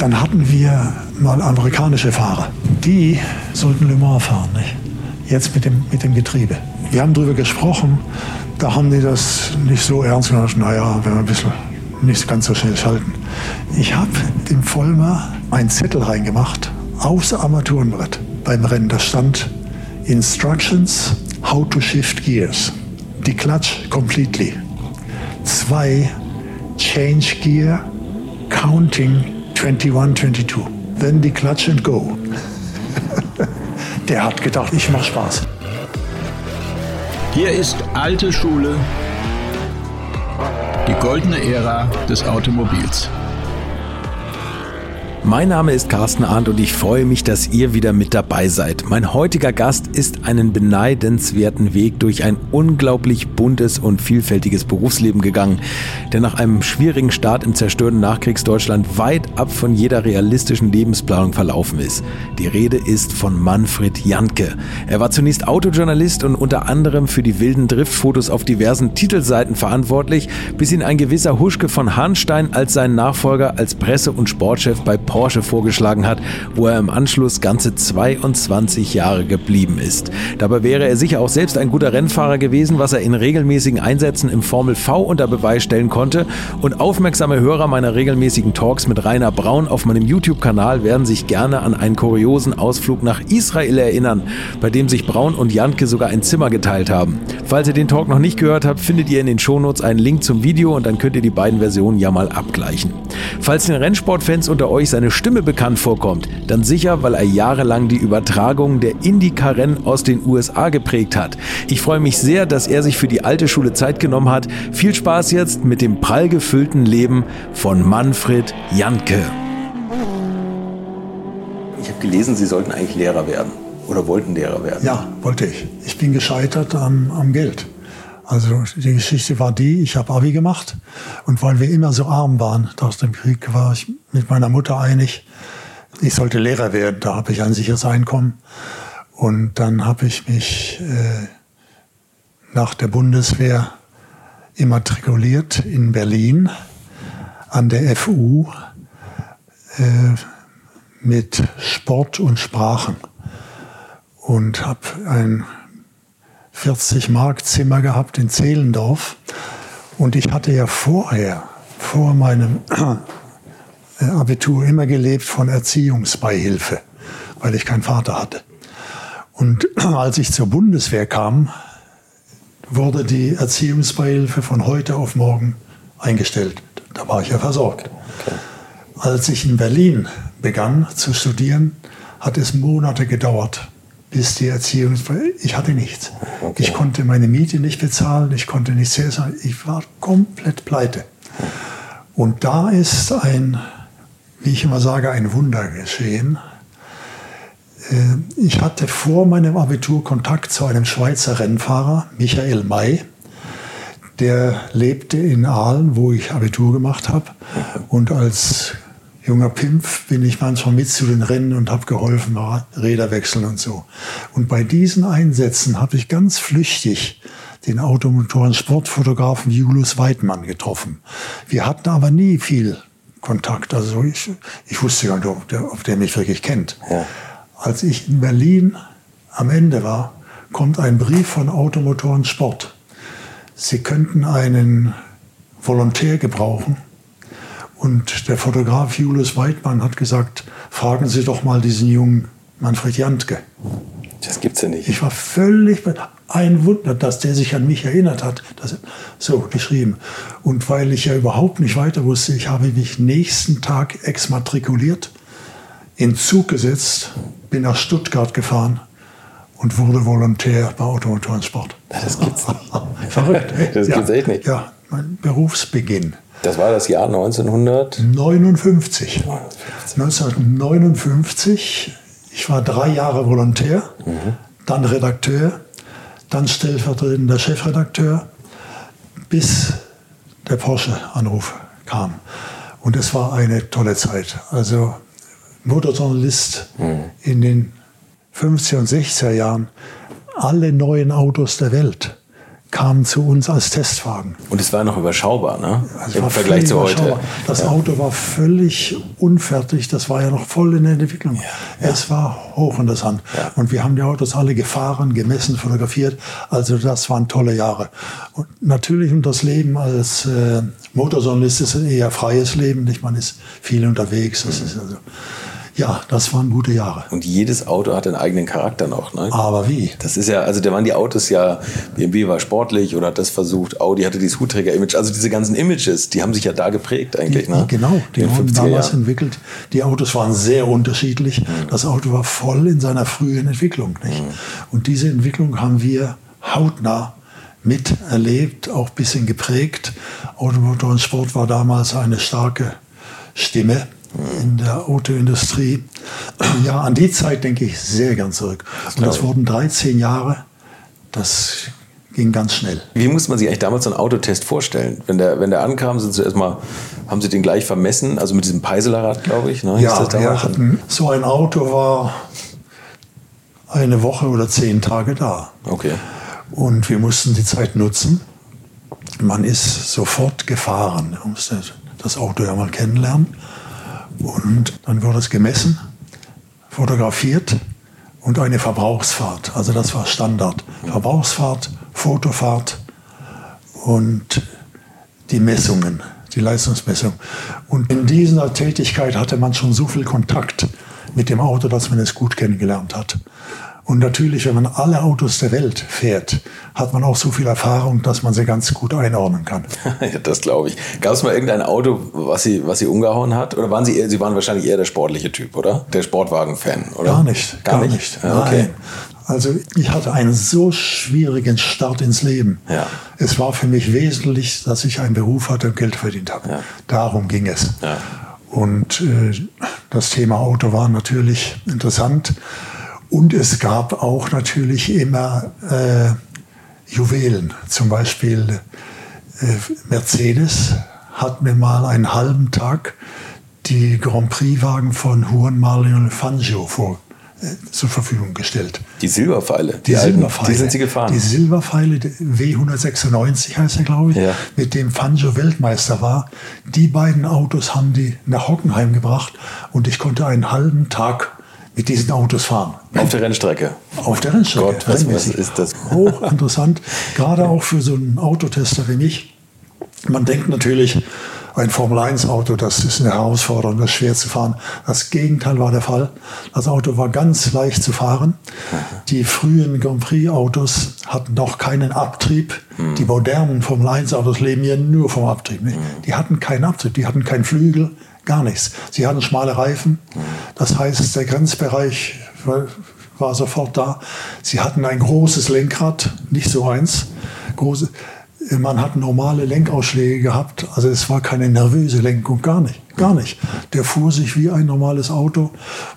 Dann hatten wir mal amerikanische Fahrer. Die sollten Le Mans fahren, nicht? Jetzt mit dem, mit dem Getriebe. Wir haben darüber gesprochen, da haben die das nicht so ernst genommen. Naja, wenn wir ein bisschen nicht ganz so schnell schalten. Ich habe dem Vollmer einen Zettel reingemacht, aufs Armaturenbrett beim Rennen. Da stand Instructions, how to shift gears. Die Klatsch completely. Zwei, change gear, counting 21, 22. Then die Klatsch and go. Der hat gedacht, ich mache Spaß. Hier ist alte Schule, die goldene Ära des Automobils. Mein Name ist Carsten Arndt und ich freue mich, dass ihr wieder mit dabei seid. Mein heutiger Gast ist einen beneidenswerten Weg durch ein unglaublich buntes und vielfältiges Berufsleben gegangen, der nach einem schwierigen Start im zerstörten Nachkriegsdeutschland weit ab von jeder realistischen Lebensplanung verlaufen ist. Die Rede ist von Manfred Jantke. Er war zunächst Autojournalist und unter anderem für die wilden Driftfotos auf diversen Titelseiten verantwortlich, bis ihn ein gewisser Huschke von Hahnstein als seinen Nachfolger als Presse- und Sportchef bei Porsche vorgeschlagen hat, wo er im Anschluss ganze 22 Jahre geblieben ist. Dabei wäre er sicher auch selbst ein guter Rennfahrer gewesen, was er in regelmäßigen Einsätzen im Formel V unter Beweis stellen konnte. Und aufmerksame Hörer meiner regelmäßigen Talks mit Rainer Braun auf meinem YouTube-Kanal werden sich gerne an einen kuriosen Ausflug nach Israel erinnern, bei dem sich Braun und Janke sogar ein Zimmer geteilt haben. Falls ihr den Talk noch nicht gehört habt, findet ihr in den Shownotes einen Link zum Video und dann könnt ihr die beiden Versionen ja mal abgleichen. Falls den Rennsportfans unter euch sein seine Stimme bekannt vorkommt, dann sicher, weil er jahrelang die Übertragung der Indycar-Rennen aus den USA geprägt hat. Ich freue mich sehr, dass er sich für die alte Schule Zeit genommen hat. Viel Spaß jetzt mit dem prall gefüllten Leben von Manfred Janke. Ich habe gelesen, Sie sollten eigentlich Lehrer werden oder wollten Lehrer werden. Ja, wollte ich. Ich bin gescheitert am, am Geld. Also die Geschichte war die, ich habe Abi gemacht und weil wir immer so arm waren nach dem Krieg, war ich mit meiner Mutter einig, ich sollte Lehrer werden, da habe ich ein sicheres Einkommen. Und dann habe ich mich äh, nach der Bundeswehr immatrikuliert in Berlin an der FU äh, mit Sport und Sprachen und habe ein 40 Mark Zimmer gehabt in Zehlendorf. Und ich hatte ja vorher, vor meinem äh, Abitur, immer gelebt von Erziehungsbeihilfe, weil ich keinen Vater hatte. Und als ich zur Bundeswehr kam, wurde die Erziehungsbeihilfe von heute auf morgen eingestellt. Da war ich ja versorgt. Okay. Als ich in Berlin begann zu studieren, hat es Monate gedauert, bis die Erziehung, ich hatte nichts. Okay. Ich konnte meine Miete nicht bezahlen, ich konnte nichts essen, ich war komplett pleite. Und da ist ein, wie ich immer sage, ein Wunder geschehen. Äh, ich hatte vor meinem Abitur Kontakt zu einem Schweizer Rennfahrer, Michael May. Der lebte in Aalen, wo ich Abitur gemacht habe. Und als junger Pimpf bin ich manchmal mit zu den Rennen und habe geholfen, Räder wechseln und so. Und bei diesen Einsätzen habe ich ganz flüchtig den Automotoren-Sportfotografen Julius Weidmann getroffen. Wir hatten aber nie viel Kontakt. Also ich, ich wusste gar nicht, ob der, ob der mich wirklich kennt. Ja. Als ich in Berlin am Ende war, kommt ein Brief von Automotoren Sport. Sie könnten einen Volontär gebrauchen und der Fotograf Julius Weidmann hat gesagt, fragen Sie doch mal diesen jungen Manfred Jantke. Das gibt's ja nicht. Ich war völlig ein Wunder, dass der sich an mich erinnert hat. Das, so geschrieben. Und weil ich ja überhaupt nicht weiter wusste, ich habe mich nächsten Tag exmatrikuliert, in Zug gesetzt, bin nach Stuttgart gefahren und wurde Volontär bei Automotorensport. Das gibt's nicht. Verrückt. Das ja, gibt's echt nicht. Ja, mein Berufsbeginn. Das war das Jahr 1959. 1959. Ich war drei Jahre Volontär, mhm. dann Redakteur, dann stellvertretender Chefredakteur, bis der Porsche-Anruf kam. Und es war eine tolle Zeit. Also Motorjournalist mhm. in den 50er und 60er Jahren, alle neuen Autos der Welt kamen zu uns als Testwagen. Und es war noch überschaubar, ne? Es Im Vergleich zu heute. Das Auto war völlig unfertig. Das war ja noch voll in der Entwicklung. Es war hochinteressant. Ja. Und wir haben die Autos alle gefahren, gemessen, fotografiert. Also das waren tolle Jahre. Und natürlich und das Leben als äh, Motorjournalist ist ein eher freies Leben. Nicht? Man ist viel unterwegs. Das ist also, ja, das waren gute Jahre. Und jedes Auto hat einen eigenen Charakter noch, ne? Aber wie? Das ist ja, also da waren die Autos ja, BMW war sportlich oder hat das versucht, Audi hatte dieses Hutträger-Image. Also diese ganzen Images, die haben sich ja da geprägt eigentlich, Die, ne? Genau, die In 50er damals Jahren. entwickelt. Die Autos waren sehr unterschiedlich. Das Auto war voll in seiner frühen Entwicklung. Nicht? Und diese Entwicklung haben wir hautnah miterlebt, auch ein bisschen geprägt. Automotor und Sport war damals eine starke Stimme in der Autoindustrie. Ja, an die Zeit denke ich sehr gern zurück. Und das wurden 13 Jahre. Das ging ganz schnell. Wie muss man sich eigentlich damals so einen Autotest vorstellen? Wenn der, wenn der ankam, sind sie erstmal, haben sie den gleich vermessen, also mit diesem Peiselerrad, glaube ich. Ne? Ja, wir hatten, so ein Auto war eine Woche oder zehn Tage da. Okay. Und wir mussten die Zeit nutzen. Man ist sofort gefahren. Man musste das Auto ja mal kennenlernen. Und dann wurde es gemessen, fotografiert und eine Verbrauchsfahrt. Also das war Standard. Verbrauchsfahrt, Fotofahrt und die Messungen, die Leistungsmessung. Und in dieser Tätigkeit hatte man schon so viel Kontakt mit dem Auto, dass man es gut kennengelernt hat. Und natürlich, wenn man alle Autos der Welt fährt, hat man auch so viel Erfahrung, dass man sie ganz gut einordnen kann. ja, das glaube ich. Gab es mal irgendein Auto, was sie, was sie umgehauen hat? Oder waren sie eher, sie waren wahrscheinlich eher der sportliche Typ, oder? Der Sportwagen-Fan, oder? Gar nicht. Gar, nicht? Ja, okay. Nein. Also ich hatte einen so schwierigen Start ins Leben. Ja. Es war für mich wesentlich, dass ich einen Beruf hatte und Geld verdient habe. Ja. Darum ging es. Ja. Und äh, das Thema Auto war natürlich interessant. Und es gab auch natürlich immer äh, Juwelen. Zum Beispiel äh, Mercedes hat mir mal einen halben Tag die Grand Prix-Wagen von Juan Manuel Fangio vor, äh, zur Verfügung gestellt. Die Silberpfeile, Die, alten, Silberpfeile. Die sind sie gefahren. Die Silberpfeile, der W196 heißt er, glaube ich, Ja. mit dem Fangio Weltmeister war. Die beiden Autos haben die nach Hockenheim gebracht und ich konnte einen halben Tag mit diesen Autos fahren. Auf der Rennstrecke. Auf der Rennstrecke. Gott, was- was ist das? Hochinteressant, gerade auch für so einen Autotester wie mich. Man denkt natürlich, ein Formel-1-Auto, das ist eine Herausforderung, das ist schwer zu fahren. Das Gegenteil war der Fall. Das Auto war ganz leicht zu fahren. Die frühen Grand Prix-Autos hatten noch keinen Abtrieb. Die modernen Formel-1-Autos leben ja nur vom Abtrieb. Nicht? Die hatten keinen Abtrieb, die hatten keinen Flügel, gar nichts. Sie hatten schmale Reifen. Das heißt, der Grenzbereich war, sofort da. Sie hatten ein großes Lenkrad, nicht so eins. Große, man hat normale Lenkausschläge gehabt, also es war keine nervöse Lenkung, gar nicht, gar nicht. Der fuhr sich wie ein normales Auto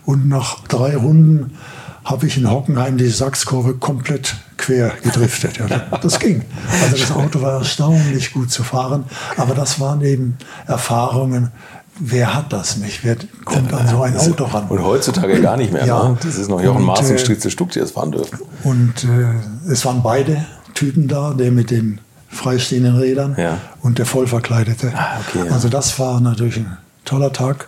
und nach drei Runden habe ich in Hockenheim die Sachskurve komplett quer gedriftet. Ja, das ging. Also das Auto war erstaunlich gut zu fahren, aber das waren eben Erfahrungen. Wer hat das nicht? Wer kommt an so ein Auto ran? Und heutzutage gar nicht mehr. Ja. Ne? Das ist noch Jochen Und, Maas und äh, Stritze Stuck, die das fahren dürfen. Und äh, es waren beide Typen da, der mit den freistehenden Rädern Ja. und der vollverkleidete. Ah, okay, ja. Also das war natürlich ein toller Tag.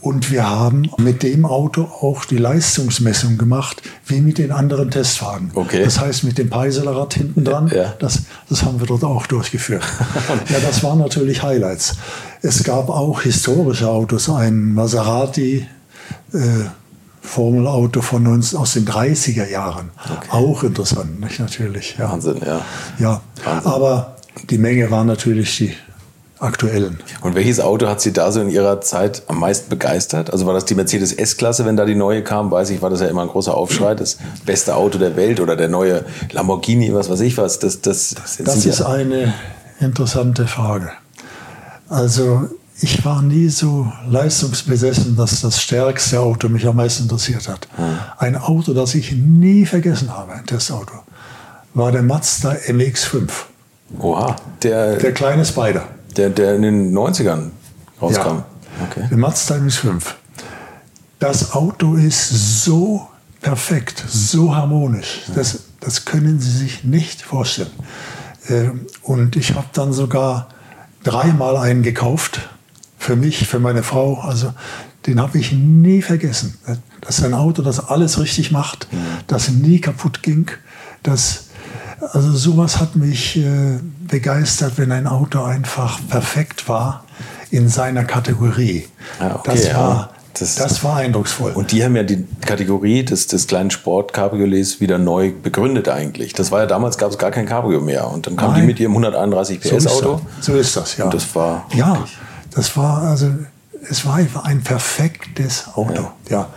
Und wir haben mit dem Auto auch die Leistungsmessung gemacht, wie mit den anderen Testwagen. Okay. Das heißt, mit dem Peiselerrad hinten dran, Ja. das, das haben wir dort auch durchgeführt. ja, das waren natürlich Highlights. Es gab auch historische Autos, ein Maserati, äh, Formelauto von uns aus den 30er Jahren. Auch interessant, nicht natürlich. Ja. Wahnsinn, ja. Ja, Wahnsinn. aber die Menge waren natürlich die aktuellen. Und welches Auto hat Sie da so in Ihrer Zeit am meisten begeistert? Also war das die Mercedes S-Klasse, wenn da die neue kam? Weiß ich, war das ja immer ein großer Aufschrei. Das beste Auto der Welt oder der neue Lamborghini, was weiß ich was. Das, das, das, Das ist ja, eine interessante Frage. Also ich war nie so leistungsbesessen, dass das stärkste Auto mich am meisten interessiert hat. Ein Auto, das ich nie vergessen habe, ein Testauto, war der Mazda MX-5. Oha, der, Der kleine Spider. der, der in den 90ern rauskam. Ja. Okay. Der Mazda MX-5. Das Auto ist so perfekt, so harmonisch. Das, das können Sie sich nicht vorstellen. Äh, und ich habe dann sogar dreimal einen gekauft. Für mich, für meine Frau. Also den habe ich nie vergessen. Das ist ein Auto, das alles richtig macht, das nie kaputt ging. Das, also sowas hat mich äh, begeistert, wenn ein Auto einfach perfekt war in seiner Kategorie. Ah, okay, das, ja. war, Das- das, war eindrucksvoll. Und die haben ja die Kategorie des, des kleinen Sportcabriolets wieder neu begründet eigentlich. Das war ja damals, gab es gar kein Cabrio mehr. Und dann kamen die Nein. mit ihrem 131 so, PS ist Auto. das. so ist das, ja. Und das war Ja, wirklich- das war also, es war ein perfektes Auto. Ja.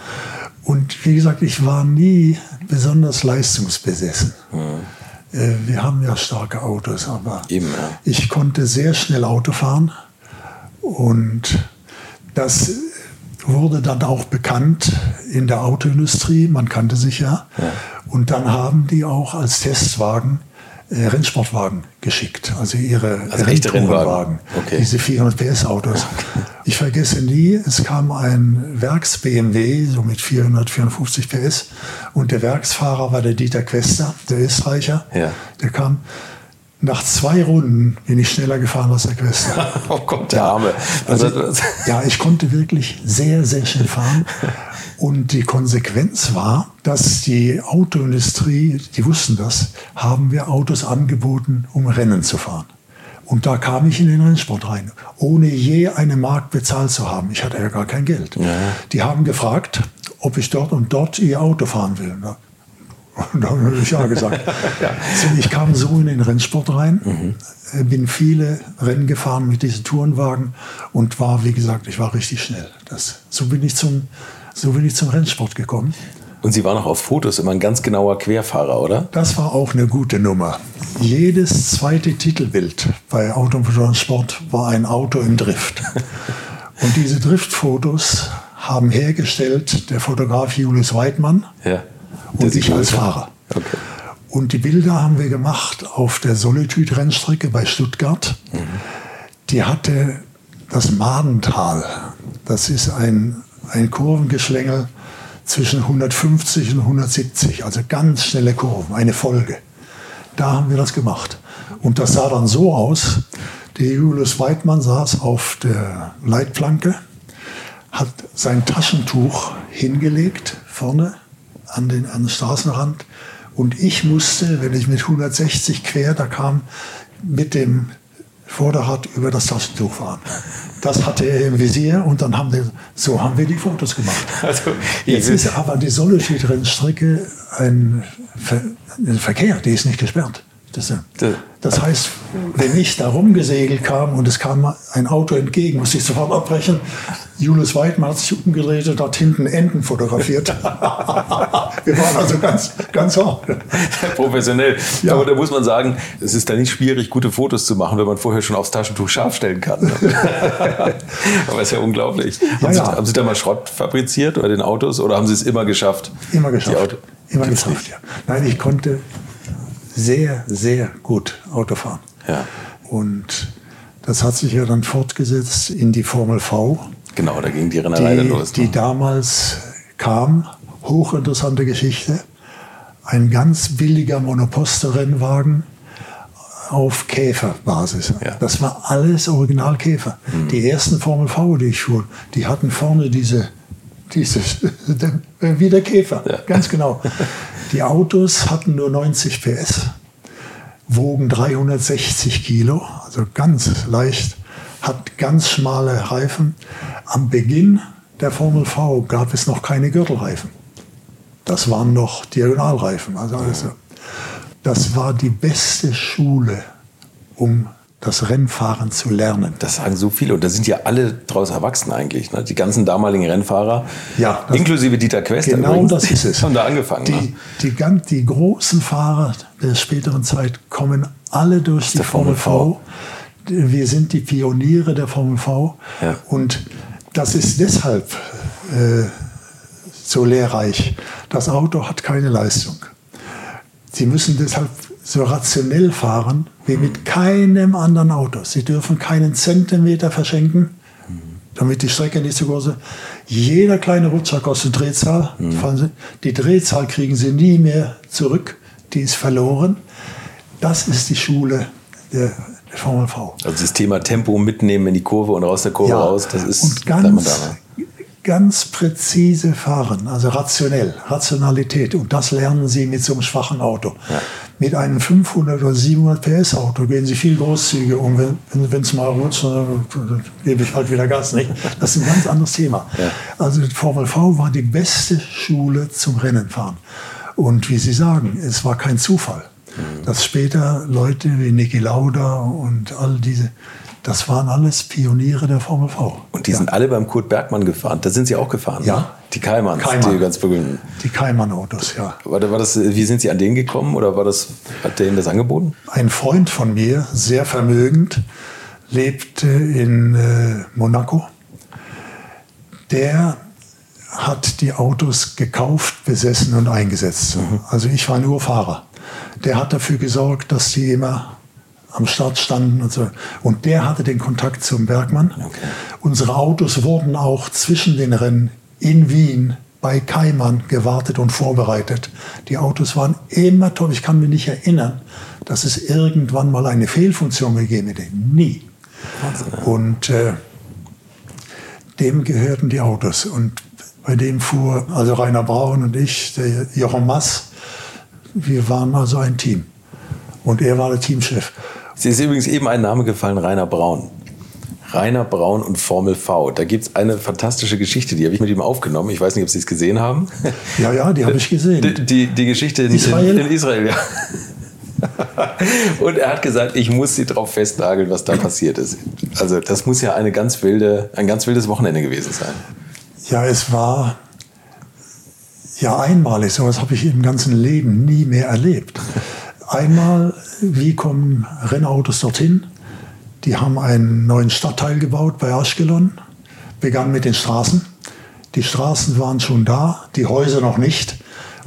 Und wie gesagt, ich war nie besonders leistungsbesessen. Äh, Wir haben ja starke Autos, aber Eben, ja. ich konnte sehr schnell Auto fahren. Und das wurde dann auch bekannt in der Autoindustrie. Man kannte sich ja. Und dann haben die auch als Testwagen äh, Rennsportwagen geschickt. Also ihre Also Renntourenwagen. Rennwagen. Okay. Diese 400 PS Autos. Ich vergesse nie, es kam ein Werks-BMW, so mit 400, 450 PS. Und der Werksfahrer war der Dieter Quester, der Österreicher. Ja. Der kam. Nach zwei Runden bin ich schneller gefahren als der Quester. Oh Gott, der Arme. Also, Also, ja, ich konnte wirklich sehr, sehr schnell fahren. Und die Konsequenz war, dass die Autoindustrie, die wussten das, haben wir Autos angeboten, um Rennen zu fahren. Und da kam ich in den Rennsport rein, ohne je eine Mark bezahlt zu haben. Ich hatte ja gar kein Geld. Die haben gefragt, ob ich dort und dort ihr Auto fahren will. Und da habe ich ja gesagt. so, ich kam so in den Rennsport rein, äh, bin viele Rennen gefahren mit diesen Tourenwagen und war, wie gesagt, ich war richtig schnell. Das, so, bin ich zum, so bin ich zum Rennsport gekommen. und Sie waren auch auf Fotos immer ein ganz genauer Querfahrer, oder? Das war auch eine gute Nummer. Jedes zweite Titelbild bei Automotor Sport war ein Auto im Drift. Und diese Driftfotos haben hergestellt der Fotograf Julius Weidmann Ja. Und sieht ich als. Fahrer. Okay. Und die Bilder haben wir gemacht auf der Solitude-Rennstrecke bei Stuttgart. Die hatte das Madental. Das ist ein, ein Kurvengeschlängel zwischen 150 und 170, also ganz schnelle Kurven, eine Folge. Da haben wir das gemacht. Und das sah dann so aus, der Julius Weidmann saß auf der Leitplanke, hat sein Taschentuch hingelegt, vorne an den, an den Straßenrand. Und ich musste, wenn ich mit 160 quer da kam, mit dem Vorderrad über das Taschentuch fahren. Das hatte er im Visier und dann haben wir, so haben wir die Fotos gemacht. Also, Jetzt ist aber die Solitude-Rennstrecke ein, Ver ein Verkehr, die ist nicht gesperrt. Das, Das- das heißt, wenn ich da rumgesegelt kam und es kam ein Auto entgegen, musste ich sofort abbrechen. Julius Weidmann hat sich umgedreht und hat hinten Enten fotografiert. Wir waren also ganz, ganz hart. Professionell. Ja. Aber da muss man sagen, es ist da nicht schwierig, gute Fotos zu machen, wenn man vorher schon aufs Taschentuch scharf stellen kann. ne? Aber ist ja unglaublich. Haben, Ja, Sie, haben Sie da mal Schrott fabriziert bei den Autos oder haben Sie es immer geschafft? Immer geschafft. Immer geschafft, nicht. ja. Nein, ich konnte sehr, sehr gut Auto fahren. Ja. Und das hat sich ja dann fortgesetzt in die Formel V. Genau, da ging die Rennerei dann die, los. die ne? damals kam. Hochinteressante Geschichte. Ein ganz billiger Monoposter-Rennwagen auf Käferbasis. Ja. Das war alles Originalkäfer. Die ersten Formel V, die ich fuhr, die hatten vorne diese, dieses, wie der Käfer, Ja. ganz genau. Die Autos hatten nur 90 PS, wogen 360 Kilo, also ganz leicht, hat ganz schmale Reifen. Am Beginn der Formel V gab es noch keine Gürtelreifen. Das waren noch Diagonalreifen. Also alles. Das war die beste Schule, um das Rennfahren zu lernen. Das sagen so viele und da sind ja alle draus erwachsen eigentlich. Ne? Die ganzen damaligen Rennfahrer, Ja, inklusive Dieter Quester Genau übrigens, das ist es. haben da angefangen. Die, ne? die, ganz, die großen Fahrer der späteren Zeit kommen alle durch die Formel Formel V. Wir sind die Pioniere der Formel V. Ja. Und das ist deshalb äh, so lehrreich. Das Auto hat keine Leistung. Sie müssen deshalb so rationell fahren wie mit keinem anderen Auto. Sie dürfen keinen Zentimeter verschenken, damit die Strecke nicht so groß ist. Jeder kleine Rutscher kostet Drehzahl. Sie- Die Drehzahl kriegen Sie nie mehr zurück. Die ist verloren. Das ist die Schule der, der Formel V. Also das Thema Tempo mitnehmen in die Kurve und aus der Kurve raus, das ist und ganz, ganz präzise fahren, also rationell, Rationalität. Und das lernen Sie mit so einem schwachen Auto. Ja. Mit einem 500 oder 700 PS Auto gehen Sie viel großzügiger um. Wenn es mal rutscht, dann gebe ich halt wieder Gas. Nicht? Das ist ein ganz anderes Thema. Ja. Also Formel V war die beste Schule zum Rennenfahren. Und wie Sie sagen, es war kein Zufall, mhm. dass später Leute wie Niki Lauda und all diese das waren alles Pioniere der Formel V. Und die ja. sind alle beim Kurt Bergmann gefahren. Da sind Sie auch gefahren. Ja. Ne? Die Kaimanns, Kaimann. die ganz berühmten. Die Kaimann-Autos, ja. War, war das, wie sind Sie an den gekommen oder war das, hat der Ihnen das angeboten? Ein Freund von mir, sehr vermögend, lebte in äh, Monaco. Der hat die Autos gekauft, besessen und eingesetzt. Mhm. Also ich war nur Fahrer. Der hat dafür gesorgt, dass die immer am Start standen und so. Und der hatte den Kontakt zum Bergmann. Okay. Unsere Autos wurden auch zwischen den Rennen in Wien bei Kaiman gewartet und vorbereitet. Die Autos waren immer toll. Ich kann mich nicht erinnern, dass es irgendwann mal eine Fehlfunktion gegeben hätte. Nie. Und äh, dem gehörten die Autos. Und bei dem fuhr also Rainer Braun und ich, der Jochen Mass, wir waren also ein Team. Und er war der Teamchef. Sie ist übrigens eben ein Name gefallen, Rainer Braun. Rainer Braun und Formel V. Da gibt es eine fantastische Geschichte, die habe ich mit ihm aufgenommen. Ich weiß nicht, ob Sie es gesehen haben. Ja, ja, die habe ich gesehen. Die, die, die Geschichte in Israel, in, Israel ja. Und er hat gesagt, ich muss Sie darauf festnageln, was da passiert ist. Also das muss ja eine ganz wilde, ein ganz wildes Wochenende gewesen sein. Ja, es war ja einmalig. So etwas habe ich im ganzen Leben nie mehr erlebt. Einmal, wie kommen Rennautos dorthin? Die haben einen neuen Stadtteil gebaut bei Aschkelon, begann mit den Straßen. Die Straßen waren schon da, die Häuser noch nicht.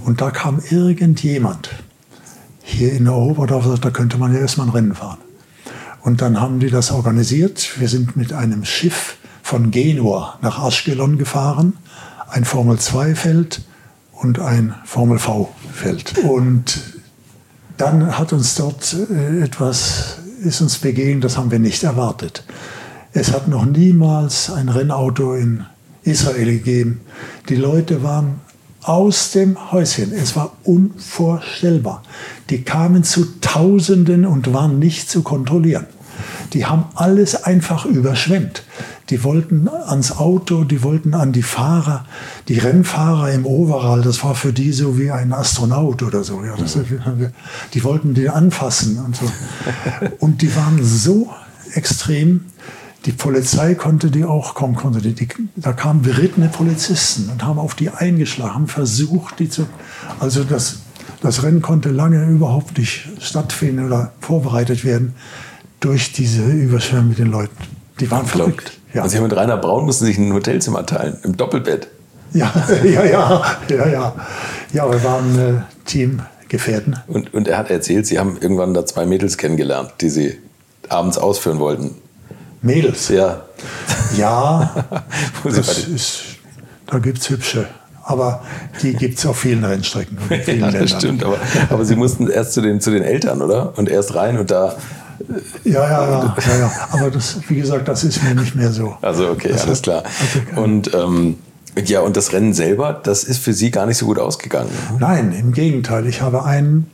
Und da kam irgendjemand hier in der Oberdorf, da könnte man ja erstmal ein Rennen fahren. Und dann haben die das organisiert. Wir sind mit einem Schiff von Genua nach Aschkelon gefahren, ein Formel-2-Feld und ein Formel-V-Feld. Und dann hat uns dort äh, etwas, ist uns begegnet, das haben wir nicht erwartet. Es hat noch niemals ein Rennauto in Israel gegeben. Die Leute waren aus dem Häuschen. Es war unvorstellbar. Die kamen zu Tausenden und waren nicht zu kontrollieren. Die haben alles einfach überschwemmt. Die wollten ans Auto, die wollten an die Fahrer, die Rennfahrer im Overall, das war für die so wie ein Astronaut oder so. Ja, das, die wollten die anfassen und so. Und die waren so extrem, die Polizei konnte die auch konnte die, da kamen berittene Polizisten und haben auf die eingeschlagen, versucht, die zu, also das, das Rennen konnte lange überhaupt nicht stattfinden oder vorbereitet werden durch diese Überschwemmung mit den Leuten. Die waren verrückt. Ja. Also mit Rainer Braun mussten sich ein Hotelzimmer teilen, im Doppelbett. Ja, ja, ja, ja, ja. Ja, wir waren äh, Teamgefährten. Und, und er hat erzählt, Sie haben irgendwann da zwei Mädels kennengelernt, die Sie abends ausführen wollten. Mädels? Ja. Ja, das ist, da gibt es hübsche. Aber die gibt es auf vielen Rennstrecken. Vielen ja, das Ländern. stimmt. Aber, aber Sie mussten erst zu den, zu den Eltern, oder? Und erst rein und da ja, ja, ja, ja, ja. Aber das, wie gesagt, das ist mir nicht mehr so. Also okay, das alles klar. Okay. Und ähm, ja, und das Rennen selber, das ist für Sie gar nicht so gut ausgegangen. Nein, im Gegenteil. Ich habe einen,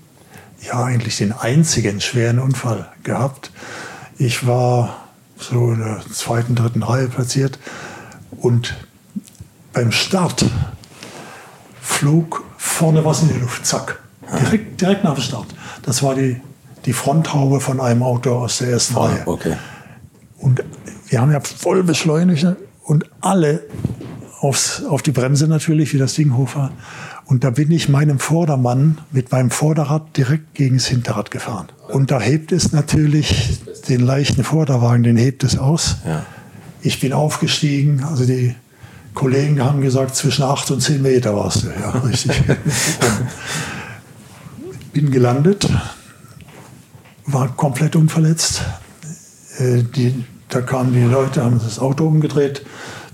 ja eigentlich den einzigen schweren Unfall gehabt. Ich war so in der zweiten, dritten Reihe platziert und beim Start flog vorne was in die Luft, zack. Direkt, direkt nach dem Start. Das war die die Fronthaube von einem Auto aus der ersten oh, Reihe. Okay. Und wir haben ja voll beschleunigt und alle aufs, auf die Bremse natürlich, wie das Ding hoch war. Und da bin ich meinem Vordermann mit meinem Vorderrad direkt gegen das Hinterrad gefahren. Und da hebt es natürlich den leichten Vorderwagen, den hebt es aus. Ja. Ich bin aufgestiegen, also die Kollegen haben gesagt, zwischen acht und zehn Meter warst du. Ja, richtig. bin gelandet, war komplett unverletzt. Äh, die, da kamen die Leute, haben das Auto umgedreht,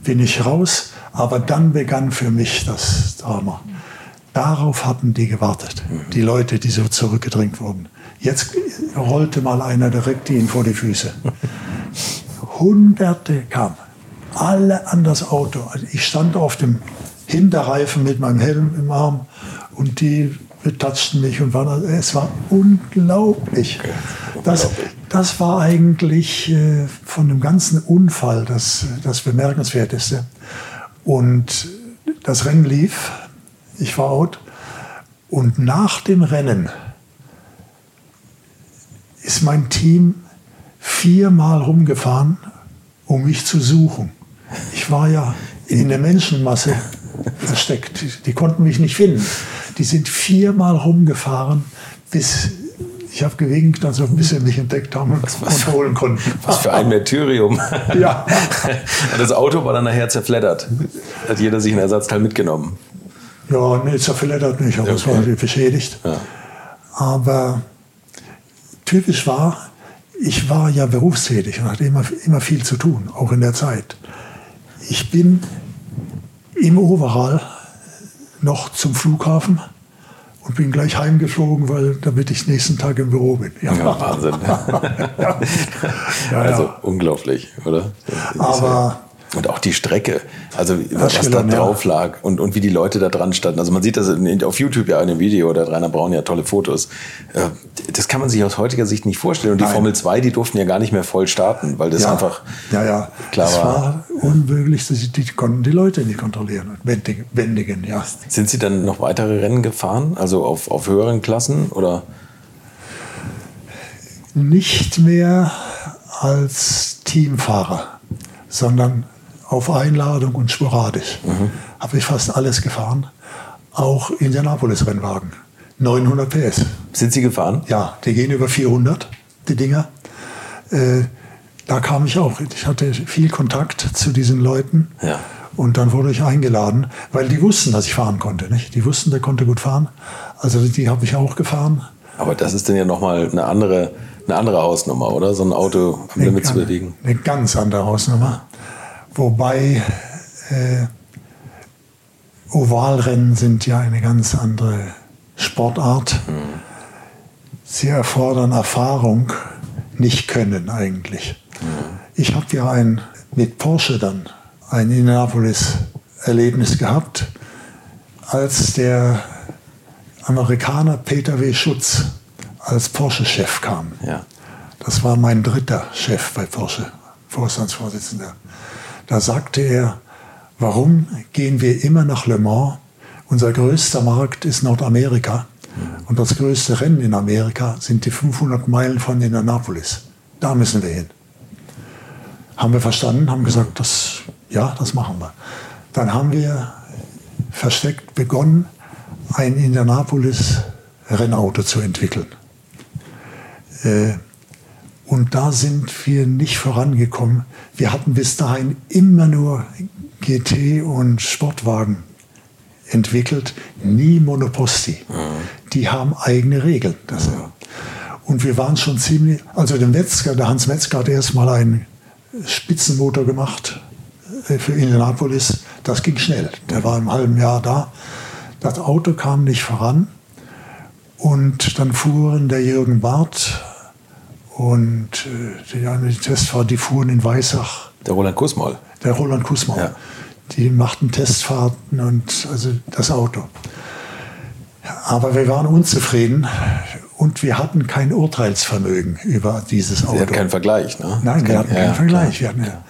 bin ich raus. Aber dann begann für mich das Drama. Darauf hatten die gewartet, die Leute, die so zurückgedrängt wurden. Jetzt rollte mal einer direkt ihn vor die Füße. Hunderte kamen, alle an das Auto. Also ich stand auf dem Hinterreifen mit meinem Helm im Arm und die betatschten mich und waren, es war unglaublich. Das, das war eigentlich äh, von dem ganzen Unfall das, das Bemerkenswerteste. Und das Rennen lief, ich war out. Und nach dem Rennen ist mein Team viermal rumgefahren, um mich zu suchen. Ich war ja in der Menschenmasse versteckt. Die, die konnten mich nicht finden. Die sind viermal rumgefahren, bis ich habe gewinkt, als ob sie mich entdeckt haben und, was, was, und holen konnten. Was für ein Märtyrium. Ja. das Auto war dann nachher zerfleddert. Hat jeder sich ein Ersatzteil mitgenommen? Ja, nee, zerfleddert nicht, aber okay. es war beschädigt. Ja. Aber typisch war, ich war ja berufstätig und hatte immer, immer viel zu tun, auch in der Zeit. Ich bin im Overall noch zum Flughafen und bin gleich heimgeflogen, weil damit ich nächsten Tag im Büro bin. Ja, ja Wahnsinn. ja. Ja, also unglaublich, oder? Aber und auch die Strecke, also was Aschkelon, da drauf lag und, und wie die Leute da dran standen. Also man sieht das in, auf YouTube ja in dem Video, da hat Rainer Braun ja tolle Fotos. Äh, das kann man sich aus heutiger Sicht nicht vorstellen. Und die Nein. Formel 2, die durften ja gar nicht mehr voll starten, weil das ja. einfach ja, ja. klar das war. war unmöglich, die, die konnten die Leute nicht kontrollieren, wendigen, ja. Sind Sie dann noch weitere Rennen gefahren, also auf, auf höheren Klassen oder? Nicht mehr als Teamfahrer, sondern auf Einladung und sporadisch. Mhm. Habe ich fast alles gefahren. Auch Indianapolis-Rennwagen. 900 PS. Sind Sie gefahren? Ja, die gehen über 400, die Dinger. Äh, da kam ich auch. Ich hatte viel Kontakt zu diesen Leuten. Ja. Und dann wurde ich eingeladen, weil die wussten, dass ich fahren konnte. Nicht? Die wussten, der konnte gut fahren. Also die habe ich auch gefahren. Aber das ist dann ja nochmal eine andere, eine andere Hausnummer, oder? So ein Auto am Limit zu bewegen. Eine ganz andere Hausnummer. Wobei äh, Ovalrennen sind ja eine ganz andere Sportart. Mhm. Sie erfordern Erfahrung, nicht Können eigentlich. Mhm. Ich habe ja ein, mit Porsche dann ein Indianapolis-Erlebnis gehabt, als der Amerikaner Peter W. Schutz als Porsche-Chef kam. Ja. Das war mein dritter Chef bei Porsche, Vorstandsvorsitzender. Da sagte er, warum gehen wir immer nach Le Mans? Unser größter Markt ist Nordamerika und das größte Rennen in Amerika sind die 500 Meilen von Indianapolis. Da müssen wir hin. Haben wir verstanden, haben gesagt, das, ja, das machen wir. Dann haben wir versteckt begonnen, ein Indianapolis Rennauto zu entwickeln. Äh, und da sind wir nicht vorangekommen. Wir hatten bis dahin immer nur GT und Sportwagen entwickelt, nie Monoposti. Mhm. Die haben eigene Regeln. Das, und wir waren schon ziemlich, also der Metzger, der Hans Metzger hat erstmal einen Spitzenmotor gemacht äh, für Indianapolis. Das ging schnell. Der war im halben Jahr da. Das Auto kam nicht voran. Und dann fuhren der Jürgen Barth und äh, die, die Testfahrer, die fuhren in Weissach. Der Roland Kussmaul. Der Roland Kussmaul. Ja. Die machten Testfahrten und also das Auto. Aber wir waren unzufrieden und wir hatten kein Urteilsvermögen über dieses Auto. Sie hatten keinen Vergleich, ne? Nein, wir hatten keinen ja, Vergleich. Wir hatten, ja.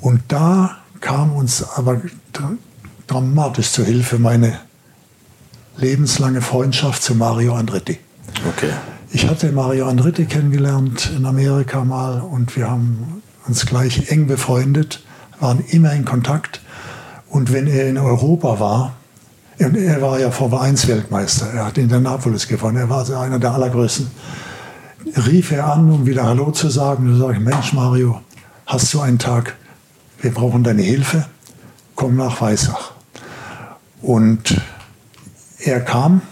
Und da kam uns aber dramatisch zur Hilfe meine lebenslange Freundschaft zu Mario Andretti. Okay. Ich hatte Mario Andretti kennengelernt in Amerika mal und wir haben uns gleich eng befreundet, waren immer in Kontakt. Und wenn er in Europa war, und er war ja Formel 1 Weltmeister, er hat in der Napolis gewonnen, er war einer der allergrößten, rief er an, um wieder Hallo zu sagen. Da sage ich, Mensch Mario, hast du einen Tag, wir brauchen deine Hilfe, komm nach Weissach. Und er kam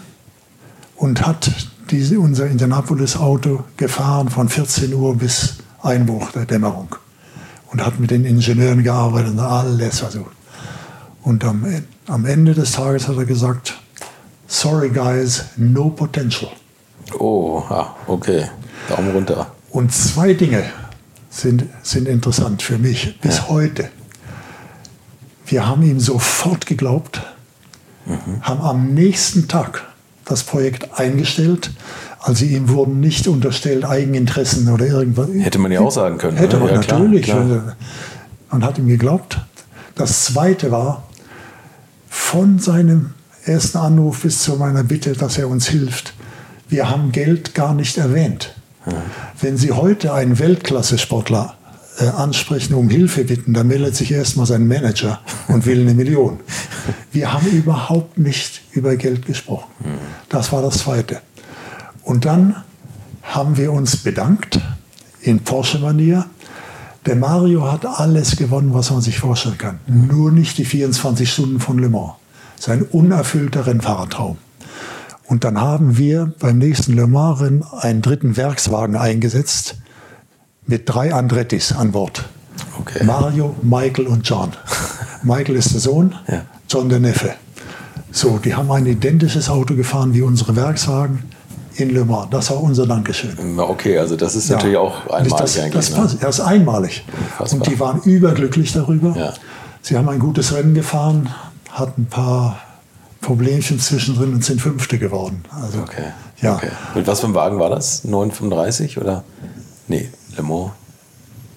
und hat diese, unser Indianapolis-Auto gefahren von 14 Uhr bis Einbruch der Dämmerung und hat mit den Ingenieuren gearbeitet und alles versucht. Und am, am Ende des Tages hat er gesagt, sorry guys, no potential. Oh, okay. Daumen runter. Und zwei Dinge sind, sind interessant für mich bis ja. heute. Wir haben ihm sofort geglaubt, mhm. haben am nächsten Tag das Projekt eingestellt. Also ihm wurden nicht unterstellt Eigeninteressen oder irgendwas. Hätte man ja auch sagen können. Hätte man ja, natürlich. Klar, klar. Man hat ihm geglaubt. Das Zweite war, von seinem ersten Anruf bis zu meiner Bitte, dass er uns hilft, wir haben Geld gar nicht erwähnt. Wenn Sie heute einen Weltklasse-Sportler äh, ansprechen, um Hilfe bitten, dann meldet sich erstmal sein Manager und will eine Million. Wir haben überhaupt nicht über Geld gesprochen. Das war das Zweite. Und dann haben wir uns bedankt in Porsche-Manier. Der Mario hat alles gewonnen, was man sich vorstellen kann. Nur nicht die 24 Stunden von Le Mans. Sein unerfüllter Rennfahrertraum. Und dann haben wir beim nächsten Le Mans-Rennen einen dritten Werkswagen eingesetzt mit drei Andrettis an Bord. Okay. Mario, Michael und John. Michael ist der Sohn, ja. John der Neffe. So, die haben ein identisches Auto gefahren wie unsere Werkswagen in Le Mans. Das war unser Dankeschön. Okay, also das ist ja. natürlich auch einmalig das, eigentlich. Das, ne? das ist einmalig. Unfassbar. Und die waren überglücklich darüber. Ja. Sie haben ein gutes Rennen gefahren, hatten ein paar Problemchen zwischendrin und sind Fünfte geworden. Also, okay. Ja. Okay. Mit was für einem Wagen war das? 935 oder? Nee, Le Mans.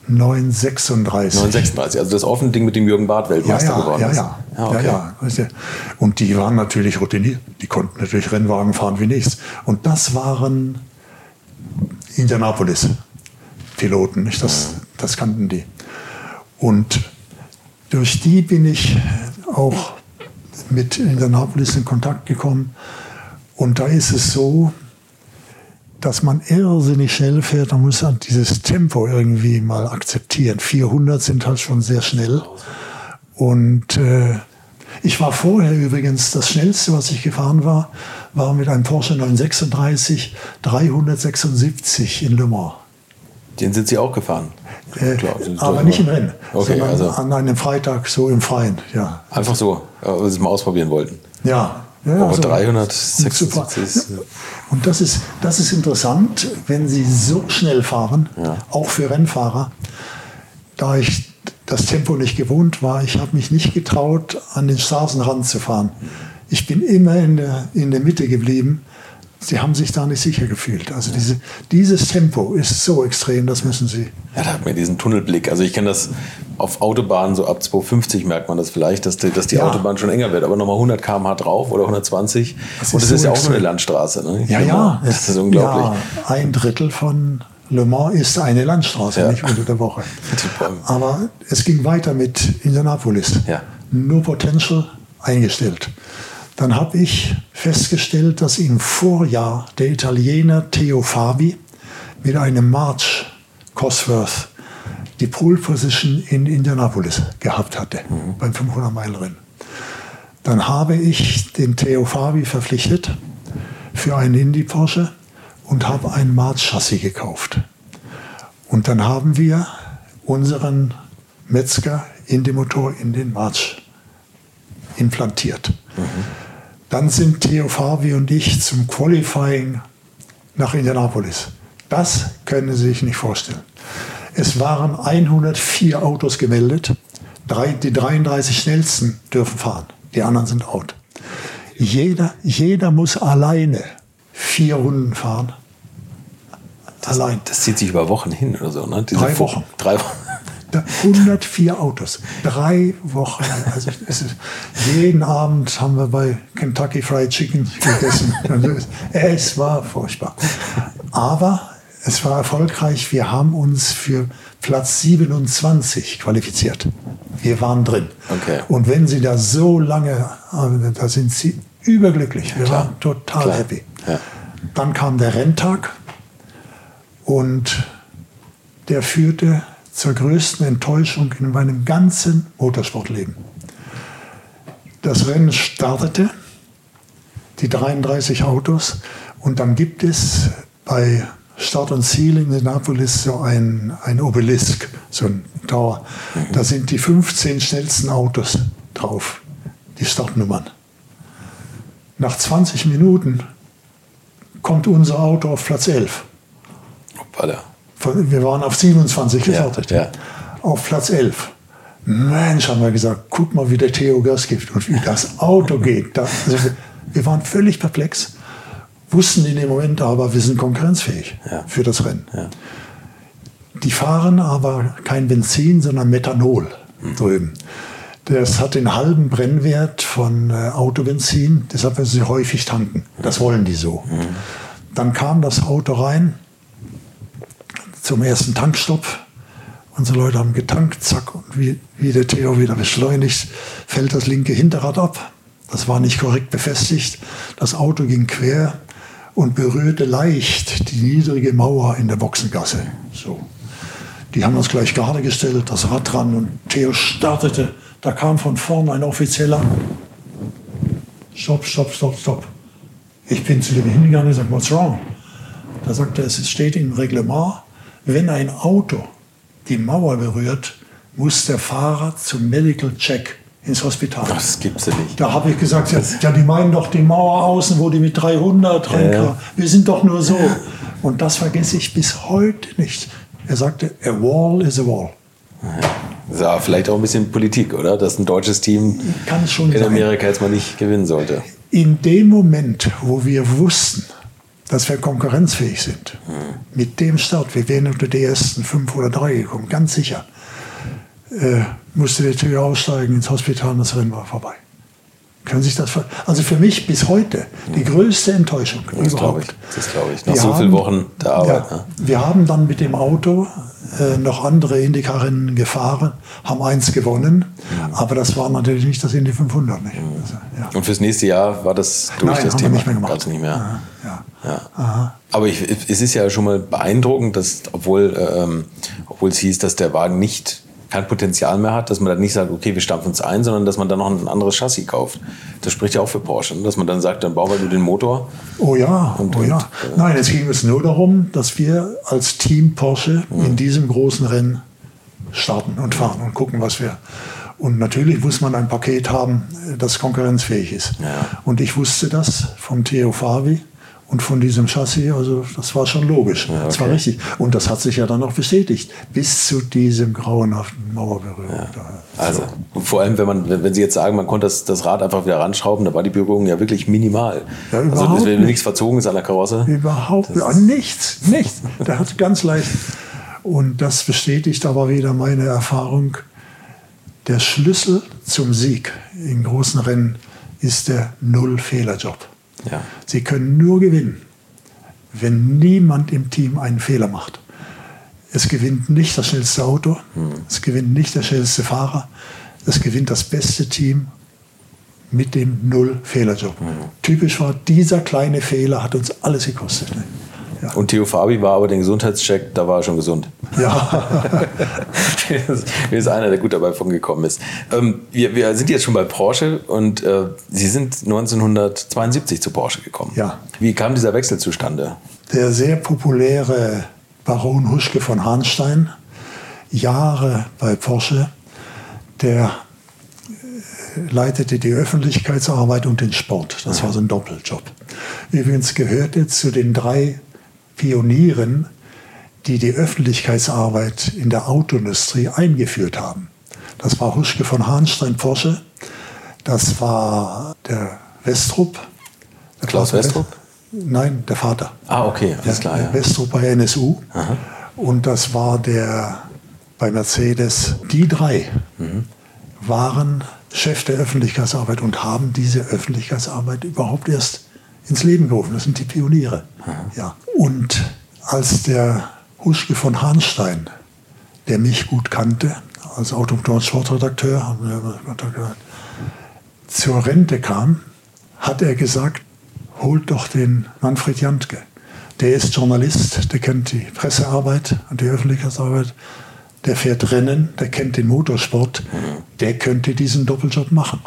936. 936, also das offene Ding mit dem Jürgen Barth Weltmeister ja, ja, geworden ja, Ja, ja, okay. ja, ja. Und die waren natürlich routiniert. Die konnten natürlich Rennwagen fahren wie nichts. Und das waren Indianapolis-Piloten, nicht? Das, das kannten die. Und durch die bin ich auch mit Indianapolis in Kontakt gekommen. Und da ist es so, dass man irrsinnig schnell fährt, man muss halt dieses Tempo irgendwie mal akzeptieren. 400 sind halt schon sehr schnell. Und äh, ich war vorher übrigens, das schnellste, was ich gefahren war, war mit einem Porsche 936 376 in Le Mans. Den sind Sie auch gefahren? Äh, Klar, aber nicht im Rennen, okay, sondern also an einem Freitag so im Freien. Ja. Einfach so, weil Sie es mal ausprobieren wollten? Ja. Ja aber also, 376. Und das ist, das ist interessant, wenn Sie so schnell fahren, ja. auch für Rennfahrer. Da ich das Tempo nicht gewohnt war, ich habe mich nicht getraut, an den Straßenrand zu fahren. Ich bin immer in der, in der Mitte geblieben Sie haben sich da nicht sicher gefühlt. Also diese, dieses Tempo ist so extrem, das müssen Sie. Ja, da hat man diesen Tunnelblick. Also ich kenne das auf Autobahnen, so ab 250 merkt man das vielleicht, dass die, dass die ja. Autobahn schon enger wird. Aber nochmal 100 km/h drauf oder 120. Das Und das ist, ist ja auch nur eine Landstraße. Ne? Ja, ja. Das ist unglaublich. Ja, ein Drittel von Le Mans ist eine Landstraße, ja. nicht unter der Woche. Aber es ging weiter mit Indianapolis. Ja. Nur Potential eingestellt. Dann habe ich festgestellt, dass im Vorjahr der Italiener Theo Fabi mit einem March Cosworth die Pole Position in Indianapolis gehabt hatte mhm. beim 500 Meilen Rennen. Dann habe ich den Theo Fabi verpflichtet für einen Indy Porsche und habe ein March Chassis gekauft. Und dann haben wir unseren Metzger Indy Motor in den March implantiert. Mhm. Dann sind Theo Fabi und ich zum Qualifying nach Indianapolis. Das können Sie sich nicht vorstellen. Es waren 104 Autos gemeldet. die 33 schnellsten dürfen fahren. Die anderen sind out. Jeder, jeder muss alleine vier Runden fahren. Das, Allein. Das zieht sich über Wochen hin oder so, ne? Diese drei Wochen. Drei Wochen. 104 Autos, drei Wochen. Also ist, jeden Abend haben wir bei Kentucky Fried Chicken gegessen. es war furchtbar. Aber es war erfolgreich. Wir haben uns für Platz 27 qualifiziert. Wir waren drin. Okay. Und wenn Sie da so lange, da sind Sie überglücklich. Wir ja, waren total klar. happy. Ja. Dann kam der Renntag und der führte zur größten Enttäuschung in meinem ganzen Motorsportleben. Das Rennen startete, die 33 Autos, und dann gibt es bei Start und Ziel in Indianapolis so ein, ein Obelisk, so ein Tower. Da sind die 15 schnellsten Autos drauf, die Startnummern. Nach 20 Minuten kommt unser Auto auf Platz 11. Hoppala. Wir waren auf 27 gefertigt. Ja, ja. Auf Platz 11. Mensch, haben wir gesagt, guck mal, wie der Theo Gas gibt und wie das Auto geht. Da, also wir, waren völlig perplex, wussten in dem Moment aber, wir sind konkurrenzfähig Ja. für das Rennen. Die fahren aber kein Benzin, sondern Methanol drüben. Das hat den halben Brennwert von äh, Autobenzin, deshalb müssen sie häufig tanken. Das wollen die so. Dann kam das Auto rein zum ersten Tankstopp. Unsere Leute haben getankt, zack, und wie, wie der Theo wieder beschleunigt, fällt das linke Hinterrad ab. Das war nicht korrekt befestigt. Das Auto ging quer und berührte leicht die niedrige Mauer in der Boxengasse. So. Die haben uns gleich gerade gestellt, das Rad dran und Theo startete. Da kam von vorn ein Offizieller. Stopp, stopp, stopp, stopp. Ich bin zu dem hingegangen und gesagt, what's wrong? Da sagte er, es steht im Reglement, wenn ein Auto die Mauer berührt, muss der Fahrer zum Medical Check ins Hospital. Das gibt's ja nicht. Da habe ich gesagt, ja, ja, die meinen doch die Mauer außen, wo die mit 300 reinkamen. Wir sind doch nur so. Und das vergesse ich bis heute nicht. Er sagte, a wall is a wall. Ja, vielleicht auch ein bisschen Politik, oder? Dass ein deutsches Team in sein. Amerika jetzt mal nicht gewinnen sollte. In dem Moment, wo wir wussten, dass wir konkurrenzfähig sind, mit dem Start, wir wären unter die ersten fünf oder drei gekommen, ganz sicher, äh, musste der Tür aussteigen ins Hospital und das Rennen war vorbei. Können sich das Also für mich bis heute die größte Enttäuschung Das glaube ich. überhaupt. Das glaube ich. Nach Wir so vielen Wochen der Arbeit. Ja, Ne? Wir haben dann mit dem Auto äh, noch andere Indycar-Rennen gefahren, haben eins gewonnen, Mhm. aber das war natürlich nicht das Indy 500. Nicht? Also, ja. Und fürs nächste Jahr war das durch Nein, das haben Thema. nicht mehr gemacht. Gab's nicht mehr. Ja. Ja. Aber ich, es ist ja schon mal beeindruckend, dass, obwohl, ähm, obwohl es hieß, dass der Wagen nicht kein Potenzial mehr hat, dass man dann nicht sagt, okay, wir stampfen es ein, sondern dass man dann noch ein anderes Chassis kauft. Das spricht ja auch für Porsche, ne? dass man dann sagt, dann bauen wir nur den Motor. Oh ja, Und- oh ja. und, äh, Nein, es ging es nur darum, dass wir als Team Porsche Mhm. in diesem großen Rennen starten und fahren und gucken, was wir. Und natürlich muss man ein Paket haben, das konkurrenzfähig ist. Ja. Und ich wusste das vom Theo Favi und von diesem Chassis, also das war schon logisch. Das war okay. richtig. Und das hat sich ja dann auch bestätigt, bis zu diesem grauenhaften Mauerberührung. Da. Also und vor allem, wenn man, wenn wenn Sie jetzt sagen, man konnte das, das Rad einfach wieder ranschrauben, da war die Berührung ja wirklich minimal. Ja, also überhaupt es nichts verzogen ist an der Karosse. Überhaupt Das nichts, nichts. Der hat ganz leicht. Und das bestätigt aber wieder meine Erfahrung. Der Schlüssel zum Sieg in großen Rennen ist der Null-Fehler-Job. Ja. Sie können nur gewinnen, wenn niemand im Team einen Fehler macht. Es gewinnt nicht das schnellste Auto, es gewinnt nicht der schnellste Fahrer, es gewinnt das beste Team mit dem Null-Fehler-Job. Typisch war, dieser kleine Fehler hat uns alles gekostet. Ne? Ja. Und Theo Fabi war aber den Gesundheitscheck, da war er schon gesund. ja. Mir ist einer, der gut dabei von gekommen ist. Ähm, wir, wir sind jetzt schon bei Porsche und äh, Sie sind 1972 zu Porsche gekommen. Ja. Wie kam dieser Wechsel zustande? der sehr populäre Baron Huschke von Hahnstein, Jahre bei Porsche, der äh, leitete die Öffentlichkeitsarbeit und den Sport. Das war so ein Doppeljob. Übrigens gehörte zu den drei Pionieren, die die Öffentlichkeitsarbeit in der Autoindustrie eingeführt haben. Das war Huschke von Hahnstein Porsche, das war der Westrup. Der Klaus Vater Westrup? Nein, der Vater. Ah, okay, alles klar. Der Ja. Westrup bei NSU. Und das war der bei Mercedes. Die drei Mhm. waren Chef der Öffentlichkeitsarbeit und haben diese Öffentlichkeitsarbeit überhaupt erst ins Leben gerufen. Das sind die Pioniere. Ja. Und als der Huschke von Hahnstein, der mich gut kannte, als und Sportredakteur, zur Rente kam, hat er gesagt, holt doch den Manfred Jantke. Der ist Journalist, der kennt die Pressearbeit und die Öffentlichkeitsarbeit, der fährt Rennen, der kennt den Motorsport, der könnte diesen Doppeljob machen.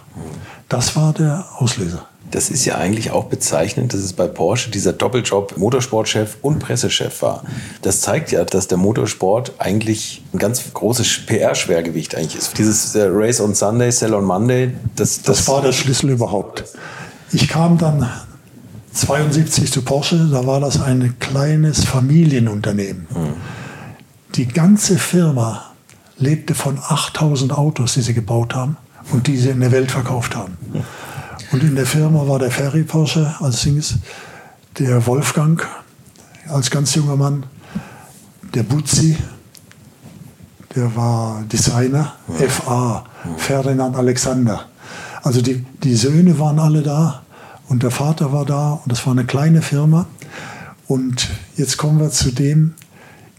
Das war der Auslöser. Das ist ja eigentlich auch bezeichnend, dass es bei Porsche dieser Doppeljob Motorsportchef und Pressechef war. Das zeigt ja, dass der Motorsport eigentlich ein ganz großes PR-Schwergewicht eigentlich ist. Dieses äh, Race on Sunday, Sell on Monday, das, Das war der Schlüssel überhaupt. Ich kam dann 72 zu Porsche, da war das ein kleines Familienunternehmen. Mhm. Die ganze Firma lebte von 8000 Autos, die sie gebaut haben und die sie in der Welt verkauft haben. Und in der Firma war der Ferry Porsche als Sings, der Wolfgang als ganz junger Mann, der Butzi, der war Designer, FA, Ferdinand Alexander. Also die, die Söhne waren alle da und der Vater war da und das war eine kleine Firma. Und jetzt kommen wir zu dem,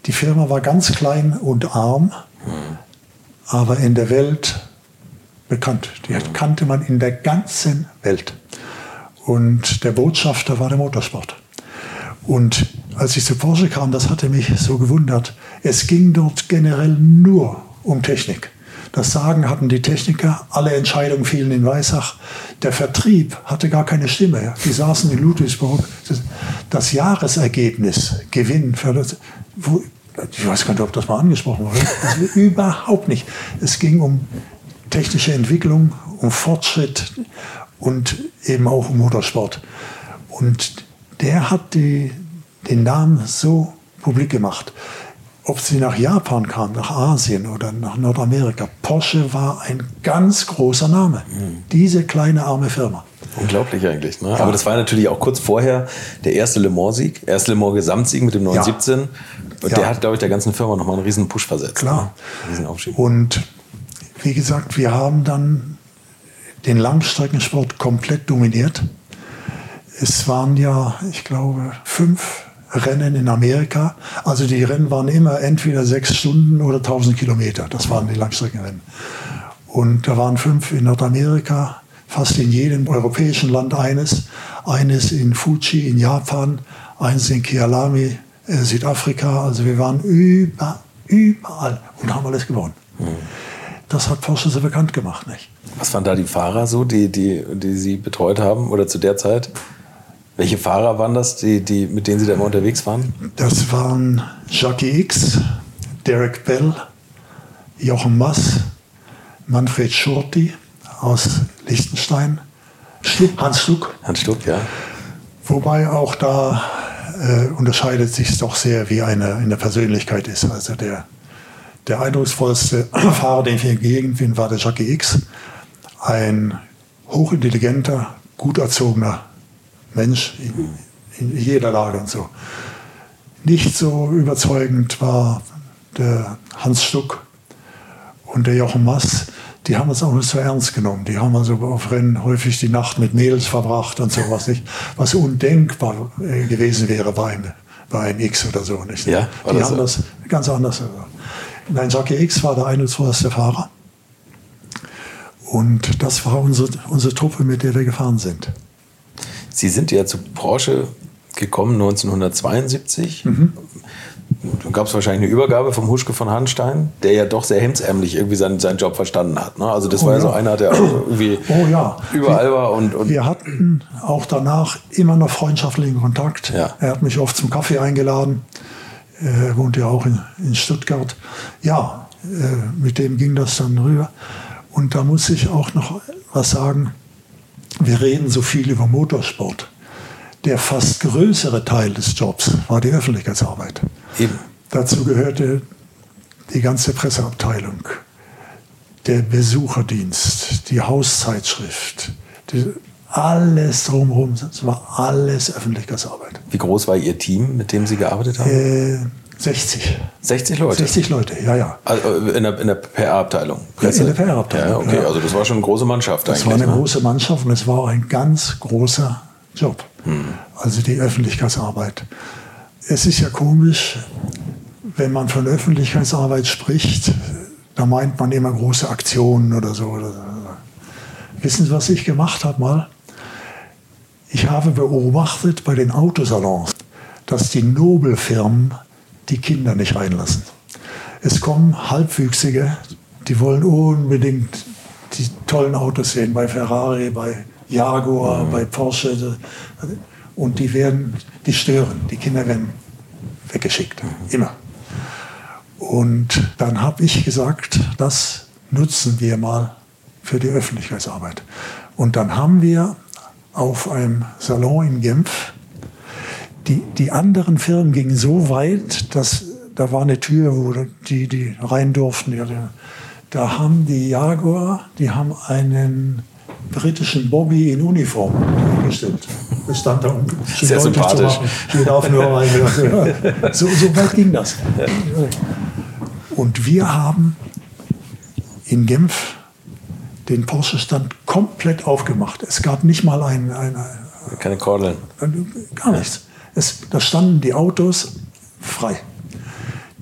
die Firma war ganz klein und arm, aber in der Welt bekannt. Die kannte man in der ganzen Welt. Und der Botschafter war der Motorsport. Und als ich zu Porsche kam, das hatte mich so gewundert. Es ging dort generell nur um Technik. Das Sagen hatten die Techniker, alle Entscheidungen fielen in Weissach. Der Vertrieb hatte gar keine Stimme. Die saßen in Ludwigsburg. Das Jahresergebnis, Gewinn, das, wo, ich weiß gar nicht, ob das mal angesprochen wurde. Überhaupt nicht. Es ging um technische Entwicklung, um Fortschritt und eben auch um Motorsport. Und der hat die, den Namen so publik gemacht. Ob sie nach Japan kam, nach Asien oder nach Nordamerika, Porsche war ein ganz großer Name. Mhm. Diese kleine arme Firma. Unglaublich eigentlich. Ne? Ja. Aber das war natürlich auch kurz vorher der erste Le Mans-Sieg, erste Le Mans-Gesamtsieg mit dem 917. Ja. Und ja. der hat, glaube ich, der ganzen Firma nochmal einen riesen Push versetzt. Klar. Ne? Und wie gesagt, wir haben dann den Langstreckensport komplett dominiert. Es waren ja, ich glaube, fünf Rennen in Amerika. Also die Rennen waren immer entweder sechs Stunden oder 1000 Kilometer. Das waren die Langstreckenrennen. Und da waren fünf in Nordamerika, fast in jedem europäischen Land eines. Eines in Fuji in Japan, eines in Kialami, äh, Südafrika. Also wir waren über, überall und haben alles gewonnen. Mhm. Das hat Porsche so bekannt gemacht, nicht? Was waren da die Fahrer so, die, die, die Sie betreut haben oder zu der Zeit? Welche Fahrer waren das, die, die, mit denen Sie da immer unterwegs waren? Das waren Jackie X, Derek Bell, Jochen Mass, Manfred Schurti aus Liechtenstein, Hans Stuck. Hans Stuck, ja. Wobei auch da äh, unterscheidet sich doch sehr, wie eine, eine Persönlichkeit ist. Also der, der eindrucksvollste Fahrer, den ich entgegen bin, war der Jackie X. Ein hochintelligenter, gut erzogener Mensch in, in jeder Lage und so. Nicht so überzeugend war der Hans Stuck und der Jochen Mass. Die haben es auch nicht so ernst genommen. Die haben also auf Rennen häufig die Nacht mit Mädels verbracht und sowas nicht, was undenkbar äh, gewesen wäre bei einem, bei einem X oder so nicht. Ja, die haben so? das ganz anders. Nein, Jackie X war der eindrucksvollste Fahrer. Und das war unsere, unsere Truppe, mit der wir gefahren sind. Sie sind ja zu Porsche gekommen 1972. Mhm. Dann gab es wahrscheinlich eine Übergabe vom Huschke von Hanstein, der ja doch sehr hemdsärmlich irgendwie seinen, seinen Job verstanden hat. Ne? Also das oh, war ja so einer, der irgendwie oh, ja. überall wir, war. Und, und wir hatten auch danach immer noch freundschaftlichen Kontakt. Ja. Er hat mich oft zum Kaffee eingeladen. Er wohnt ja auch in, in Stuttgart. Ja, äh, mit dem ging das dann rüber. Und da muss ich auch noch was sagen wir reden so viel über Motorsport. Der fast größere Teil des Jobs war die Öffentlichkeitsarbeit. Eben. Dazu gehörte die ganze Presseabteilung, der Besucherdienst, die Hauszeitschrift, die, alles drumherum. Das war alles Öffentlichkeitsarbeit. Wie groß war Ihr Team, mit dem Sie gearbeitet haben? Äh, 60. 60 Leute? 60 Leute, ja, ja. Also in der, in der PR-Abteilung? Ja, in der PR-Abteilung. Ja, okay, ja. also das war schon eine große Mannschaft das eigentlich. Das war eine ne? große Mannschaft und es war auch ein ganz großer Job. Hm. Also die Öffentlichkeitsarbeit. Es ist ja komisch, wenn man von Öffentlichkeitsarbeit spricht, da meint man immer große Aktionen. Oder so. Wissen Sie, was ich gemacht habe mal? Ich habe beobachtet bei den Autosalons, dass die Nobelfirmen die Kinder nicht reinlassen. Es kommen Halbwüchsige, die wollen unbedingt die tollen Autos sehen, bei Ferrari, bei Jaguar, mhm. bei Porsche. Und die werden, die stören. Die Kinder werden weggeschickt. Mhm. Immer. Und dann habe ich gesagt, das nutzen wir mal für die Öffentlichkeitsarbeit. Und dann haben wir auf einem Salon in Genf. Die, die anderen Firmen gingen so weit, dass da war eine Tür, wo die, die rein durften. Da haben die Jaguar, die haben einen britischen Bobby in Uniform gestellt. Das stand da unten. Sehr sympathisch. Die darf nur rein. So, so weit ging das. Und wir haben in Genf den Porsche-Stand komplett aufgemacht. Es gab nicht mal ein... ein, ein Keine Kordeln. Gar nichts. Es, da standen die Autos frei.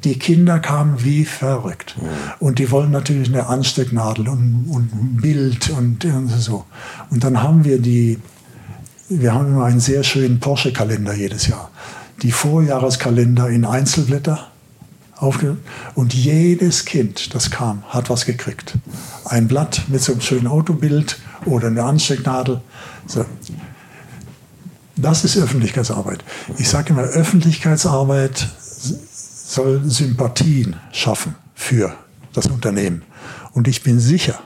Die Kinder kamen wie verrückt. Und die wollen natürlich eine Anstecknadel und, und ein Bild und, und so. Und dann haben wir die, wir haben immer einen sehr schönen Porsche-Kalender jedes Jahr. Die Vorjahreskalender in Einzelblätter und jedes Kind, das kam, hat was gekriegt. Ein Blatt mit so einem schönen Autobild oder eine Anstecknadel. So. Das ist Öffentlichkeitsarbeit. Ich sage immer, Öffentlichkeitsarbeit soll Sympathien schaffen für das Unternehmen. Und ich bin sicher,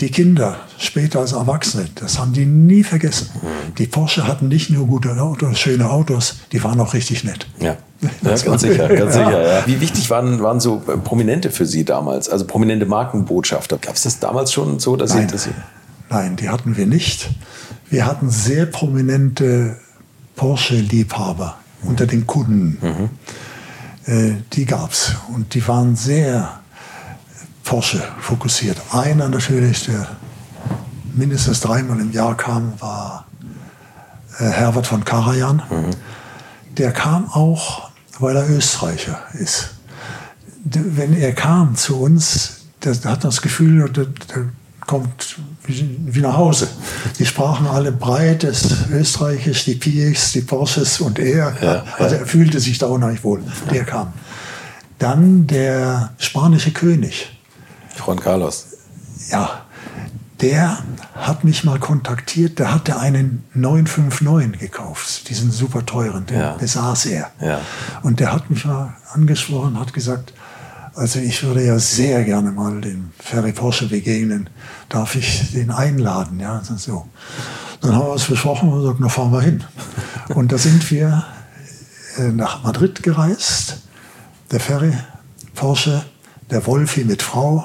die Kinder später als Erwachsene, das haben die nie vergessen. Die Porsche hatten nicht nur gute Autos, schöne Autos, die waren auch richtig nett. Ja, ja ganz sicher, ganz ja. sicher. Ja. Wie wichtig waren, waren so äh, Prominente für Sie damals, also prominente Markenbotschafter? Gab es das damals schon so, dass Nein. Sie das? Nein, die hatten wir nicht. Wir hatten sehr prominente Porsche-Liebhaber unter den Kunden. Mhm. Äh, die gab es. Und die waren sehr Porsche fokussiert. Einer natürlich, der mindestens dreimal im Jahr kam, war äh, Herbert von Karajan. Mhm. Der kam auch, weil er Österreicher ist. Wenn er kam zu uns, der, der hat das Gefühl, der, der kommt wie, nach Hause. Die sprachen alle breites Österreichisch, die PX, die Porsches und er. Ja, also er fühlte sich da unheimlich wohl. Der kam. Dann der spanische König. Juan Carlos. Ja, der hat mich mal kontaktiert, der hatte einen 959 gekauft, diesen super teuren, den ja. besaß er. Ja. Und der hat mich mal angesprochen, hat gesagt, also ich würde ja sehr gerne mal dem Ferry Porsche begegnen. Darf ich den einladen? Ja, so. Dann haben wir uns besprochen und gesagt, na fahren wir hin. Und da sind wir äh, nach Madrid gereist. Der Ferry Porsche, der Wolfi mit Frau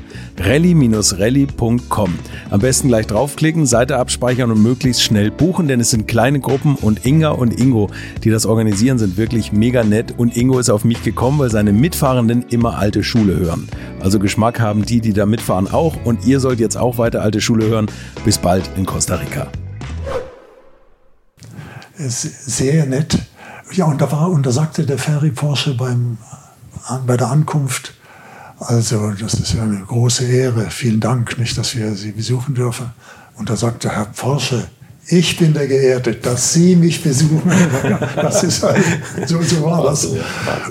rally-rally.com. Am besten gleich draufklicken, Seite abspeichern und möglichst schnell buchen, denn es sind kleine Gruppen und Inga und Ingo, die das organisieren, sind wirklich mega nett und Ingo ist auf mich gekommen, weil seine Mitfahrenden immer alte Schule hören. Also Geschmack haben die, die da mitfahren auch und ihr sollt jetzt auch weiter alte Schule hören. Bis bald in Costa Rica. Sehr nett. Ja, und da war, und da sagte der Ferry Porsche beim, bei der Ankunft, Also das ist ja eine große Ehre. Vielen Dank, nicht, dass wir Sie besuchen dürfen. Und da sagte Herr Porsche, ich bin der Geehrte, dass Sie mich besuchen. Das ist halt, so, so war das.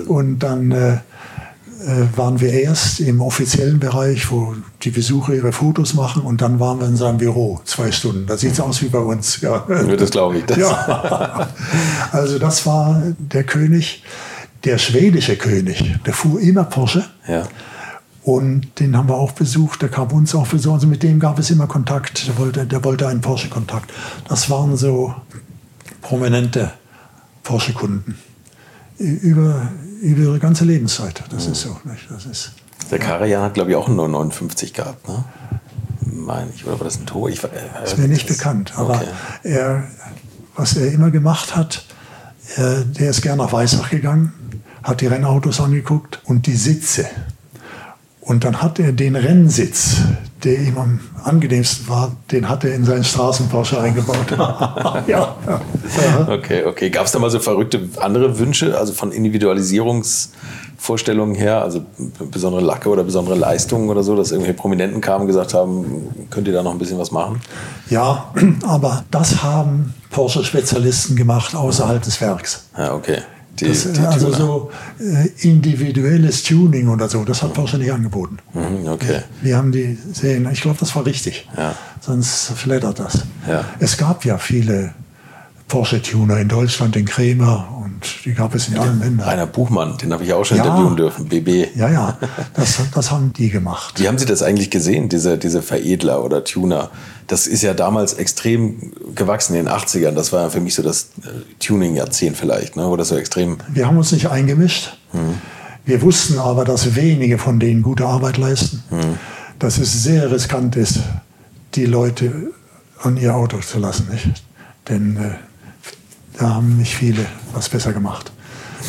Und dann äh, äh, waren wir erst im offiziellen Bereich, wo die Besucher ihre Fotos machen und dann waren wir in seinem Büro, zwei Stunden. Da sieht es aus wie bei uns. Ja. Das glaube ich. Das. Ja. Also das war der König, der schwedische König. Der fuhr immer Porsche. Ja. Und den haben wir auch besucht, der kam uns auch besuchen. Also mit dem gab es immer Kontakt. Der wollte, der wollte einen Porsche-Kontakt. Das waren so prominente Porsche-Kunden. Über, über ihre ganze Lebenszeit. Das mhm. ist so. Nicht? Das ist, der Karajan hat, glaube ich, auch einen 959 gehabt, ne? Meine ich, oder war das ein Tor? Ich, äh, ist mir nicht bekannt. Aber okay. er, was er immer gemacht hat, er, der ist gern nach Weißach gegangen, hat die Rennautos angeguckt und die Sitze. Und dann hat er den Rennsitz, der ihm am angenehmsten war, den hat er in seinen Straßenporsche eingebaut. ja. Okay, okay. Gab es da mal so verrückte andere Wünsche, also von Individualisierungsvorstellungen her, also besondere Lacke oder besondere Leistungen oder so, dass irgendwelche Prominenten kamen und gesagt haben, könnt ihr da noch ein bisschen was machen? Ja, aber das haben Porsche-Spezialisten gemacht außerhalb des Werks. Ja, okay. Die, das, die also so äh, individuelles Tuning oder so, das hat Porsche nicht angeboten. Mhm, okay. Wir haben die sehen, ich glaube, das war richtig. Ja. Sonst flattert das. Ja. Es gab ja viele Porsche-Tuner in Deutschland, den Krämer und die gab es in allen Ländern. Rainer Buchmann, den habe ich auch schon ja, interviewen dürfen, BB. Ja, ja, das, das haben die gemacht. Wie haben Sie das eigentlich gesehen, diese, diese Veredler oder Tuner? Das ist ja damals extrem gewachsen in den 80ern. Das war ja für mich so das äh, Tuning-Jahrzehnt vielleicht, ne? wo das so extrem... Wir haben uns nicht eingemischt. Hm. Wir wussten aber, dass wenige von denen gute Arbeit leisten. Hm. Dass es sehr riskant ist, die Leute an ihr Auto zu lassen. Nicht? Denn äh, da haben nicht viele was besser gemacht.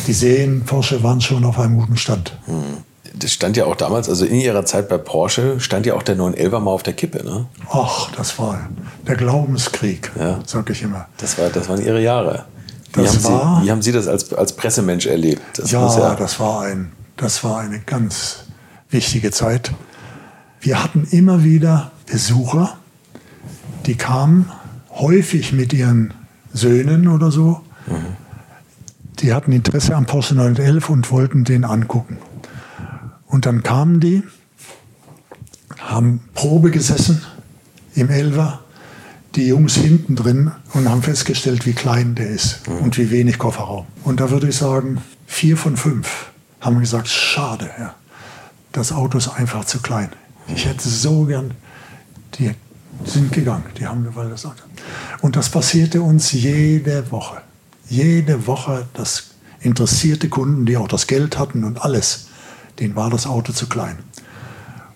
Die Seen Porsche waren schon auf einem guten Stand. Hm. Das stand ja auch damals, also in ihrer Zeit bei Porsche, stand ja auch der 911er mal auf der Kippe, ne? Ach, das war der Glaubenskrieg, ja. sag ich immer. Das, war, das waren ihre Jahre. Wie, haben, war, Sie, wie haben Sie das als, als Pressemensch erlebt? Das ja, ja, das, war ein, das war eine ganz wichtige Zeit. Wir hatten immer wieder Besucher, die kamen häufig mit ihren Söhnen oder so. Mhm. Die hatten Interesse am Porsche 911 und wollten den angucken. Und dann kamen die, haben Probe gesessen im Elver, die Jungs hinten drin und haben festgestellt, wie klein der ist mhm. und wie wenig Kofferraum. Und da würde ich sagen, vier von fünf haben gesagt, schade, ja, das Auto ist einfach zu klein. Ich hätte so gern, die sind gegangen, die haben, weil das Auto. Und das passierte uns jede Woche. Jede Woche, das interessierte Kunden, die auch das Geld hatten und alles, denen war das Auto zu klein.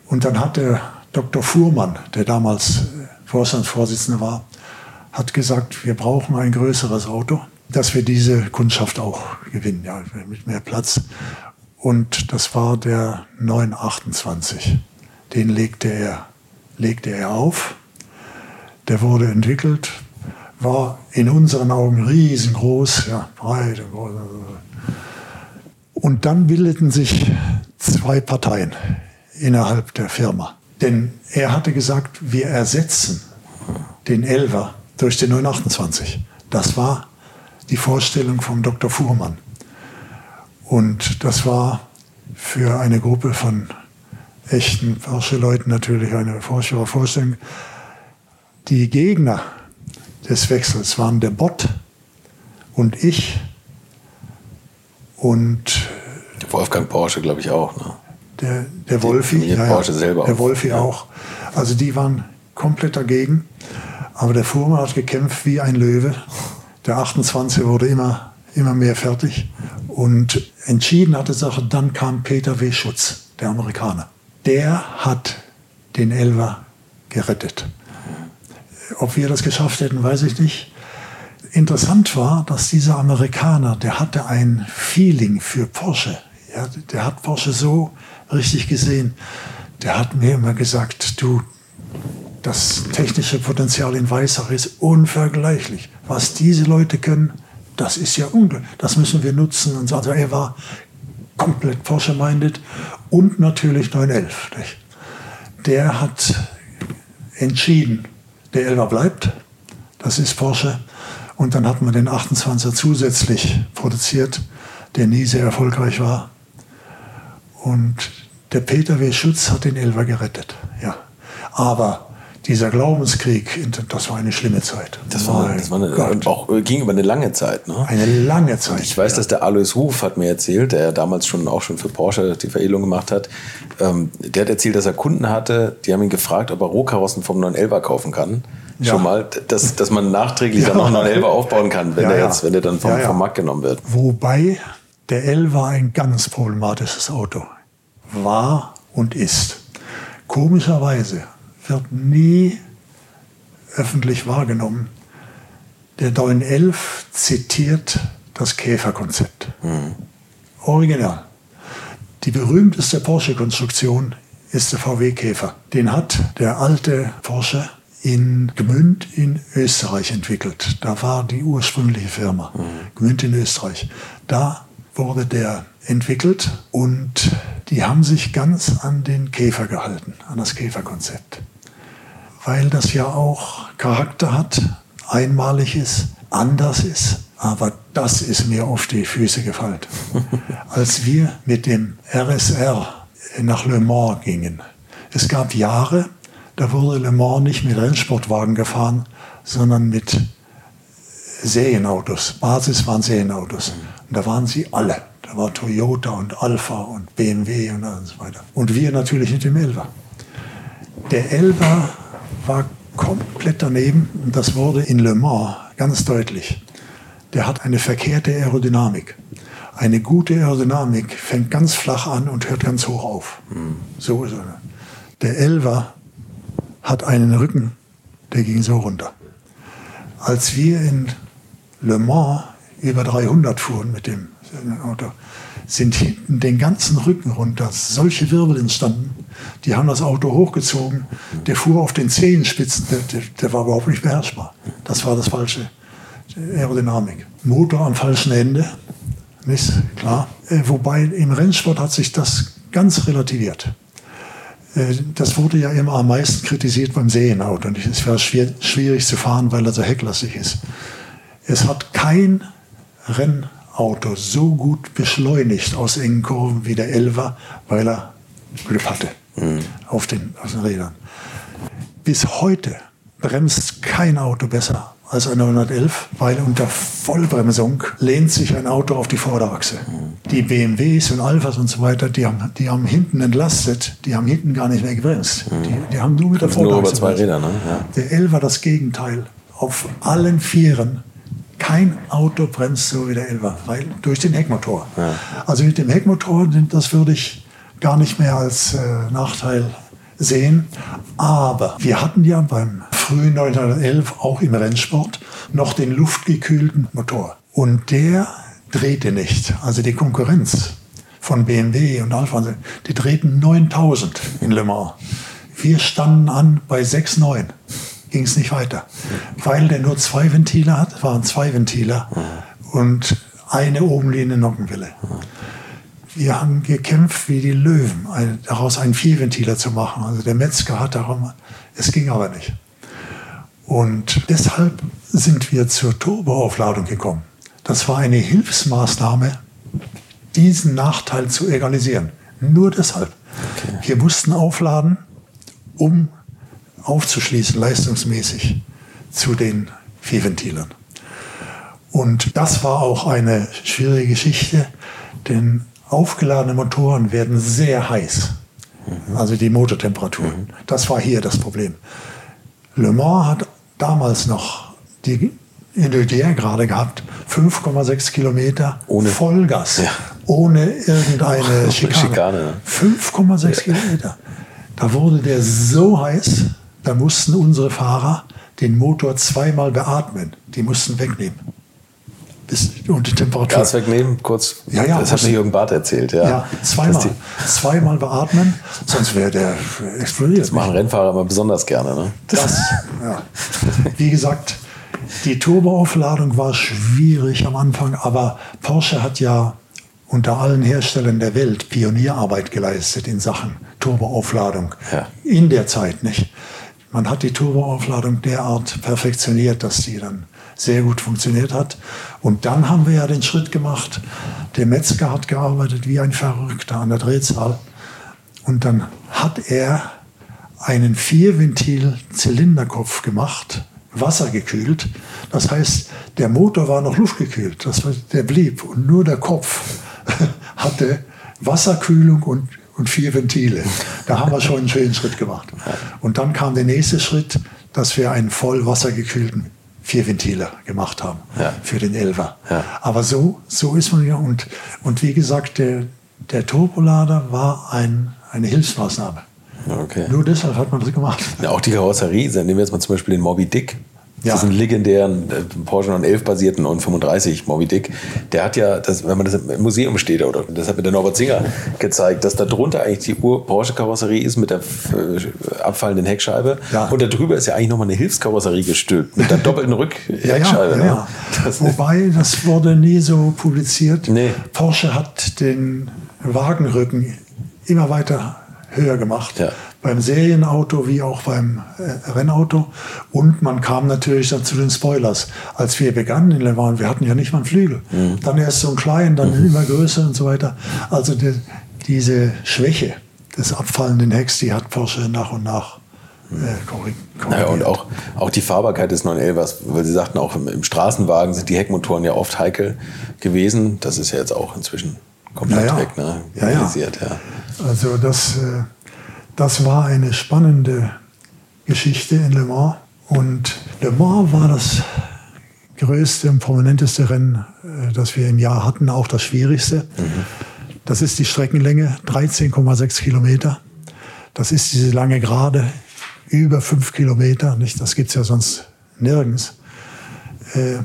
Und dann hat der Dr. Fuhrmann, der damals äh, Vorstandsvorsitzender war, hat gesagt, wir brauchen ein größeres Auto, dass wir diese Kundschaft auch gewinnen, ja, mit mehr Platz. Und das war der 928. Den legte er, legte er auf. Der wurde entwickelt, war in unseren Augen riesengroß, ja, breit und dann bildeten sich zwei Parteien innerhalb der Firma. Denn er hatte gesagt, wir ersetzen den Elver durch den 928. Das war die Vorstellung vom Dr. Fuhrmann. Und das war für eine Gruppe von echten Porsche-Leuten natürlich eine Vorstellung. Die Gegner des Wechsels waren der Bot und ich und Wolfgang Porsche, glaube ich, auch. Ne? Der, der Wolfi, ja, Porsche selber der Wolfi ja. auch. Also die waren komplett dagegen. Aber der Fuhrmann hat gekämpft wie ein Löwe. Der 28 wurde immer, immer mehr fertig. Und entschieden hat die Sache, dann kam Peter W. Schutz, der Amerikaner. Der hat den Elver gerettet. Ob wir das geschafft hätten, weiß ich nicht. Interessant war, dass dieser Amerikaner, der hatte ein Feeling für Porsche. Ja, der hat Porsche so richtig gesehen. Der hat mir immer gesagt, du, das technische Potenzial in Weissach ist unvergleichlich. Was diese Leute können, das ist ja unglaublich. Das müssen wir nutzen. Und also er war komplett Porsche-minded und natürlich 911. Nicht? Der hat entschieden, der 11er bleibt, das ist Porsche. Und dann hat man den 28er zusätzlich produziert, der nie sehr erfolgreich war. Und der Peter W. Schutz hat den Elfer gerettet. Ja. Aber dieser Glaubenskrieg, das war eine schlimme Zeit. Das war, das war eine, und auch äh, ging über eine lange Zeit. Ne? Eine lange Zeit. Ich weiß, ja. dass der Alois Ruf hat mir erzählt, der ja damals schon auch schon für Porsche die Veredelung gemacht hat. Ähm, der hat erzählt, dass er Kunden hatte, die haben ihn gefragt, ob er Rohkarossen vom 911 kaufen kann. Ja. Schon mal, dass, dass man nachträglich ja. dann noch einen 911 aufbauen kann, wenn der jetzt, wenn der dann vom, vom Markt genommen wird. Wobei der 11 war ein ganz problematisches Auto. War und ist. Komischerweise wird nie öffentlich wahrgenommen. Der 911 zitiert das Käferkonzept. Mhm. Original. Die berühmteste Porsche-Konstruktion ist der VW-Käfer. Den hat der alte Porsche in Gmünd in Österreich entwickelt. Da war die ursprüngliche Firma. Mhm. Gmünd in Österreich. Da wurde der entwickelt und die haben sich ganz an den Käfer gehalten, an das Käferkonzept weil das ja auch Charakter hat, einmalig ist, anders ist. Aber das ist mir auf die Füße gefallen. Als wir mit dem RSR nach Le Mans gingen, es gab Jahre, da wurde Le Mans nicht mit Rennsportwagen gefahren, sondern mit Serienautos. Basis waren Serienautos. Und da waren sie alle. Da war Toyota und Alpha und BMW und so weiter. Und wir natürlich mit dem Elva. Der Elva war komplett daneben und das wurde in Le Mans ganz deutlich. Der hat eine verkehrte Aerodynamik. Eine gute Aerodynamik fängt ganz flach an und hört ganz hoch auf. Mhm. So ist er. Der Elver hat einen Rücken, der ging so runter. Als wir in Le Mans über 300 fuhren mit dem Auto, sind hinten den ganzen Rücken runter solche Wirbel entstanden. Die haben das Auto hochgezogen. Der fuhr auf den Zehenspitzen, der, der, der war überhaupt nicht beherrschbar. Das war das falsche Aerodynamik. Motor am falschen Ende, ist klar. Äh, wobei im Rennsport hat sich das ganz relativiert. Äh, das wurde ja immer am meisten kritisiert beim Serienauto. Es war schwer, schwierig zu fahren, weil er so hecklastig ist. Es hat kein Renn Auto so gut beschleunigt aus engen Kurven wie der Elver, weil er Grip hatte mhm. auf, den, auf den Rädern. Bis heute bremst kein Auto besser als ein 911, weil unter Vollbremsung lehnt sich ein Auto auf die Vorderachse. Mhm. Die BMWs und Alphas und so weiter, die haben, die haben hinten entlastet, die haben hinten gar nicht mehr gebremst. Mhm. Die, die, haben nur mit der Vorderachse. Nur über zwei Räder, ne? Ja. Der 11 das Gegenteil. Auf allen Vieren kein Auto bremst so wie der Elva, weil durch den Heckmotor. Ja. Also mit dem Heckmotor, das würde ich gar nicht mehr als äh, Nachteil sehen. Aber wir hatten ja beim frühen 1911 auch im Rennsport noch den luftgekühlten Motor. Und der drehte nicht. Also die Konkurrenz von BMW und Alfa, die drehten 9000 in Le Mans. Wir standen an bei 6,9 ging es nicht weiter. Weil der nur zwei Ventile hat, waren zwei Ventile und eine obenliegende Nockenwelle. Wir haben gekämpft wie die Löwen, daraus einen Vierventiler zu machen. Also der Metzger hat darum, es ging aber nicht. Und deshalb sind wir zur Turboaufladung gekommen. Das war eine Hilfsmaßnahme, diesen Nachteil zu egalisieren. Nur deshalb. Okay. Wir mussten aufladen, um aufzuschließen, leistungsmäßig, zu den Vierventilern. Und das war auch eine schwierige Geschichte, denn aufgeladene Motoren werden sehr heiß, also die Motortemperaturen. Das war hier das Problem. Le Mans hat damals noch die in der gerade gehabt, 5,6 Kilometer ohne Vollgas, ja. ohne irgendeine Schikane. Schikane. 5,6 Kilometer. Da wurde der so heiß, da mussten unsere Fahrer den Motor zweimal beatmen. Die mussten wegnehmen. Und die Temperatur. Gas wegnehmen, kurz. Ja, ja, das hat mir Jürgen Barth erzählt. Ja, ja zweimal. zweimal beatmen, sonst wäre der explodiert. Das machen Rennfahrer immer besonders gerne. Ne? Das, ja. Wie gesagt, die Turboaufladung war schwierig am Anfang, aber Porsche hat ja unter allen Herstellern der Welt Pionierarbeit geleistet in Sachen Turboaufladung. Ja. In der Zeit, nicht? Man hat die Turboaufladung derart perfektioniert, dass sie dann sehr gut funktioniert hat. Und dann haben wir ja den Schritt gemacht. Der Metzger hat gearbeitet wie ein Verrückter an der Drehzahl. Und dann hat er einen Vierventil-Zylinderkopf gemacht, wassergekühlt. Das heißt, der Motor war noch luftgekühlt, das war, der blieb. Und nur der Kopf hatte Wasserkühlung und, und vier Ventile. Da haben wir schon einen schönen Schritt gemacht. Und dann kam der nächste Schritt, dass wir einen voll wassergekühlten vier Ventile gemacht haben ja. für den Elfer. Ja. Aber so, so ist man ja. Und, und wie gesagt, der, der Turbolader war ein, eine Hilfsmaßnahme. Okay. Nur deshalb hat man das gemacht. Ja, auch die Karosserie, nehmen wir jetzt mal zum Beispiel den Moby Dick. Ja. Diesen legendären äh, Porsche 911 basierten und 35 Moby Dick, der hat ja, das, wenn man das im Museum steht, oder das hat mir der Norbert Singer gezeigt, dass da drunter eigentlich die Ur-Porsche-Karosserie ist mit der äh, abfallenden Heckscheibe. Ja. Und darüber ist ja eigentlich nochmal eine Hilfskarosserie gestülpt mit der doppelten Rückheckscheibe. Ja, ja, ne? das Wobei, das wurde nie so publiziert. Nee. Porsche hat den Wagenrücken immer weiter höher gemacht. Ja beim Serienauto wie auch beim äh, Rennauto. Und man kam natürlich dann zu den Spoilers. Als wir begannen in Le Mans, wir hatten ja nicht mal einen Flügel. Mhm. Dann erst so einen kleinen, dann mhm. immer größer und so weiter. Also die, diese Schwäche des abfallenden Hecks, die hat Porsche nach und nach äh, korrigiert. Naja, und auch, auch die Fahrbarkeit des 911, weil Sie sagten, auch im, im, Straßenwagen sind die Heckmotoren ja oft heikel gewesen. Das ist ja jetzt auch inzwischen komplett ja, weg, ne? Ja, ja. ja. Also das... Äh, das war eine spannende Geschichte in Le Mans. Und Le Mans war das größte und prominenteste Rennen, äh, das wir im Jahr hatten, auch das schwierigste. Das ist die Streckenlänge, 13,6 Kilometer. Das ist diese lange Gerade, über fünf Kilometer. Nicht? Das gibt es ja sonst nirgends. Äh,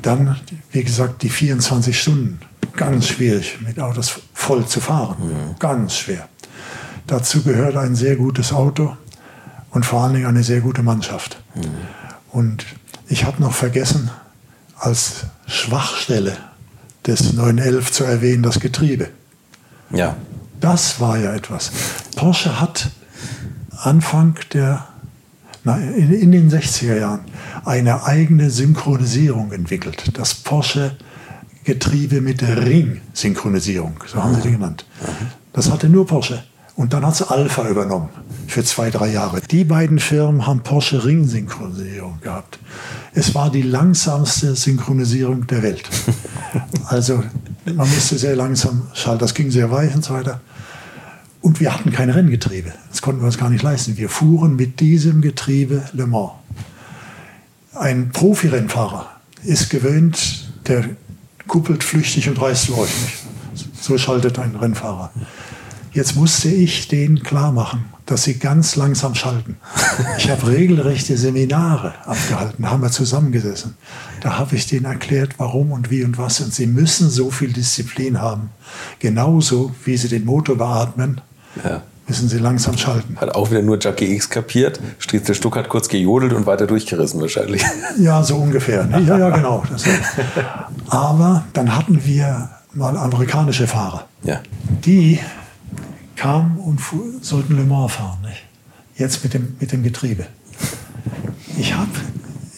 dann, wie gesagt, die 24 Stunden. Ganz schwierig, mit Autos voll zu fahren. Mhm. Ganz schwer. Dazu gehört ein sehr gutes Auto und vor allen Dingen eine sehr gute Mannschaft. Mhm. Und ich habe noch vergessen, als Schwachstelle des 911 zu erwähnen, das Getriebe. Ja. Das war ja etwas. Porsche hat Anfang der, na, in, in, den 60er Jahren eine eigene Synchronisierung entwickelt. Das Porsche Getriebe mit Ring-Synchronisierung, so haben sie die genannt. Das hatte nur Porsche. Und dann hat es Alpha übernommen für zwei, drei Jahre. Die beiden Firmen haben Porsche Ring-Synchronisierung gehabt. Es war die langsamste Synchronisierung der Welt. Also man musste sehr langsam schalten, das ging sehr weich und so weiter. Und wir hatten kein Renngetriebe. Das konnten wir uns gar nicht leisten. Wir fuhren mit diesem Getriebe Le Mans. Ein Profirennfahrer ist gewöhnt, der kuppelt flüchtig und reißt durch. So schaltet ein Rennfahrer. Jetzt musste ich denen klar machen, dass sie ganz langsam schalten. Ich habe regelrechte Seminare abgehalten, haben wir zusammengesessen. Da habe ich denen erklärt, warum und wie und was. Und sie müssen so viel Disziplin haben. Genauso wie sie den Motor beatmen, ja. Müssen sie langsam schalten. Hat auch wieder nur Jackie X kapiert. Striezel Stuck hat kurz gejodelt und weiter durchgerissen wahrscheinlich. Ja, so ungefähr. Ja, ja, genau. Aber dann hatten wir mal amerikanische Fahrer. Ja. Die kamen und sollten Le Mans fahren. Nicht? Jetzt mit dem, mit dem Getriebe. Ich habe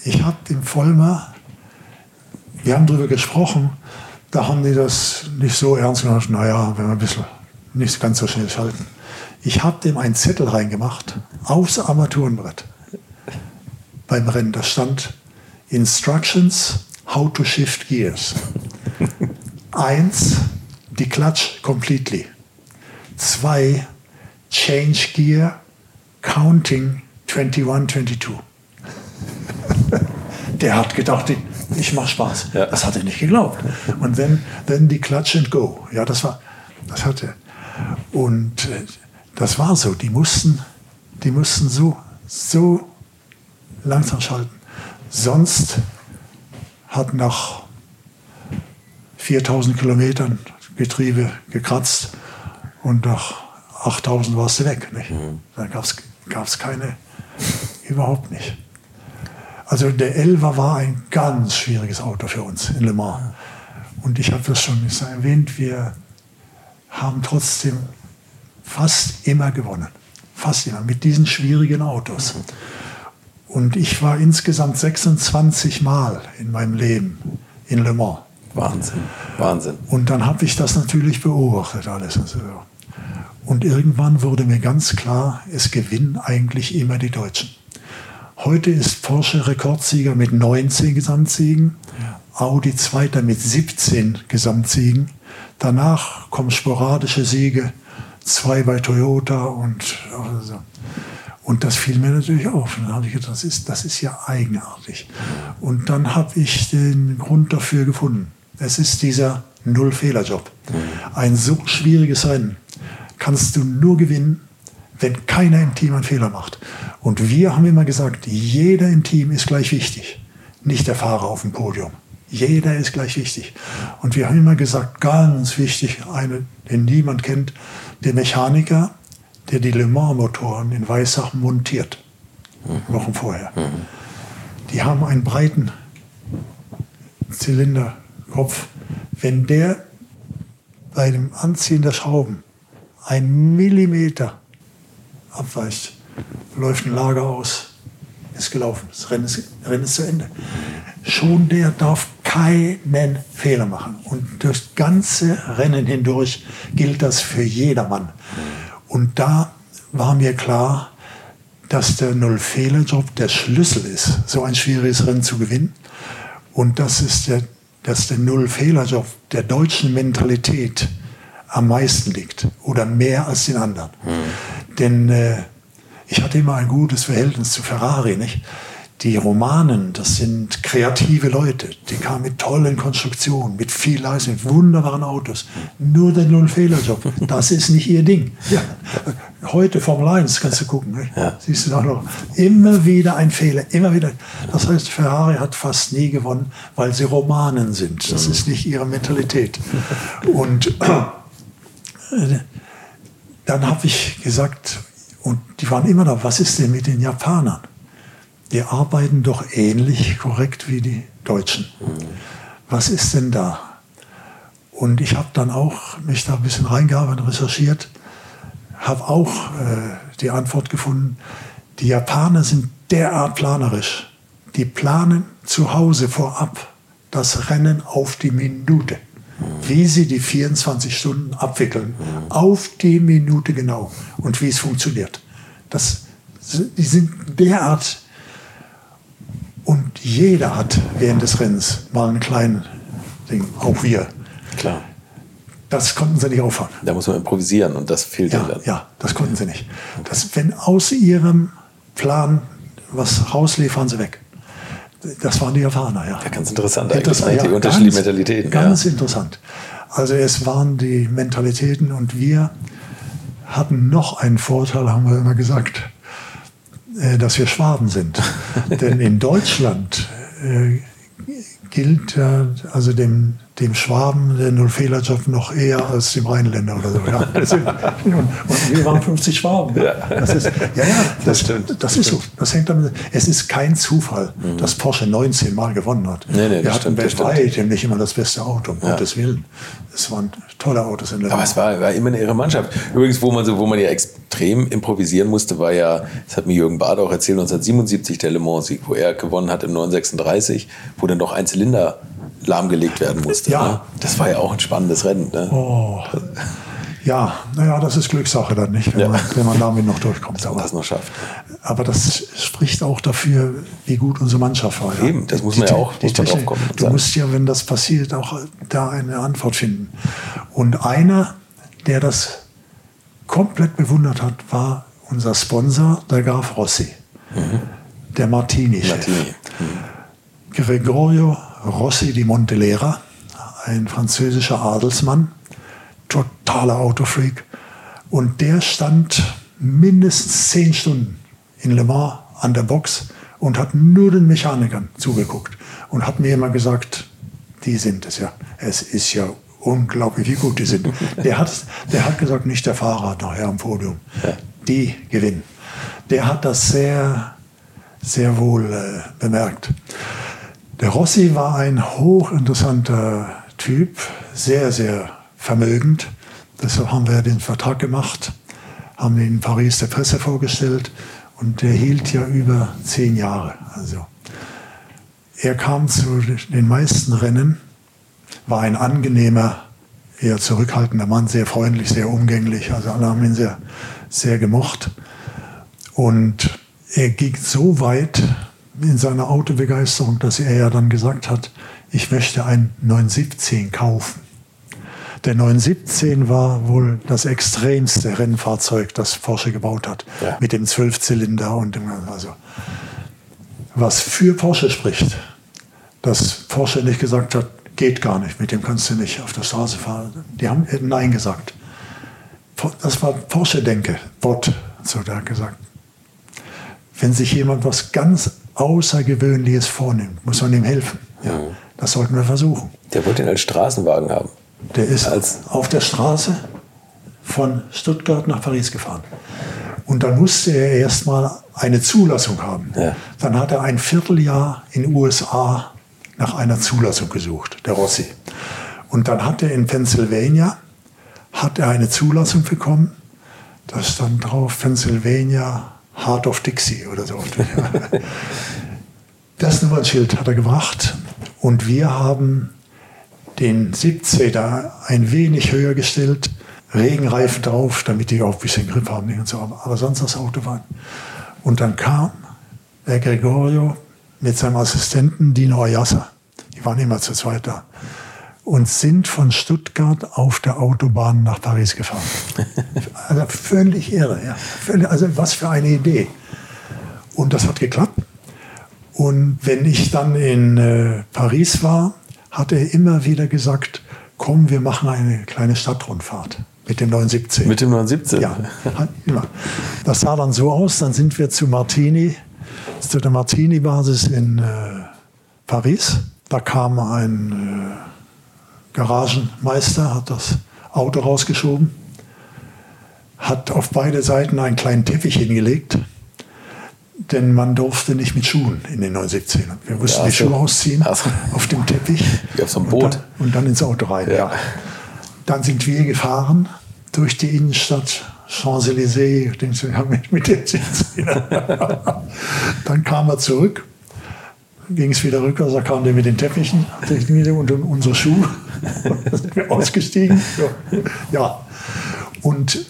ich hab dem Vollmer, wir haben darüber gesprochen, da haben die das nicht so ernst genommen. Naja, wenn wir ein bisschen nicht ganz so schnell schalten. Ich habe dem einen Zettel reingemacht aufs Armaturenbrett beim Rennen. Da stand Instructions how to shift gears. Eins, die Clutch completely. 2 Change Gear Counting 21, 22. Der hat gedacht, ich mache Spaß. Ja. Das hat er nicht geglaubt. Und dann, dann die Clutch and Go. Ja, das war, das hatte. Und äh, das war so. Die mussten, die mussten so, so langsam schalten. Sonst hat nach 4000 Kilometern Getriebe gekratzt und nach 8000 warst du weg. Nicht? Mhm. Da gab es keine, überhaupt nicht. Also der Elva war ein ganz schwieriges Auto für uns in Le Mans. Und ich habe das schon erwähnt, wir haben trotzdem fast immer gewonnen. Fast immer mit diesen schwierigen Autos. Und ich war insgesamt 26 Mal in meinem Leben in Le Mans. Wahnsinn, Wahnsinn. Und dann habe ich das natürlich beobachtet alles. Und irgendwann wurde mir ganz klar, es gewinnen eigentlich immer die Deutschen. Heute ist Porsche Rekordsieger mit 19 Gesamtsiegen, Audi Zweiter mit 17 Gesamtsiegen. Danach kommen sporadische Siege, zwei bei Toyota und also. Und das fiel mir natürlich auf. Und dann habe ich gedacht, das ist, das ist ja eigenartig. Und dann habe ich den Grund dafür gefunden. Es ist dieser Null-Fehler-Job. Ein so schwieriges Rennen kannst du nur gewinnen, wenn keiner im Team einen Fehler macht. Und wir haben immer gesagt, jeder im Team ist gleich wichtig, nicht der Fahrer auf dem Podium. Jeder ist gleich wichtig. Und wir haben immer gesagt, ganz wichtig, eine, den niemand kennt, der Mechaniker, der die Le Mans-Motoren in Weissach montiert, mhm. Wochen vorher. Mhm. Die haben einen breiten Zylinderkopf. Wenn der bei dem Anziehen der Schrauben ein Millimeter abweicht, läuft ein Lager aus, ist gelaufen, das Rennen ist, Rennen ist zu Ende. Schon der darf keinen Fehler machen. Und das ganze Rennen hindurch gilt das für jedermann. Und da war mir klar, dass der Null-Fehler-Job der Schlüssel ist, so ein schwieriges Rennen zu gewinnen. Und das ist der, dass der Null-Fehler-Job der deutschen Mentalität am meisten liegt oder mehr als den anderen. Mhm. Denn äh, ich hatte immer ein gutes Verhältnis zu Ferrari, nicht? Die Romanen, das sind kreative Leute, die kamen mit tollen Konstruktionen, mit viel Leistung, mit wunderbaren Autos. Nur der Null-Fehler-Job, das ist nicht ihr Ding. Ja. Heute Formel 1 kannst du gucken, ja. siehst du da noch. Immer wieder ein Fehler, immer wieder. Das heißt, Ferrari hat fast nie gewonnen, weil sie Romanen sind. Das ist nicht ihre Mentalität. Und äh, dann habe ich gesagt, und die waren immer da, was ist denn mit den Japanern? Die arbeiten doch ähnlich korrekt wie die Deutschen. Was ist denn da? Und ich habe dann auch mich da ein bisschen reingearbeitet, recherchiert, habe auch äh, die Antwort gefunden, die Japaner sind derart planerisch. Die planen zu Hause vorab das Rennen auf die Minute wie sie die 24 Stunden abwickeln. Auf die Minute genau. Und wie es funktioniert. Das, die sind derart. Und jeder hat während des Rennens mal einen kleinen Ding. Auch wir. Klar. Das konnten sie nicht auffahren. Da muss man improvisieren und das fehlt ja, dann. Ja, das konnten sie nicht. Das, wenn aus ihrem Plan was rauslief, fahren sie weg. Das waren die Japaner, ja. ja ganz interessant eigentlich, das, ja, die unterschiedlichen Mentalitäten. Ganz ja. interessant. Also es waren die Mentalitäten und wir hatten noch einen Vorteil, haben wir immer gesagt, dass wir Schwaben sind. Denn in Deutschland äh, gilt ja, also dem, dem Schwaben der Nullfehlerjob noch eher als dem Rheinländer oder so. Ja. und, und, wir waren 50 Schwaben. Ja. Das ist, ja, ja, das, das stimmt. Das, ist stimmt. so. Das hängt damit. Es ist kein Zufall, mhm. dass Porsche 19 Mal gewonnen hat. Nee, nee, wir hatten weltweit nicht immer das beste Auto, um ja. Gottes Willen. Es waren tolle Autos in der Aber es war, war immer ihre Mannschaft. Übrigens, wo man, so, wo man ja extrem improvisieren musste, war ja, das hat mir Jürgen Bad auch erzählt, 1977 der Le Mans-Sieg, wo er gewonnen hat im 936, wo dann noch ein Zylinder lahmgelegt werden musste. Ja. Ne? Das war ja auch ein spannendes Rennen. Ne? Oh. Ja, naja, das ist Glückssache dann nicht, wenn, ja. man, wenn man damit noch durchkommt. Aber, das noch schafft. Aber das spricht auch dafür, wie gut unsere Mannschaft war. Ja. Eben, das muss man die, ja auch die, muss man kommen. Du musst ja, wenn das passiert, auch da eine Antwort finden. Und einer, der das komplett bewundert hat, war unser Sponsor, der Graf Rossi, mhm. der Martini. Martini. Mhm. Gregorio Rossi di Montelera, ein französischer Adelsmann, totaler Autofreak. Und der stand mindestens zehn Stunden in Le Mans an der Box und hat nur den Mechanikern zugeguckt und hat mir immer gesagt, die sind es ja. Es ist ja unglaublich, wie gut die sind. Der hat, der hat gesagt, nicht der Fahrer nachher am Podium. Die gewinnen. Der hat das sehr, sehr wohl äh, bemerkt. Der Rossi war ein hochinteressanter Typ, sehr, sehr vermögend. Deshalb haben wir den Vertrag gemacht, haben ihn in Paris der Presse vorgestellt und der hielt ja über zehn Jahre. Also er kam zu den meisten Rennen, war ein angenehmer, eher zurückhaltender Mann, sehr freundlich, sehr umgänglich. Also alle haben ihn sehr, sehr gemocht. Und er ging so weit in seiner Autobegeisterung, dass er ja dann gesagt hat, ich möchte ein 917 kaufen. Der 917 war wohl das extremste Rennfahrzeug, das Porsche gebaut hat. Ja. Mit dem Zwölfzylinder und dem, also was für Porsche spricht. Dass Porsche nicht gesagt hat, geht gar nicht, mit dem kannst du nicht auf der Straße fahren. Die haben hätten Nein gesagt. Das war Porsche-Denke. Bot, so der hat gesagt. Wenn sich jemand was ganz Außergewöhnliches vornimmt, muss man ihm helfen. Ja. Das sollten wir versuchen. Der wollte ihn als Straßenwagen haben. Der ist als auf der Straße von Stuttgart nach Paris gefahren. Und dann musste er erstmal eine Zulassung haben. Ja. Dann hat er ein Vierteljahr in den USA nach einer Zulassung gesucht, der Rossi. Und dann hat er in Pennsylvania hat er eine Zulassung bekommen. Da stand drauf Pennsylvania Heart of Dixie oder so. das Nummernschild hat er gebracht und wir haben den 17er ein wenig höher gestellt, Regenreifen drauf, damit die auch ein bisschen Grip haben und so. Aber sonst das Auto war. Und dann kam der Gregorio mit seinem Assistenten Dino Ayasa. Die waren immer zu zweit da. Und sind von Stuttgart auf der Autobahn nach Paris gefahren. Also völlig irre, ja. Also was für eine Idee. Und das hat geklappt. Und wenn ich dann in äh, Paris war, hat er immer wieder gesagt, komm, wir machen eine kleine Stadtrundfahrt mit dem 917. Mit dem 917? Ja, immer. Das sah dann so aus, dann sind wir zu Martini, zu der Martini-Basis in äh, Paris. Da kam ein äh, Garagenmeister, hat das Auto rausgeschoben, hat auf beide Seiten einen kleinen Teppich hingelegt denn man durfte nicht mit Schuhen in den 917. Wir mussten ja, die Schuhe ausziehen also, auf dem Teppich. Wie auf so einem Boot. Und dann, und dann ins Auto rein. Ja. ja. Dann sind wir gefahren durch die Innenstadt, Champs-Élysées, mit, mit den Dann kam er zurück, ging es wieder rückwärts, da kam der mit den Teppichen und unsere Schuhe. da sind wir ausgestiegen. Ja. Und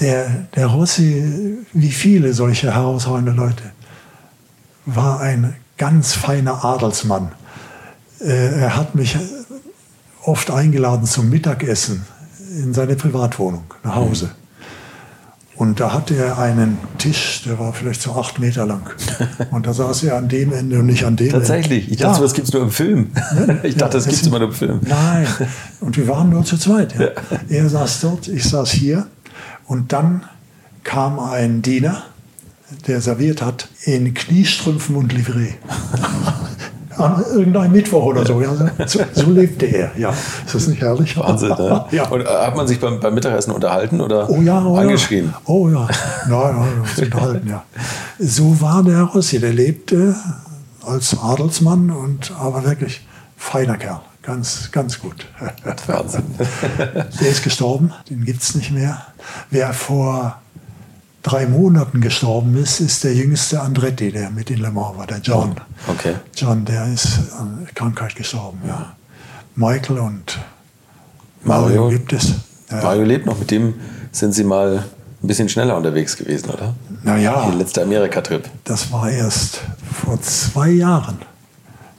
der, der Rossi, wie viele solche herausragende Leute, war ein ganz feiner Adelsmann. Äh, er hat mich oft eingeladen zum Mittagessen in seine Privatwohnung nach Hause. Und da hatte er einen Tisch, der war vielleicht so acht Meter lang. Und da saß er an dem Ende und nicht an dem Tatsächlich? Ende. Ich dachte, ja. das gibt es nur im Film. Ich dachte, das gibt es immer nur im Film. Nein. Und wir waren nur zu zweit. Ja. Er saß dort, ich saß hier. Und dann kam ein Diener, der serviert hat, in Kniestrümpfen und Livree. An irgendeinem Mittwoch oder so. Ja, so, so lebte er. Ja, ist das nicht herrlich? Wahnsinn, ne? ja. Und äh, hat man sich beim, beim, Mittagessen unterhalten oder oh ja, oh angeschrien? Ja. Oh ja, nein, nein, unterhalten, ja. So war der Rossi. Der lebte als Adelsmann und aber wirklich feiner Kerl. Ganz, ganz gut. Wahnsinn. Der ist gestorben, den gibt es nicht mehr. Wer vor drei Monaten gestorben ist, ist der jüngste Andretti, der mit in Le Mans war, der John. Okay. John, der ist an Krankheit gestorben, ja. Michael und Mario, Mario gibt es. Ja. Mario lebt noch, mit dem sind Sie mal ein bisschen schneller unterwegs gewesen, oder? Naja. Der letzte Amerika-Trip. Das war erst vor zwei Jahren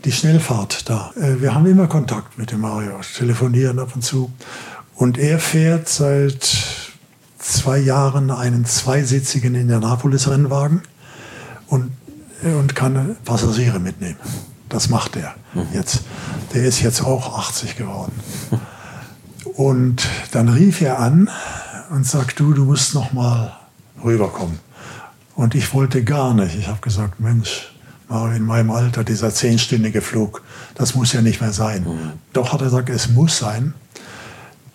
die Schnellfahrt da. Äh, wir haben immer Kontakt mit dem Mario, telefonieren ab und zu. Und er fährt seit zwei Jahren einen zweisitzigen Indianapolis-Rennwagen und, und kann Passagiere mitnehmen. Das macht er mhm. jetzt. Der ist jetzt auch 80 geworden. Und dann rief er an und sagt, du, du musst noch mal rüberkommen. Und ich wollte gar nicht. Ich habe gesagt, Mensch, in meinem Alter, dieser zehnstündige Flug, das muss ja nicht mehr sein. Mhm. Doch hat er gesagt, es muss sein,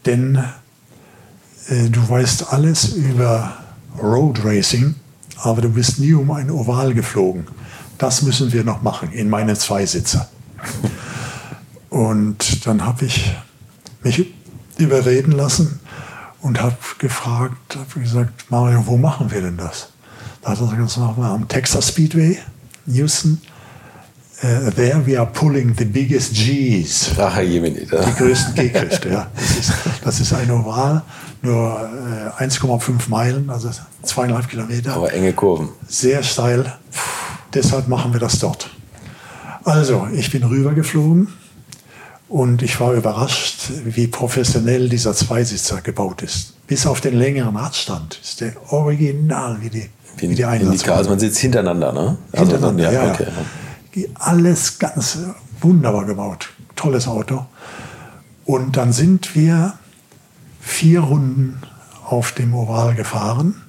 denn du weißt alles über Road Racing, aber du bist nie um ein Oval geflogen. Das müssen wir noch machen in meinen Zweisitzer. Und dann habe ich mich überreden lassen und habe gefragt, habe gesagt, Mario, wo machen wir denn das? Da hat er gesagt, das machen wir am Texas Speedway, Houston. Uh, there we are pulling the biggest G's. Ach, Jemini, Die größten G-Kräfte, ja. Das ist, das ist ein Oval, nur äh, 1,5 Meilen, also zweieinhalb Kilometer. Aber enge Kurven. Sehr steil. Deshalb machen wir das dort. Also, ich bin rübergeflogen und ich war überrascht, wie professionell dieser Zweisitzer gebaut ist. Bis auf den längeren Radstand ist der original wie die, wie, wie die Einsatzwagen. Also man sitzt hintereinander, ne? Also hintereinander, dann, ja, ja, okay. Alles ganz wunderbar gebaut. Tolles Auto. Und dann sind wir vier Runden auf dem Oval gefahren.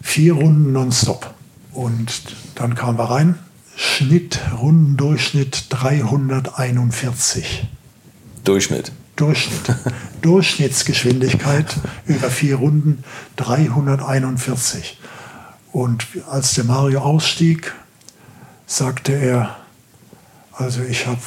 Vier Runden nonstop. Und dann kamen wir rein. Schnitt, Rundendurchschnitt 341. Durchschnitt. Durchschnitt. Durchschnittsgeschwindigkeit über vier Runden 341. Und als der Mario ausstieg, sagte er, also ich habe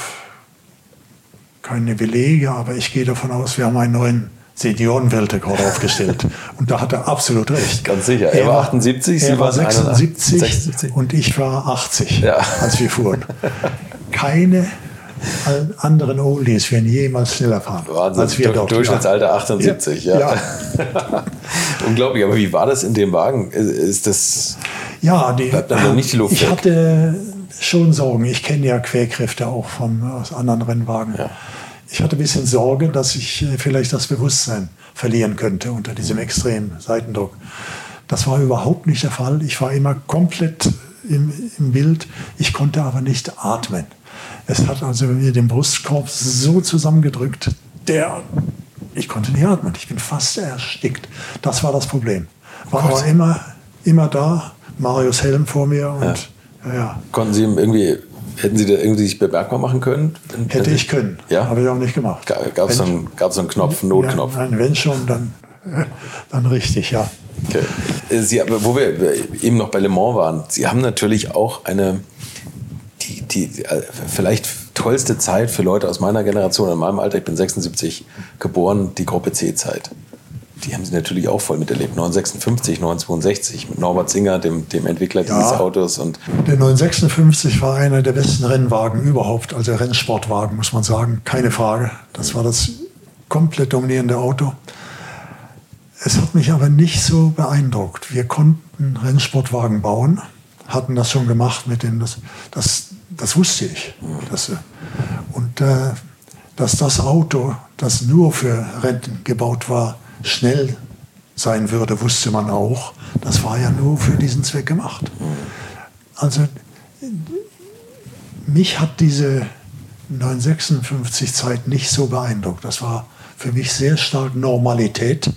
keine Belege, aber ich gehe davon aus, wir haben einen neuen Seniorenweltrekord aufgestellt. Und da hat er absolut recht. Ganz sicher. Er, er war 78, er war 76, 76, und ich war 80, ja. als wir fuhren. Keine anderen Oldies werden jemals schneller fahren. Wahnsinn. Als wir dort. Durchschnittsalter 78, ja. ja. ja. Unglaublich, aber wie war das in dem Wagen? Ist das. Ja, die, bleibt dann nicht die Luft ich weg? hatte schon Sorgen. Ich kenne ja Querkräfte auch von, aus anderen Rennwagen. Ja. Ich hatte ein bisschen Sorge, dass ich äh, vielleicht das Bewusstsein verlieren könnte unter diesem extremen Seitendruck. Das war überhaupt nicht der Fall. Ich war immer komplett im, im Bild. Ich konnte aber nicht atmen. Es hat also mir den Brustkorb so zusammengedrückt, der, ich konnte nicht atmen. Ich bin fast erstickt. Das war das Problem. War aber immer, immer da. Marius Helm vor mir und ja. Ja, Konnten Sie ihm irgendwie Hätten Sie da irgendwie sich bemerkbar machen können? Hätte ich können. Ja? Habe ich auch nicht gemacht. Gab es so, einen, Knopf, einen Notknopf? Ja, nein, wenn schon, dann, dann richtig, ja. Okay. Äh, Sie, wo wir eben noch bei Le Mans waren, Sie haben natürlich auch eine, die, die äh, vielleicht tollste Zeit für Leute aus meiner Generation, in meinem Alter, ich bin 76 geboren, die Gruppe C-Zeit die haben sie natürlich auch voll miterlebt. 956, 962 mit Norbert Singer, dem, dem Entwickler ja, dieses Autos. Und der 956 war einer der besten Rennwagen überhaupt, also Rennsportwagen, muss man sagen, keine Frage. Das war das komplett dominierende Auto. Es hat mich aber nicht so beeindruckt. Wir konnten Rennsportwagen bauen, hatten das schon gemacht mit dem, das, das, das wusste ich. Das, und äh, dass das Auto, das nur für Rennen gebaut war, schnell sein würde, wusste man auch. Das war ja nur für diesen Zweck gemacht. Also mich hat diese 956 Zeit nicht so beeindruckt. Das war für mich sehr stark Normalität.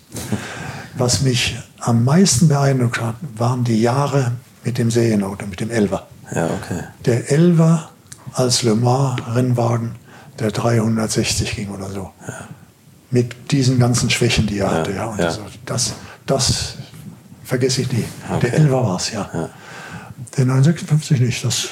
Was mich am meisten beeindruckt hat, waren die Jahre mit dem Serienauto, mit dem Elver. Ja, okay. Der Elver als Le Mans Rennwagen, der 360 ging oder so. Ja mit diesen ganzen Schwächen, die er hatte. Ja. Und ja. Das, das, das, vergesse ich nie. Okay. Der Elfer war es, ja. ja. Der 956 nicht. Das,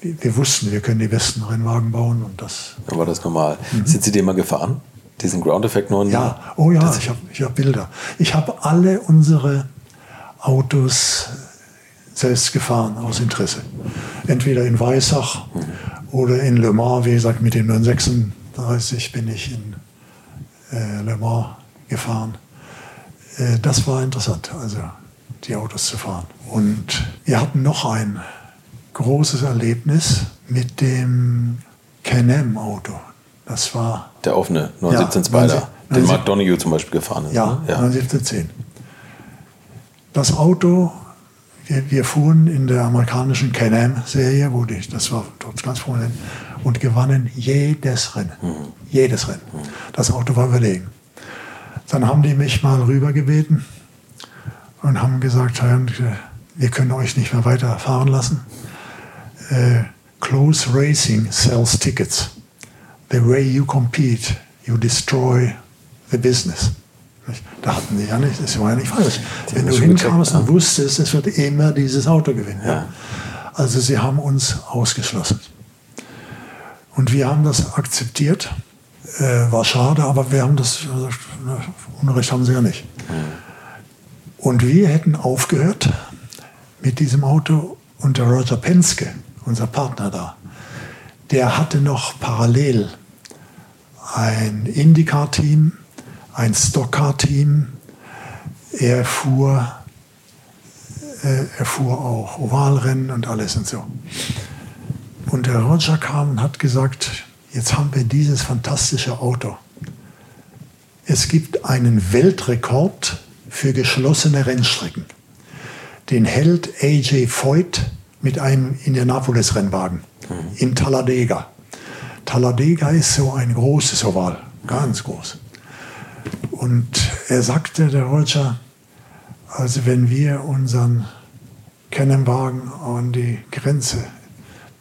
wir, wussten, wir können die besten Rennwagen bauen und das. Dann war das normal. Mhm. Sind Sie den mal gefahren? Diesen Ground Effect 9? Ja, oh ja, ich habe ich hab Bilder. Ich habe alle unsere Autos selbst gefahren aus Interesse. Entweder in Weissach mhm. oder in Le Mans, wie gesagt, mit dem 936 bin ich in äh, Le Mans gefahren. Äh, das war interessant, also die Autos zu fahren. Und wir hatten noch ein großes Erlebnis mit dem Can-Am-Auto. Das war der offene 917 ja, Spider, den Mark Donoghue zum Beispiel gefahren ist. Ja, ne? ja. 91710. Das Auto, wir, wir, fuhren in der amerikanischen Can-Am-Serie, wo die, das war dort ganz vorne, und gewannen jedes Rennen. Mhm. Jedes Rennen. Das Auto war überlegen. Dann haben die mich mal rübergebeten und haben gesagt, wir können euch nicht mehr weiter fahren lassen. Uh, close Racing sells tickets. The way you compete, you destroy the business. Da hatten die ja nicht, das war ja nicht falsch. Wenn du hinkamst und wusstest, es wird immer dieses Auto gewinnen. Ja. Also sie haben uns ausgeschlossen. Und wir haben das akzeptiert. Äh, war schade, aber wir haben das, also, Unrecht haben sie ja nicht. Und wir hätten aufgehört mit diesem Auto und der Roger Penske, unser Partner da, der hatte noch parallel ein IndyCar-Team, ein Stockcar-Team. Er fuhr, äh, er fuhr auch Ovalrennen und alles und so. Und der Roger kam und hat gesagt, jetzt haben wir dieses fantastische Auto. Es gibt einen Weltrekord für geschlossene Rennstrecken. Den hält AJ Foyt mit einem Indianapolis-Rennwagen mhm. in Talladega. Talladega ist so ein großes Oval, ganz groß. Und er sagte, der Roger, also wenn wir unseren Kennenwagen an die Grenze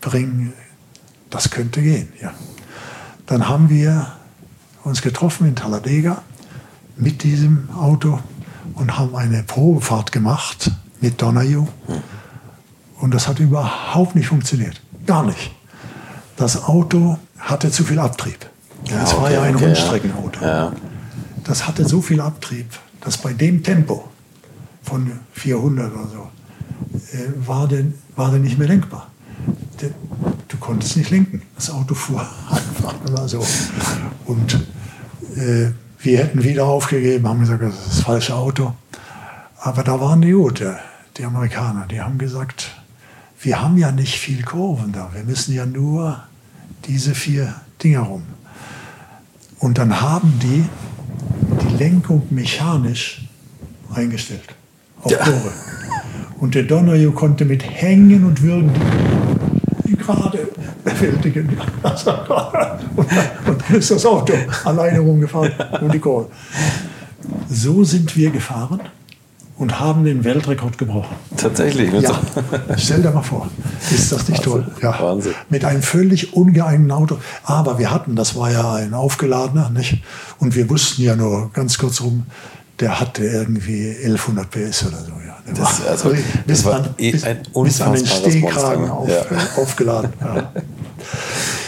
bringen, das könnte gehen, ja. Dann haben wir uns getroffen in Talladega mit diesem Auto und haben eine Probefahrt gemacht mit Donahue. Und das hat überhaupt nicht funktioniert. Gar nicht. Das Auto hatte zu viel Abtrieb. Ja, das okay, war ja ein okay, Rundstreckenauto. Ja. Das hatte so viel Abtrieb, dass bei dem Tempo von 400 oder so äh, war, der, war der nicht mehr lenkbar. Du konntest nicht lenken. Das Auto fuhr einfach immer so. Und äh, wir hätten wieder aufgegeben, haben gesagt, das ist das falsche Auto. Aber da waren die gut, die Amerikaner. Die haben gesagt, wir haben ja nicht viel Kurven da. Wir müssen ja nur diese vier Dinger rum. Und dann haben die die Lenkung mechanisch eingestellt. Auf ja. Kurve. Und der Donnerjo konnte mit Hängen und Würgen gerade bewältigen. und, dann ist das Auto alleine rumgefahren um die Kurve. So sind wir gefahren und haben den Weltrekord gebrochen. Tatsächlich? Ja. Stell dir mal vor, ist das nicht Wahnsinn. toll? Ja. Wahnsinn. Mit einem völlig ungeeigneten Auto. Aber wir hatten, das war ja ein aufgeladener, nicht? Und wir wussten ja nur ganz kurz rum, der hatte irgendwie 1100 PS oder so. Ja. Der das, war, also, bis, war an, eh bis, bis an den Stehkragen auf, ja. äh, aufgeladen. Ja.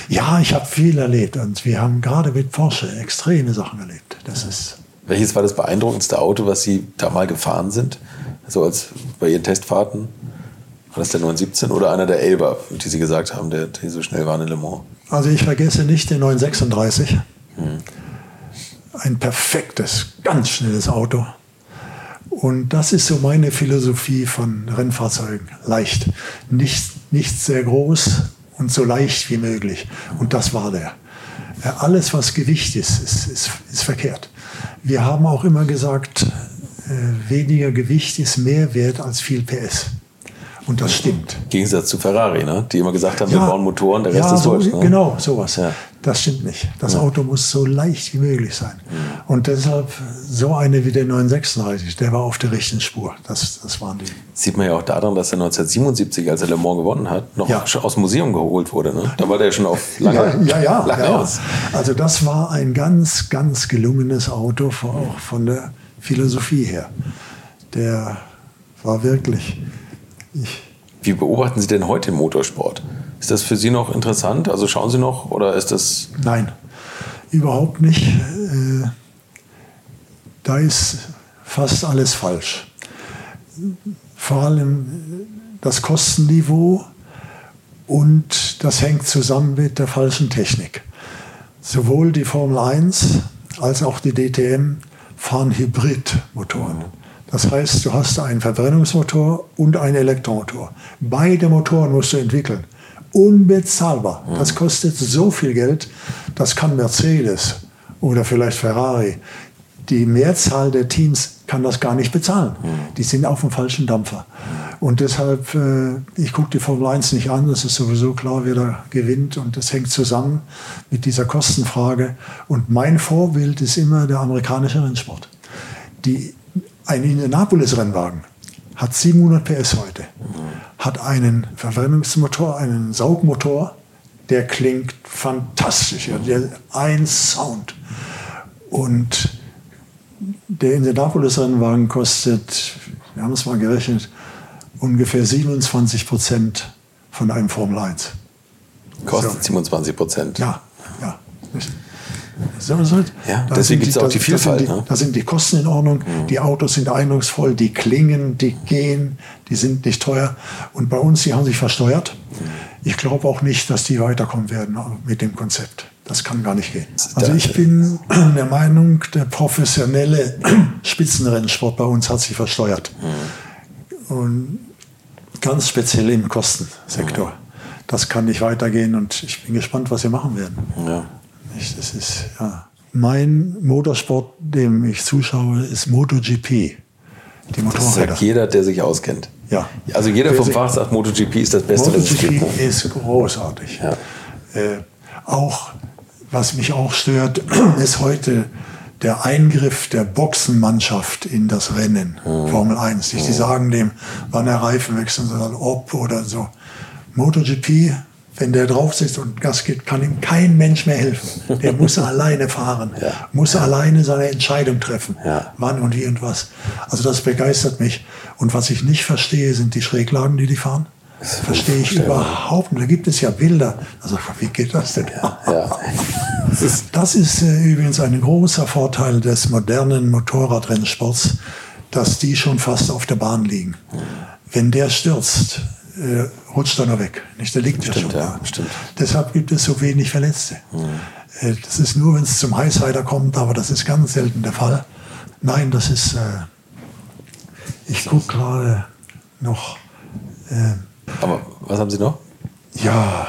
ja, ich habe viel erlebt und wir haben gerade mit Porsche extreme Sachen erlebt. Das ist welches war das beeindruckendste Auto, was Sie da mal gefahren sind? So als bei Ihren Testfahrten? War das der 917 oder einer der Elber, die Sie gesagt haben, der, die so schnell waren in Le Mans? Also ich vergesse nicht den 936. Hm. Ein perfektes, ganz schnelles Auto. Und das ist so meine Philosophie von Rennfahrzeugen. Leicht. Nicht, nicht sehr groß und so leicht wie möglich. Und das war der. Alles, was Gewicht ist, ist, ist, ist verkehrt. Wir haben auch immer gesagt, äh, weniger Gewicht ist mehr wert als viel PS. Und das stimmt. Im Gegensatz zu Ferrari, ne? die immer gesagt haben, ja, wir bauen Motoren, der Rest ja, ist so, durch. Ne? Genau, sowas. Ja. Das stimmt nicht. Das ja. Auto muss so leicht wie möglich sein. Und deshalb so eine wie der 936, der war auf der richtigen Spur. Das, das waren die. Sieht man ja auch daran, dass er 1977, als er Le Mans gewonnen hat, noch aus dem Museum geholt wurde. Ne? Da war der schon auf lange, ja, ja, lange ja, aus. Also das war ein ganz, ganz gelungenes Auto, auch von der Philosophie her. Der war wirklich ich Wie beobachten Sie denn heute den Motorsport? Ist das für Sie noch interessant? Also schauen Sie noch oder ist das. Nein, überhaupt nicht. Äh, da ist fast alles falsch. Vor allem das Kostenniveau und das hängt zusammen mit der falschen Technik. Sowohl die Formel 1 als auch die DTM fahren Hybridmotoren. Das heißt, du hast einen Verbrennungsmotor und einen Elektromotor. Beide Motoren musst du entwickeln. Unbezahlbar. Das kostet so viel Geld, das kann Mercedes oder vielleicht Ferrari. Die Mehrzahl der Teams kann das gar nicht bezahlen. Die sind auf dem falschen Dampfer. Und deshalb, äh, ich gucke die Formel 1 nicht an, es ist sowieso klar, wer da gewinnt. Und das hängt zusammen mit dieser Kostenfrage. Und mein Vorbild ist immer der amerikanische Rennsport. Die ein Indianapolis-Rennwagen hat 700 PS heute, hat einen Verbrennungsmotor, einen Saugmotor, der klingt fantastisch. Ja, der, ein Sound. Und der Indianapolis-Rennwagen kostet, wir haben es mal gerechnet, ungefähr 27 Prozent von einem Formel 1. Kostet so. 27 Prozent? Ja, ja. Ja, deswegen gibt es auch die Vielfalt. Da sind die, ne? da sind die Kosten in Ordnung, mhm. die Autos sind eindrucksvoll, die klingen, die gehen, die sind nicht teuer. Und bei uns, die haben sich versteuert. Mhm. Ich glaube auch nicht, dass die weiterkommen werden mit dem Konzept. Das kann gar nicht gehen. Also ich bin der Meinung, der professionelle Spitzenrennsport bei uns hat sich versteuert. Mhm. Und ganz speziell im Kostensektor. Das kann nicht weitergehen und ich bin gespannt, was sie machen werden. Ja. Ich, das ist, ja. Mein Motorsport, dem ich zuschaue, ist MotoGP. Die Motorräder. Das sagt jeder, der sich auskennt. Ja. Also jeder vom Fach sagt, MotoGP ist das Beste, MotoGP was es gibt. ist großartig. Ja. Äh, auch, was mich auch stört, ist heute der Eingriff der Boxenmannschaft in das Rennen, mhm. Formel 1. Die, die sagen dem, wann er Reifen wechseln soll, ob oder so. MotoGP, wenn der drauf sitzt und Gas gibt, kann ihm kein Mensch mehr helfen. Der muss alleine fahren, ja. muss alleine seine Entscheidung treffen, ja. wann und wie und was. Also das begeistert mich. Und was ich nicht verstehe, sind die Schräglagen, die die fahren. Das verstehe ich überhaupt nicht. Da gibt es ja Bilder. Also wie geht das denn? Ja, ja. Das ist äh, übrigens ein großer Vorteil des modernen Motorradrennsports, dass die schon fast auf der Bahn liegen. Wenn der stürzt, äh, rutscht er noch weg. Nicht? Der liegt stimmt, ja schon ja, Stimmt. Deshalb gibt es so wenig Verletzte. Mhm. Äh, das ist nur, wenn es zum Highsider kommt, aber das ist ganz selten der Fall. Nein, das ist. Äh, ich gucke gerade noch. Äh, aber was haben Sie noch? Ja,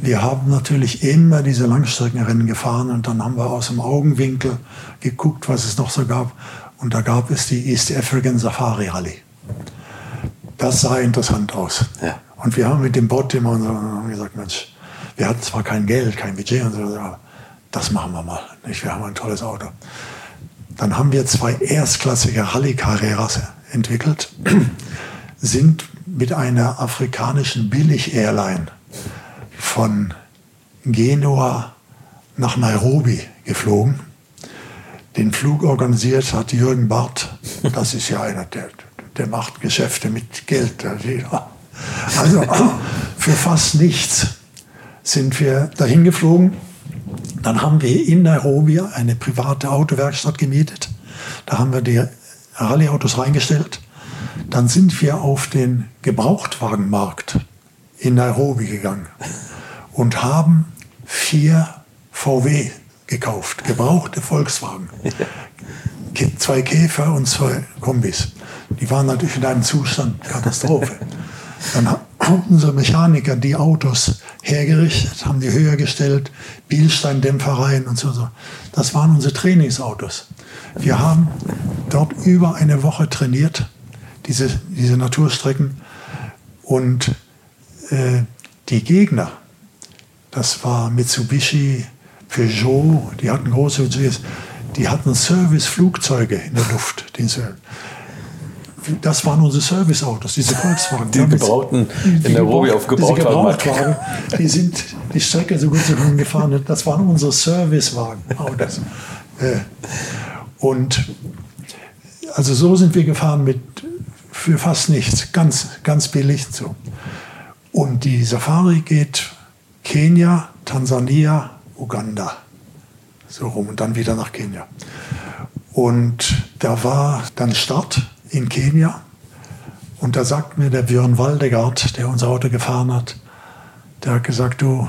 wir haben natürlich immer diese Langstreckenrennen gefahren und dann haben wir aus dem Augenwinkel geguckt, was es noch so gab. Und da gab es die East African Safari Rally. Das sah interessant aus. Ja. Und wir haben mit dem Bot immer so, haben gesagt, Mensch, wir hatten zwar kein Geld, kein Budget und so, aber das machen wir mal. Nicht? Wir haben ein tolles Auto. Dann haben wir zwei erstklassige Rallye-Carreras entwickelt, sind mit einer afrikanischen Billig-Airline von Genua nach Nairobi geflogen. Den Flug organisiert hat Jürgen Barth. Das ist ja einer der der macht Geschäfte mit Geld. Also für fast nichts sind wir dahin geflogen. Dann haben wir in Nairobi eine private Autowerkstatt gemietet. Da haben wir die Rallye-Autos reingestellt. Dann sind wir auf den Gebrauchtwagenmarkt in Nairobi gegangen und haben vier VW gekauft, gebrauchte Volkswagen. Zwei Käfer und zwei Kombis. Die waren natürlich in einem Zustand Katastrophe. Dann haben unsere Mechaniker die Autos hergerichtet, haben die höher gestellt, Bielsteindämpfer rein und so. Das waren unsere Trainingsautos. Wir haben dort über eine Woche trainiert, diese, diese Naturstrecken. Und äh, die Gegner, das war Mitsubishi, Peugeot, die hatten große, die hatten Serviceflugzeuge in der Luft. Den das waren unsere Serviceautos, diese Volkswagen. Die gebrauchten, die, in der Robi auf Gebrauchtwagen. Die sind die Strecke so gut so gefahren. Das waren unsere Servicewagen. Autos. Äh, und also so sind wir gefahren mit für fast nichts, ganz, ganz billig so. Und die Safari geht Kenia, Tansania, Uganda. So rum und dann wieder nach Kenia. Und da war dann Start in Kenia. Und da sagt mir der Björn Waldegard, der unser Auto gefahren hat, der hat gesagt, du,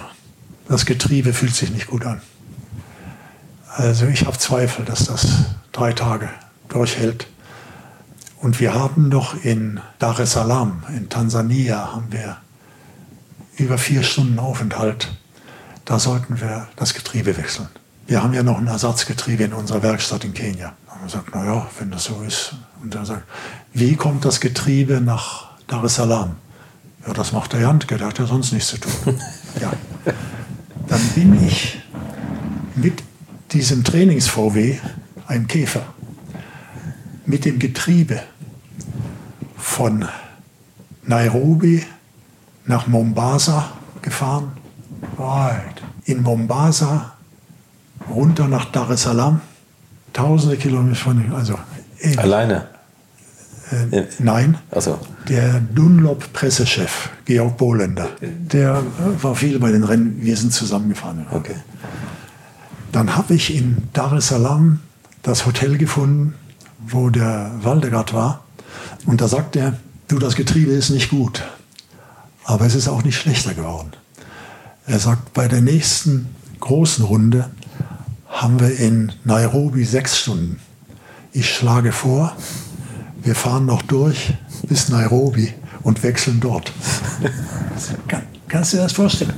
das Getriebe fühlt sich nicht gut an. Also ich habe Zweifel, dass das drei Tage durchhält. Und wir haben doch in Dar es Salaam, in Tansania, haben wir über vier Stunden Aufenthalt. Da sollten wir das Getriebe wechseln. Wir haben ja noch ein Ersatzgetriebe in unserer Werkstatt in Kenia. Da haben wir gesagt, naja, wenn das so ist, und er sagt, wie kommt das Getriebe nach Dar es Salaam? Ja, das macht der Jantke, der hat ja sonst nichts zu tun. ja. Dann bin ich mit diesem Trainings-VW, ein Käfer, mit dem Getriebe von Nairobi nach Mombasa gefahren. In Mombasa runter nach Dar es Salaam, tausende Kilometer von, also Alleine? Äh, nein. So. Der Dunlop-Pressechef, Georg Bohlender, der war viel bei den Rennen. Wir sind zusammengefahren. Okay. Dann habe ich in Dar es Salaam das Hotel gefunden, wo der Waldegard war. Und da sagt er, du, das Getriebe ist nicht gut, aber es ist auch nicht schlechter geworden. Er sagt, bei der nächsten großen Runde haben wir in Nairobi sechs Stunden. Ich schlage vor, wir fahren noch durch bis Nairobi und wechseln dort. Kann, kannst du dir das vorstellen?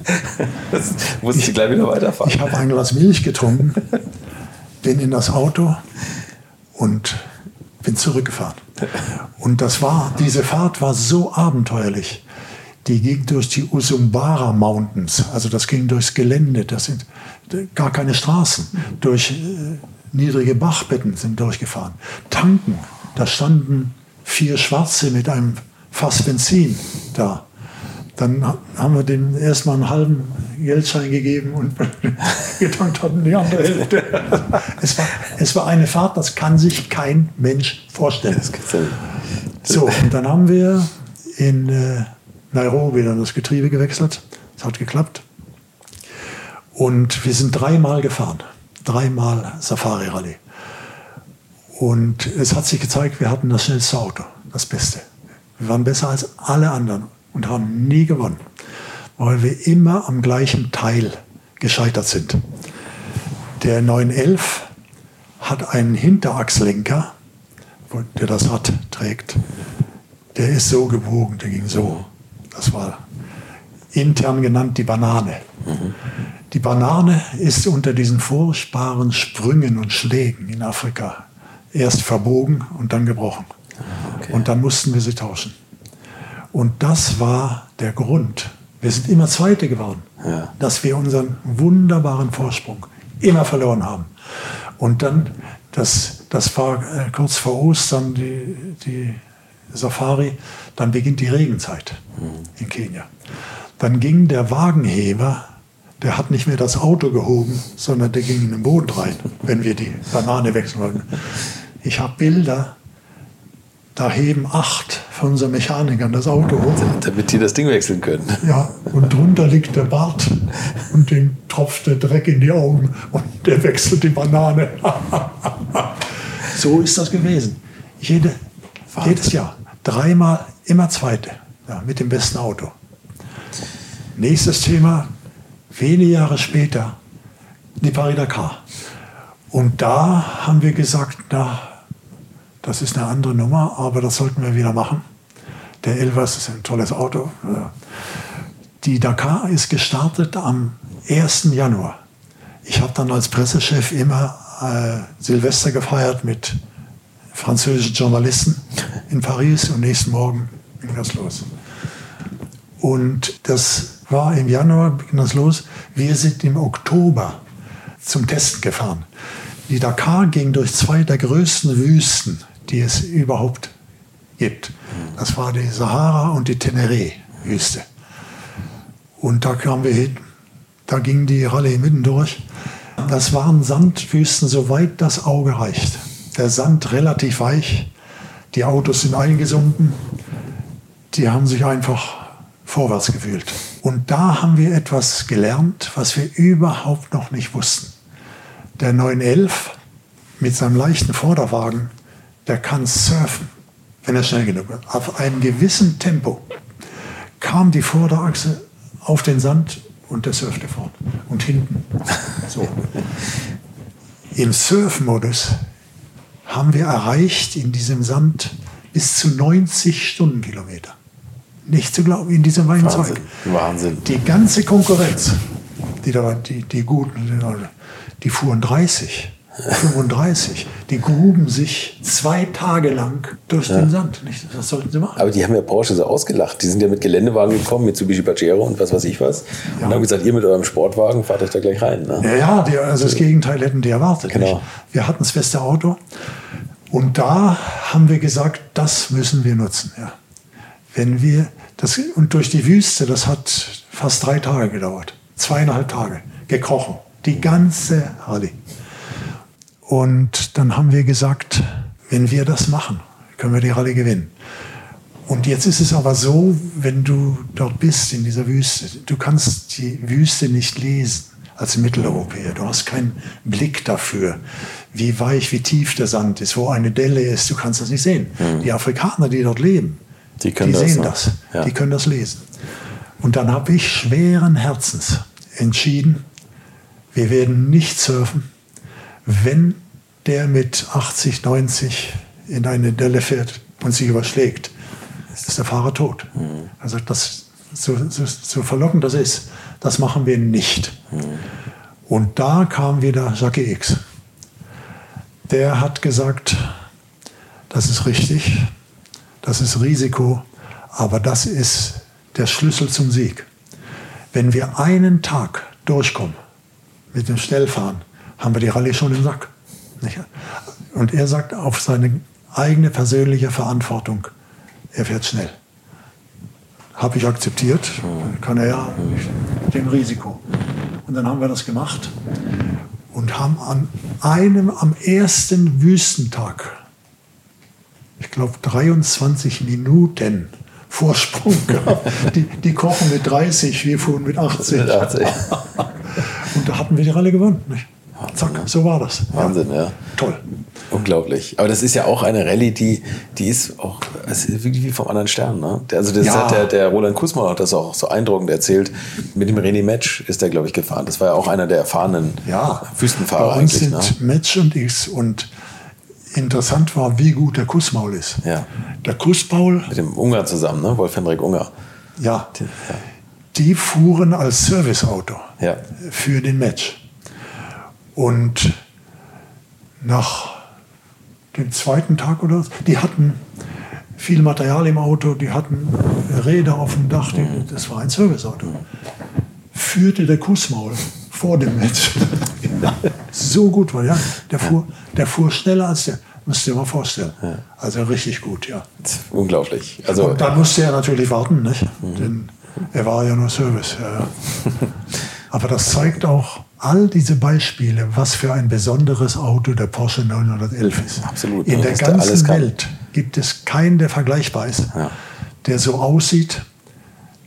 Das muss ich gleich wieder weiterfahren. Ich habe ein Glas Milch getrunken, bin in das Auto und bin zurückgefahren. Und das war, diese Fahrt war so abenteuerlich. Die ging durch die Usumbara Mountains, also das ging durchs Gelände, das sind gar keine Straßen, durch äh, niedrige Bachbetten sind durchgefahren. Tanken, da standen vier Schwarze mit einem Fass Benzin da. Dann haben wir dem erstmal einen halben Geldschein gegeben und getankt hatten die andere Hälfte. Es war, es war eine Fahrt, das kann sich kein Mensch vorstellen. So, und dann haben wir in äh, Nairobi dann das Getriebe gewechselt. Es hat geklappt. Und wir sind dreimal gefahren. Dreimal Safari Rallye. Und es hat sich gezeigt, wir hatten das schnellste Auto, das Beste. Wir waren besser als alle anderen und haben nie gewonnen, weil wir immer am gleichen Teil gescheitert sind. Der 911 hat einen Hinterachslenker, der das Rad trägt. Der ist so gebogen, der ging so. Das war intern genannt die Banane. Mhm. Die Banane ist unter diesen furchtbaren Sprüngen und Schlägen in Afrika erst verbogen und dann gebrochen. Okay. Und dann mussten wir sie tauschen. Und das war der Grund. Wir sind immer Zweite geworden, ja. dass wir unseren wunderbaren Vorsprung immer verloren haben. Und dann, das, das war äh, kurz vor Ostern, die, die Safari, dann beginnt die Regenzeit in Kenia. Dann ging der Wagenheber, der hat nicht mehr das Auto gehoben, sondern der ging in den Boden rein, wenn wir die Banane wechseln wollten. Ich habe Bilder, da heben acht von unseren Mechanikern das Auto hoch. Damit die das Ding wechseln können. Ja, und drunter liegt der Bart und dem tropft der Dreck in die Augen und der wechselt die Banane. so ist das gewesen. Jede, jedes Jahr. Dreimal immer Zweite. Ja, mit dem besten Auto. Nächstes Thema, wenige Jahre später, die Paris-Dakar. Und da haben wir gesagt, na, das ist eine andere Nummer, aber das sollten wir wieder machen. Der Elvas ist ein tolles Auto. Die Dakar ist gestartet am 1. Januar. Ich habe dann als Pressechef immer äh, Silvester gefeiert mit französischen Journalisten in Paris und nächsten Morgen ging das los. Und das war im Januar, ging das los. Wir sind im Oktober zum Testen gefahren. Die Dakar ging durch zwei der größten Wüsten die es überhaupt gibt. Das war die Sahara und die Teneré-Wüste. Und da kamen wir hin, da ging die Rallye mitten durch. Das waren Sandwüsten, soweit das Auge reicht. Der Sand relativ weich, die Autos sind eingesunken, die haben sich einfach vorwärts gefühlt. Und da haben wir etwas gelernt, was wir überhaupt noch nicht wussten. Der 911 mit seinem leichten Vorderwagen der kann surfen, wenn er schnell genug ist. Auf einem gewissen Tempo kam die Vorderachse auf den Sand und der surfte vorn und hinten. So. Im Surfmodus haben wir erreicht in diesem Sand bis zu 90 Stundenkilometer. Nicht zu glauben, in diesem Weinzeug. Wahnsinn. Wahnsinn. Die ganze Konkurrenz, die, da, die, die Guten, die fuhren 30. 35. Die gruben sich zwei Tage lang durch ja. den Sand. Was sollten sie machen? Aber die haben ja Porsche so ausgelacht. Die sind ja mit Geländewagen gekommen, Mitsubishi Pajero und was weiß ich was. Ja. Und haben gesagt, ihr mit eurem Sportwagen fahrt euch da gleich rein. Ne? Ja, ja die, also das Gegenteil hätten die erwartet. Genau. Nicht? Wir hatten das beste Auto. Und da haben wir gesagt, das müssen wir nutzen. Ja. Wenn wir das, und durch die Wüste, das hat fast drei Tage gedauert. Zweieinhalb Tage. Gekrochen. Die ganze Rallye. Und dann haben wir gesagt, wenn wir das machen, können wir die Rallye gewinnen. Und jetzt ist es aber so, wenn du dort bist in dieser Wüste, du kannst die Wüste nicht lesen. als Mitteleuropäer. Du hast keinen Blick dafür, wie weich, wie tief der Sand ist, wo eine Delle ist. Du kannst das nicht sehen. Mhm. Die Afrikaner, die dort leben, die, die das, sehen ne? das. Ja. Die können das lesen. Und dann habe ich schweren Herzens entschieden, wir werden nicht surfen, wenn der mit 80, 90 in eine Delle fährt und sich überschlägt, ist der Fahrer tot. Mhm. Sagt, das, so, so, so, verlockend das ist, das machen wir nicht. Mhm. Und da kam wieder Jackie X. Der hat gesagt, das ist richtig, das ist Risiko, aber das ist der Schlüssel zum Sieg. Wenn wir einen Tag durchkommen mit dem Schnellfahren, haben wir die Rallye schon im Sack. Und er sagt auf seine eigene persönliche Verantwortung, er fährt schnell. Habe ich akzeptiert, kann er ja mit dem Risiko. Und dann haben wir das gemacht und haben an einem, am ersten Wüstentag, ich glaube 23 Minuten Vorsprung gehabt. Die, die kochen mit 30, wir fuhren mit 80. Mit 80. und da hatten wir die Ralle gewonnen. Nicht? Zack, so war das. Wahnsinn, ja. ja. Toll. Unglaublich. Aber das ist ja auch eine Rallye, die, die ist auch ist wirklich wie vom anderen Stern. Ne? Also das ja. hat der, der Roland Kusma hat das auch so eindruckend erzählt. Mit dem René Match ist er, glaube ich, gefahren. Das war ja auch einer der erfahrenen ja. Wüstenfahrer. Bei uns sind ne? Match und ich und interessant war, wie gut der Kussmaul ist. Ja. Der Kussmaul. Mit dem Unger zusammen, ne? Wolf-Henrik Unger. Ja. Die, ja. die fuhren als Serviceauto ja. für den Match. Und nach dem zweiten Tag oder so, die hatten viel Material im Auto, die hatten Räder auf dem Dach, die, das war ein Serviceauto. Führte der Kussmaul vor dem Match. so gut war, ja. Der fuhr, der fuhr schneller als der. Müsst ihr mal vorstellen. Ja. Also richtig gut, ja. Unglaublich. Also und dann musste er natürlich warten, nicht? Mhm. Denn er war ja nur Service. Ja. Aber das zeigt auch all diese Beispiele, was für ein besonderes Auto der Porsche 911 ist. Absolut. In der ganzen Welt gibt es keinen, der vergleichbar ist, ja. der so aussieht,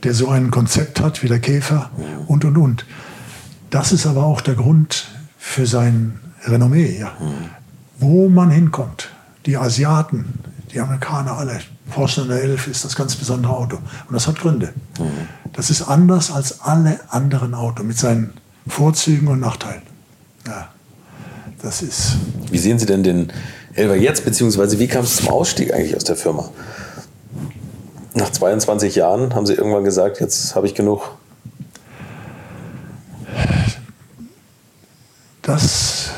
der so ein Konzept hat wie der Käfer ja. und und und. Das ist aber auch der Grund für sein Renommee. Ja. Mhm. Wo man hinkommt, die Asiaten, die Amerikaner alle, Porsche 911 ist das ganz besondere Auto. Und das hat Gründe. Mhm. Das ist anders als alle anderen Autos mit seinen Vorzügen und Nachteilen. Ja, das ist. Wie sehen Sie denn den Elva jetzt, beziehungsweise wie kam es zum Ausstieg eigentlich aus der Firma? Nach 22 Jahren haben Sie irgendwann gesagt, jetzt habe ich genug. Das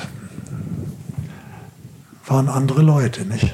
waren andere Leute, nicht?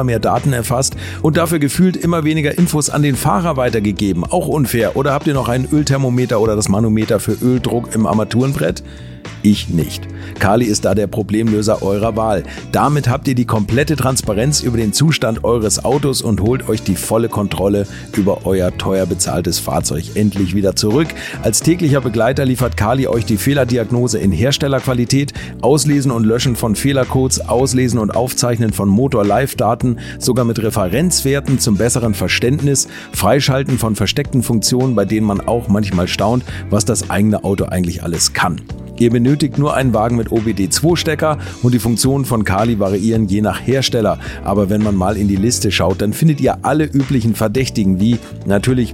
immer mehr Daten erfasst und dafür gefühlt immer weniger Infos an den Fahrer weitergegeben. Auch unfair. Oder habt ihr noch ein Ölthermometer oder das Manometer für Öldruck im Armaturenbrett? Ich nicht. Kali ist da der Problemlöser eurer Wahl. Damit habt ihr die komplette Transparenz über den Zustand eures Autos und holt euch die volle Kontrolle über euer teuer bezahltes Fahrzeug endlich wieder zurück. Als täglicher Begleiter liefert Kali euch die Fehlerdiagnose in Herstellerqualität, Auslesen und Löschen von Fehlercodes, Auslesen und Aufzeichnen von Motor-Live-Daten, sogar mit Referenzwerten zum besseren Verständnis, Freischalten von versteckten Funktionen, bei denen man auch manchmal staunt, was das eigene Auto eigentlich alles kann. Ihr benötigt nur einen Wagen mit OBD2-Stecker und die Funktionen von Kali variieren je nach Hersteller. Aber wenn man mal in die Liste schaut, dann findet ihr alle üblichen Verdächtigen wie natürlich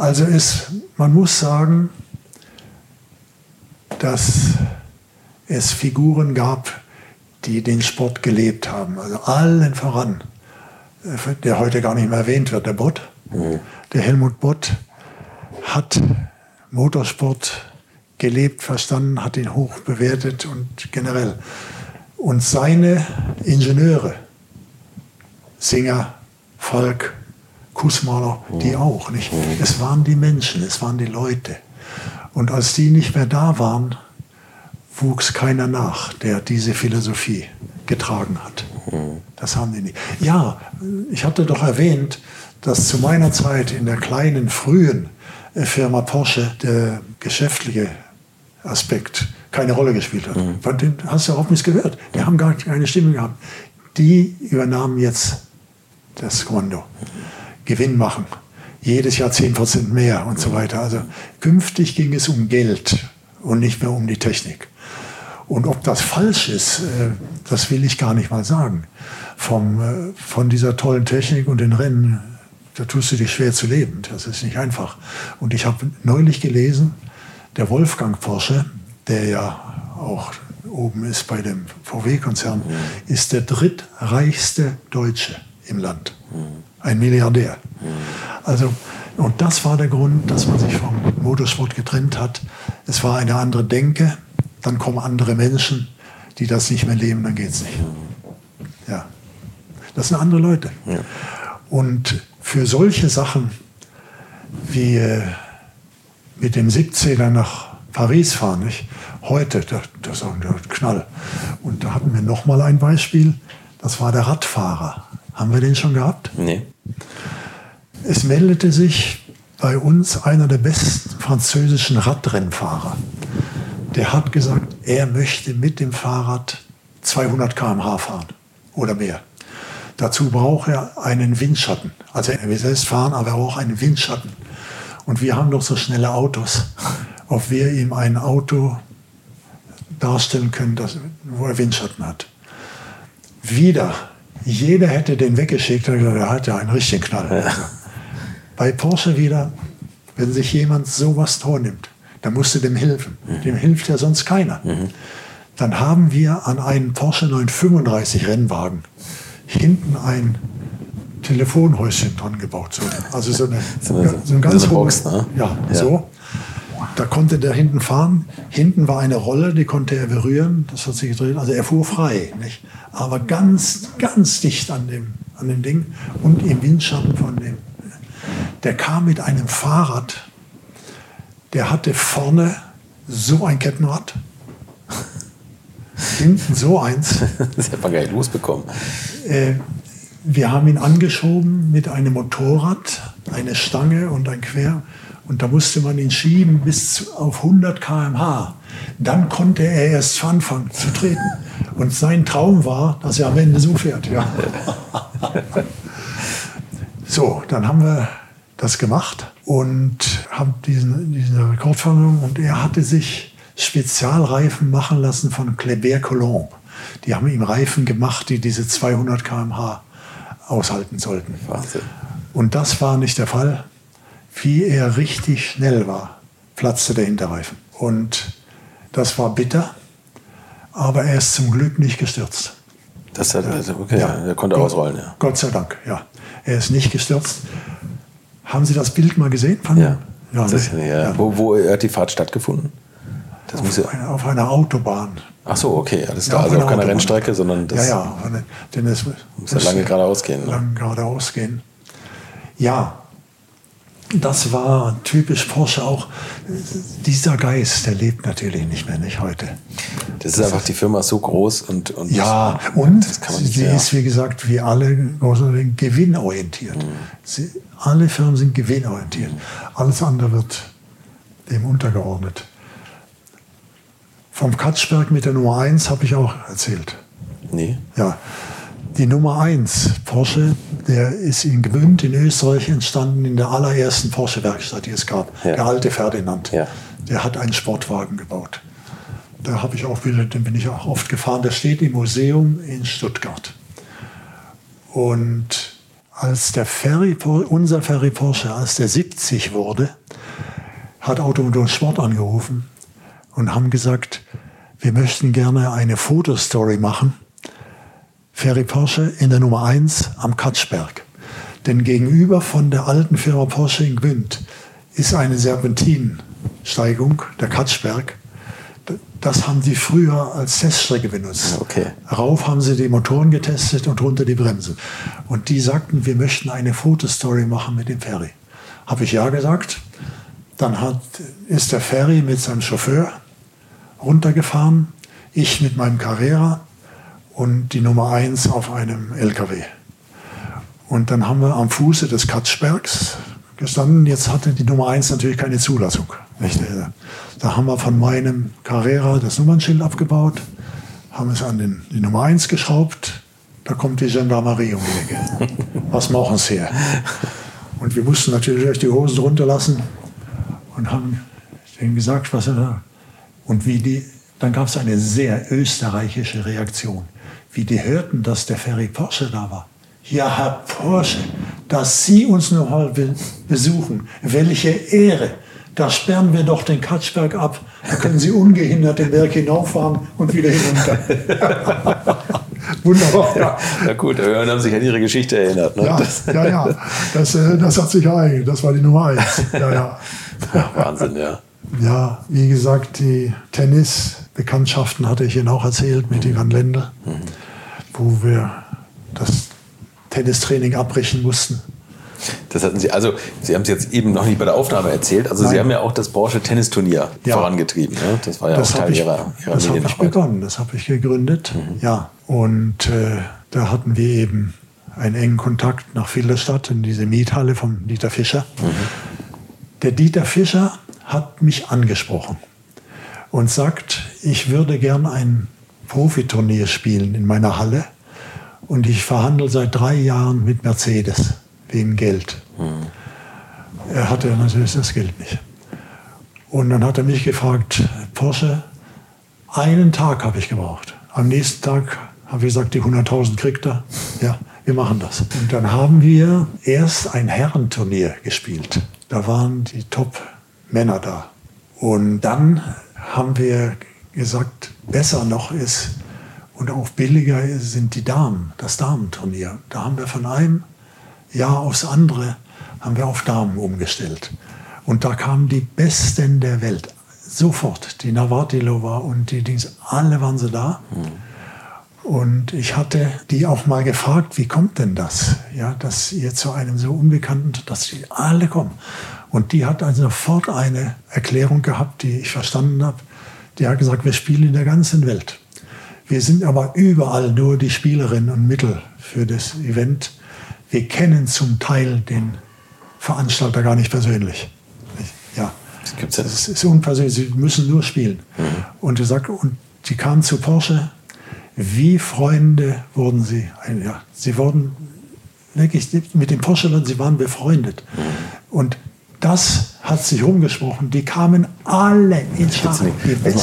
Also ist, man muss sagen, dass es Figuren gab, die den Sport gelebt haben. Also allen voran, äh, der heute gar nicht mehr erwähnt wird, der Bott. Mhm. Der Helmut Bott hat Motorsport gelebt, verstanden, hat ihn hoch bewertet und generell. Und seine Ingenieure, Singer, Falk, Kussmaler, die mhm. auch. Nicht? Mhm. Es waren die Menschen, es waren die Leute. Und als die nicht mehr da waren, wuchs keiner nach, der diese Philosophie getragen hat. Mhm. Das haben die nicht. Ja, ich hatte doch erwähnt, dass zu meiner Zeit in der kleinen, frühen äh, Firma Porsche der geschäftliche Aspekt keine Rolle gespielt hat. Mhm. Dem hast du überhaupt nichts gehört. Die haben gar keine Stimme gehabt. Die übernahmen jetzt das Kommando. Gewinn machen. Jedes Jahr 10 Prozent mehr und so weiter. Also künftig ging es um Geld und nicht mehr um die Technik. Und ob das falsch ist, äh, das will ich gar nicht mal sagen. Vom, äh, von dieser tollen Technik und den Rennen, da tust du dich schwer zu leben. Das ist nicht einfach. Und ich habe neulich gelesen, der Wolfgang Porsche, der ja auch oben ist bei dem VW-Konzern, ist der drittreichste Deutsche im Land. Ein Milliardär. Also, und das war der Grund, dass man sich vom Motorsport getrennt hat. Es war eine andere Denke. Dann kommen andere Menschen, die das nicht mehr leben, dann geht es nicht. Ja. Das sind andere Leute. Ja. Und für solche Sachen wie äh, mit dem 17er nach Paris fahren, nicht? heute, das, das ist ein Knall. Und da hatten wir noch mal ein Beispiel, das war der Radfahrer. Haben wir den schon gehabt? Nee. Es meldete sich bei uns einer der besten französischen Radrennfahrer. Der hat gesagt, er möchte mit dem Fahrrad 200 km/h fahren oder mehr. Dazu braucht er einen Windschatten. Also er will selbst fahren, aber er braucht einen Windschatten. Und wir haben doch so schnelle Autos, ob wir ihm ein Auto darstellen können, das, wo er Windschatten hat. Wieder, jeder hätte den weggeschickt und gesagt, er hat ja einen richtigen Knall. Also, bei Porsche wieder, wenn sich jemand sowas vornimmt, dann musst du dem helfen. Mhm. Dem hilft ja sonst keiner. Mhm. Dann haben wir an einen Porsche 935 Rennwagen hinten ein Telefonhäuschen dran gebaut. So, also so, eine, so, eine, so ein ganz so Box, ne? ja, ja, so. Da konnte der hinten fahren. Hinten war eine Rolle, die konnte er berühren. Das hat sich gedreht. Also er fuhr frei. Nicht? Aber ganz, ganz dicht an dem, an dem Ding und im Windschatten von dem. Der kam mit einem Fahrrad. Der hatte vorne so ein Kettenrad. Hinten so eins. Das hat man gar nicht losbekommen. Äh, wir haben ihn angeschoben mit einem Motorrad, eine Stange und ein Quer. Und da musste man ihn schieben bis auf 100 km/h. Dann konnte er erst anfangen zu treten. Und sein Traum war, dass er am Ende so fährt. Ja. so, dann haben wir das gemacht und haben diesen, diese Rekordverhandlung. Und er hatte sich Spezialreifen machen lassen von Kleber Colomb. Die haben ihm Reifen gemacht, die diese 200 km/h aushalten sollten. Wahnsinn. Und das war nicht der Fall wie er richtig schnell war, platzte der Hinterreifen. Und das war bitter, aber er ist zum Glück nicht gestürzt. Das hat, also okay, ja. er konnte Gott, ausrollen, ja. Gott sei Dank, ja. Er ist nicht gestürzt. Haben Sie das Bild mal gesehen? Ja. ja, das, ne? ja. Wo, wo hat die Fahrt stattgefunden? Das auf, eine, auf einer Autobahn. Ach so, okay, alles klar. Ja, also auf keiner Rennstrecke, sondern das. Ja, ja, denn es muss ja lange geradeaus gehen. Ne? Lange geradeaus gehen. Ja, das war typisch Porsche auch. Dieser Geist, der lebt natürlich nicht mehr, nicht heute. Das, das ist einfach, die Firma so groß und. und ja, und sie mehr. ist, wie gesagt, wie alle gewinnorientiert. Mhm. Sie, alle Firmen sind gewinnorientiert. Alles andere wird dem untergeordnet. Vom Katzberg mit der Nummer 1 habe ich auch erzählt. Nee. Ja, die Nummer 1 Porsche, der ist in Gmünd in Österreich entstanden, in der allerersten Porsche-Werkstatt, die es gab. Ja. Der alte Ferdinand. Ja. Der hat einen Sportwagen gebaut. Da habe ich auch wieder, den bin ich auch oft gefahren. Der steht im Museum in Stuttgart. Und als der Ferry, unser Ferry Porsche, als der 70 wurde, hat Automobil Sport angerufen und haben gesagt, wir möchten gerne eine Fotostory machen Ferry Porsche in der Nummer 1 am Katschberg. Denn gegenüber von der alten Firma Porsche in Gwynd ist eine Serpentinsteigung, der Katschberg. Das haben die früher als Teststrecke benutzt. Okay. Rauf haben sie die Motoren getestet und runter die Bremse. Und die sagten, wir möchten eine Fotostory machen mit dem Ferry. Habe ich ja gesagt. Dann hat, ist der Ferry mit seinem Chauffeur runtergefahren, ich mit meinem Carrera und die Nummer 1 auf einem LKW. Und dann haben wir am Fuße des Katzbergs gestanden. Jetzt hatte die Nummer 1 natürlich keine Zulassung. Da haben wir von meinem Carrera das Nummernschild abgebaut, haben es an den, die Nummer 1 geschraubt. Da kommt die Gendarmerie um die Ecke. Was machen Sie hier? Und wir mussten natürlich die Hosen runterlassen und haben denen gesagt, was er da. Und wie die, dann gab es eine sehr österreichische Reaktion wie die hörten, dass der Ferry Porsche da war. Ja, Herr Porsche, dass Sie uns noch mal besuchen. Welche Ehre. Da sperren wir doch den Katschberg ab. Da können Sie ungehindert den Berg hinauffahren und wieder hinunter. Wunderbar. Ja. ja gut, dann haben sich an Ihre Geschichte erinnert. Ne? Ja, das, ja, ja. Das, äh, das hat sich ereignet. Das war die Nummer eins. Ja, ja. Wahnsinn, ja. Ja, wie gesagt, die Tennisbekanntschaften hatte ich Ihnen auch erzählt mit Ivan Lendl. Mhm wo wir das Tennistraining abbrechen mussten. Das hatten Sie, also Sie haben es jetzt eben noch nicht bei der Aufnahme erzählt. Also Nein. Sie haben ja auch das Porsche Tennisturnier ja. vorangetrieben. Ne? Das war ja das auch Teil ich, Ihrer, Ihrer Das habe ich begonnen, das habe ich gegründet. Mhm. Ja, und äh, da hatten wir eben einen engen Kontakt nach Filderstadt in diese Miethalle von Dieter Fischer. Mhm. Der Dieter Fischer hat mich angesprochen und sagt, ich würde gern ein Profiturnier spielen in meiner Halle. Und ich verhandle seit drei Jahren mit Mercedes wegen Geld. Mhm. Er hatte natürlich das Geld nicht. Und dann hat er mich gefragt, Porsche, einen Tag habe ich gebraucht. Am nächsten Tag habe ich gesagt, die 100.000 kriegt er. Ja, wir machen das. Und dann haben wir erst ein Herrenturnier gespielt. Da waren die Top-Männer da. Und dann haben wir gesagt, besser noch ist und auch billiger sind die Damen, das Damenturnier. Da haben wir von einem Jahr aufs andere haben wir auf Damen umgestellt. Und da kamen die Besten der Welt. Sofort. Die Navratilova und die Dings, alle waren sie da. Mhm. Und ich hatte die auch mal gefragt, wie kommt denn das? Ja, dass ihr zu einem so Unbekannten, dass die alle kommen. Und die hat also sofort eine Erklärung gehabt, die ich verstanden habe. Die hat gesagt, wir spielen in der ganzen Welt. Wir sind aber überall nur die Spielerinnen und Mittel für das Event. Wir kennen zum Teil den Veranstalter gar nicht persönlich. Ja, das, gibt's ja. das ist unpersönlich. Sie müssen nur spielen. Mhm. Und sie sagt, und sie kamen zu Porsche. Wie Freunde wurden sie. Ja, sie wurden wirklich mit den Porsche, sie waren befreundet. Mhm. Und das hat sich rumgesprochen. Die kamen alle in Schar. Was man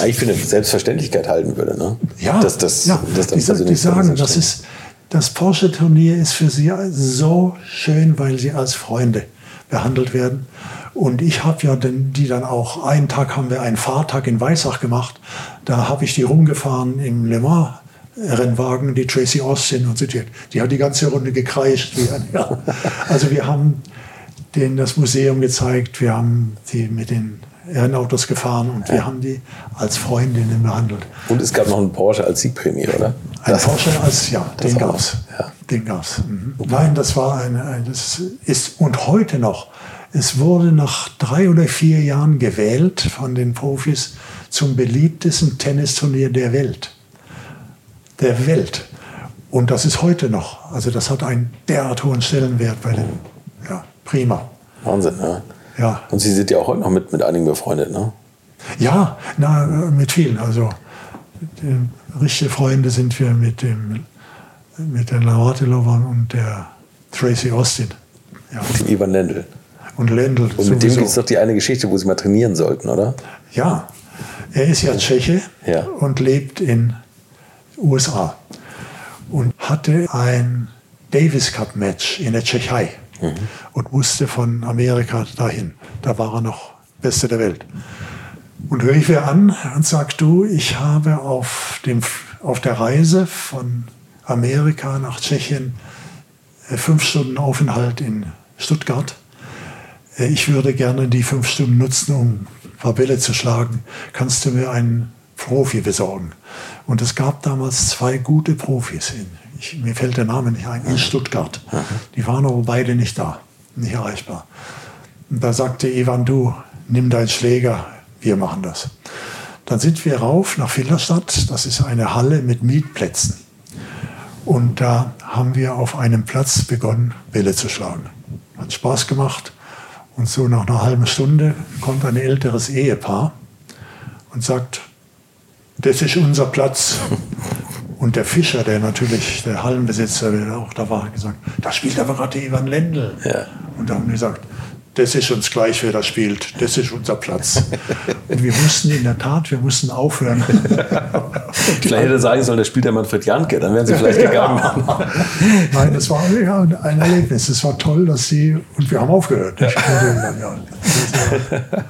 eigentlich für eine Selbstverständlichkeit halten würde. Ne? Ja, das, das, ja. Das die, die sagen, das, ist, das Porsche-Turnier ist für sie so schön, weil sie als Freunde behandelt werden. Und ich habe ja den, die dann auch, einen Tag haben wir einen Fahrtag in Weissach gemacht. Da habe ich die rumgefahren im Le Mans. Rennwagen, die Tracy Austin und so, die, die hat die ganze Runde gekreischt. Ja. Also wir haben denen das Museum gezeigt. Wir haben die mit den Rennautos gefahren und ja. wir haben die als Freundinnen behandelt. Und es gab noch einen Porsche als Siegprämie, oder? Ein das Porsche als, ja, den gab es. Ja. Den gab's. Mhm. Nein, das war eine, ein, das ist, und heute noch, es wurde nach drei oder vier Jahren gewählt von den Profis zum beliebtesten Tennisturnier der Welt. Der Welt. Und das ist heute noch. Also das hat einen derart hohen Stellenwert bei den, ja, prima. Wahnsinn, ja. Ja. Und Sie sind ja auch heute noch mit, mit einigen befreundet, ne? Ja, na, mit vielen. Also richtige Freunde sind wir mit dem mit der Navratilova und der Tracy Austin. Ja. Mit dem Ivan Lendl. Und Lendl. Und sowieso. mit dem gibt es doch die eine Geschichte, wo Sie mal trainieren sollten, oder? Ja. Er ist ja Tscheche ja. und lebt in USA und hatte ein Davis Cup Match in der Tschechei mhm. und musste von Amerika dahin. Da war er noch Beste der Welt. Und höre ich mir an und sag du, ich habe auf, dem, auf der Reise von Amerika nach Tschechien äh, fünf Stunden Aufenthalt in Stuttgart. Äh, ich würde gerne die fünf Stunden nutzen, um ein paar Bälle zu schlagen. Kannst du mir einen Profi besorgen? Und es gab damals zwei gute Profis. In, ich, mir fällt der Name nicht ein, in Stuttgart. Die waren aber beide nicht da, nicht erreichbar. Und da sagte Ivan, du, nimm deinen Schläger, wir machen das. Dann sind wir rauf nach Filderstadt. Das ist eine Halle mit Mietplätzen. Und da haben wir auf einem Platz begonnen, Bälle zu schlagen. Hat Spaß gemacht. Und so nach einer halben Stunde kommt ein älteres Ehepaar und sagt, das ist unser Platz. Und der Fischer, der natürlich, der Hallenbesitzer, der auch da war, hat gesagt, da spielt aber gerade Ivan Lendl. Ja. Und da haben wir gesagt, das ist uns gleich, wer das spielt. Das ist unser Platz. Und wir mussten in der Tat, wir mussten aufhören. vielleicht hätte er sagen sollen, da spielt der Manfred Janke, dann wären sie vielleicht gegangen. Nein, das war ja, ein Erlebnis. Es war toll, dass sie, und wir haben aufgehört. Ja.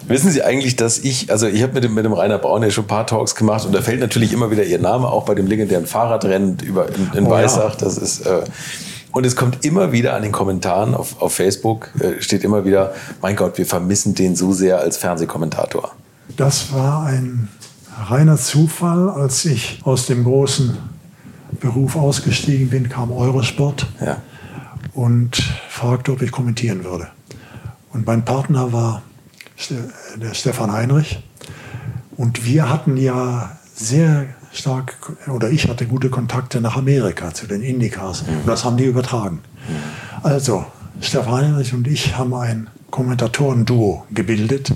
Wissen Sie eigentlich, dass ich, also ich habe mit dem, mit dem Rainer Braun ja schon ein paar Talks gemacht und da fällt natürlich immer wieder Ihr Name, auch bei dem legendären Fahrradrennen über, in, in oh, Weissach. Ja. Das ist... Äh, und es kommt immer wieder an den Kommentaren auf, auf Facebook, äh, steht immer wieder, mein Gott, wir vermissen den so sehr als Fernsehkommentator. Das war ein reiner Zufall, als ich aus dem großen Beruf ausgestiegen bin, kam Eurosport ja. und fragte, ob ich kommentieren würde. Und mein Partner war der Stefan Heinrich. Und wir hatten ja sehr stark, oder ich hatte gute Kontakte nach Amerika zu den Indicars. Mhm. Und das haben die übertragen. Also, Stefan Heinrich und ich haben ein Kommentatoren-Duo gebildet,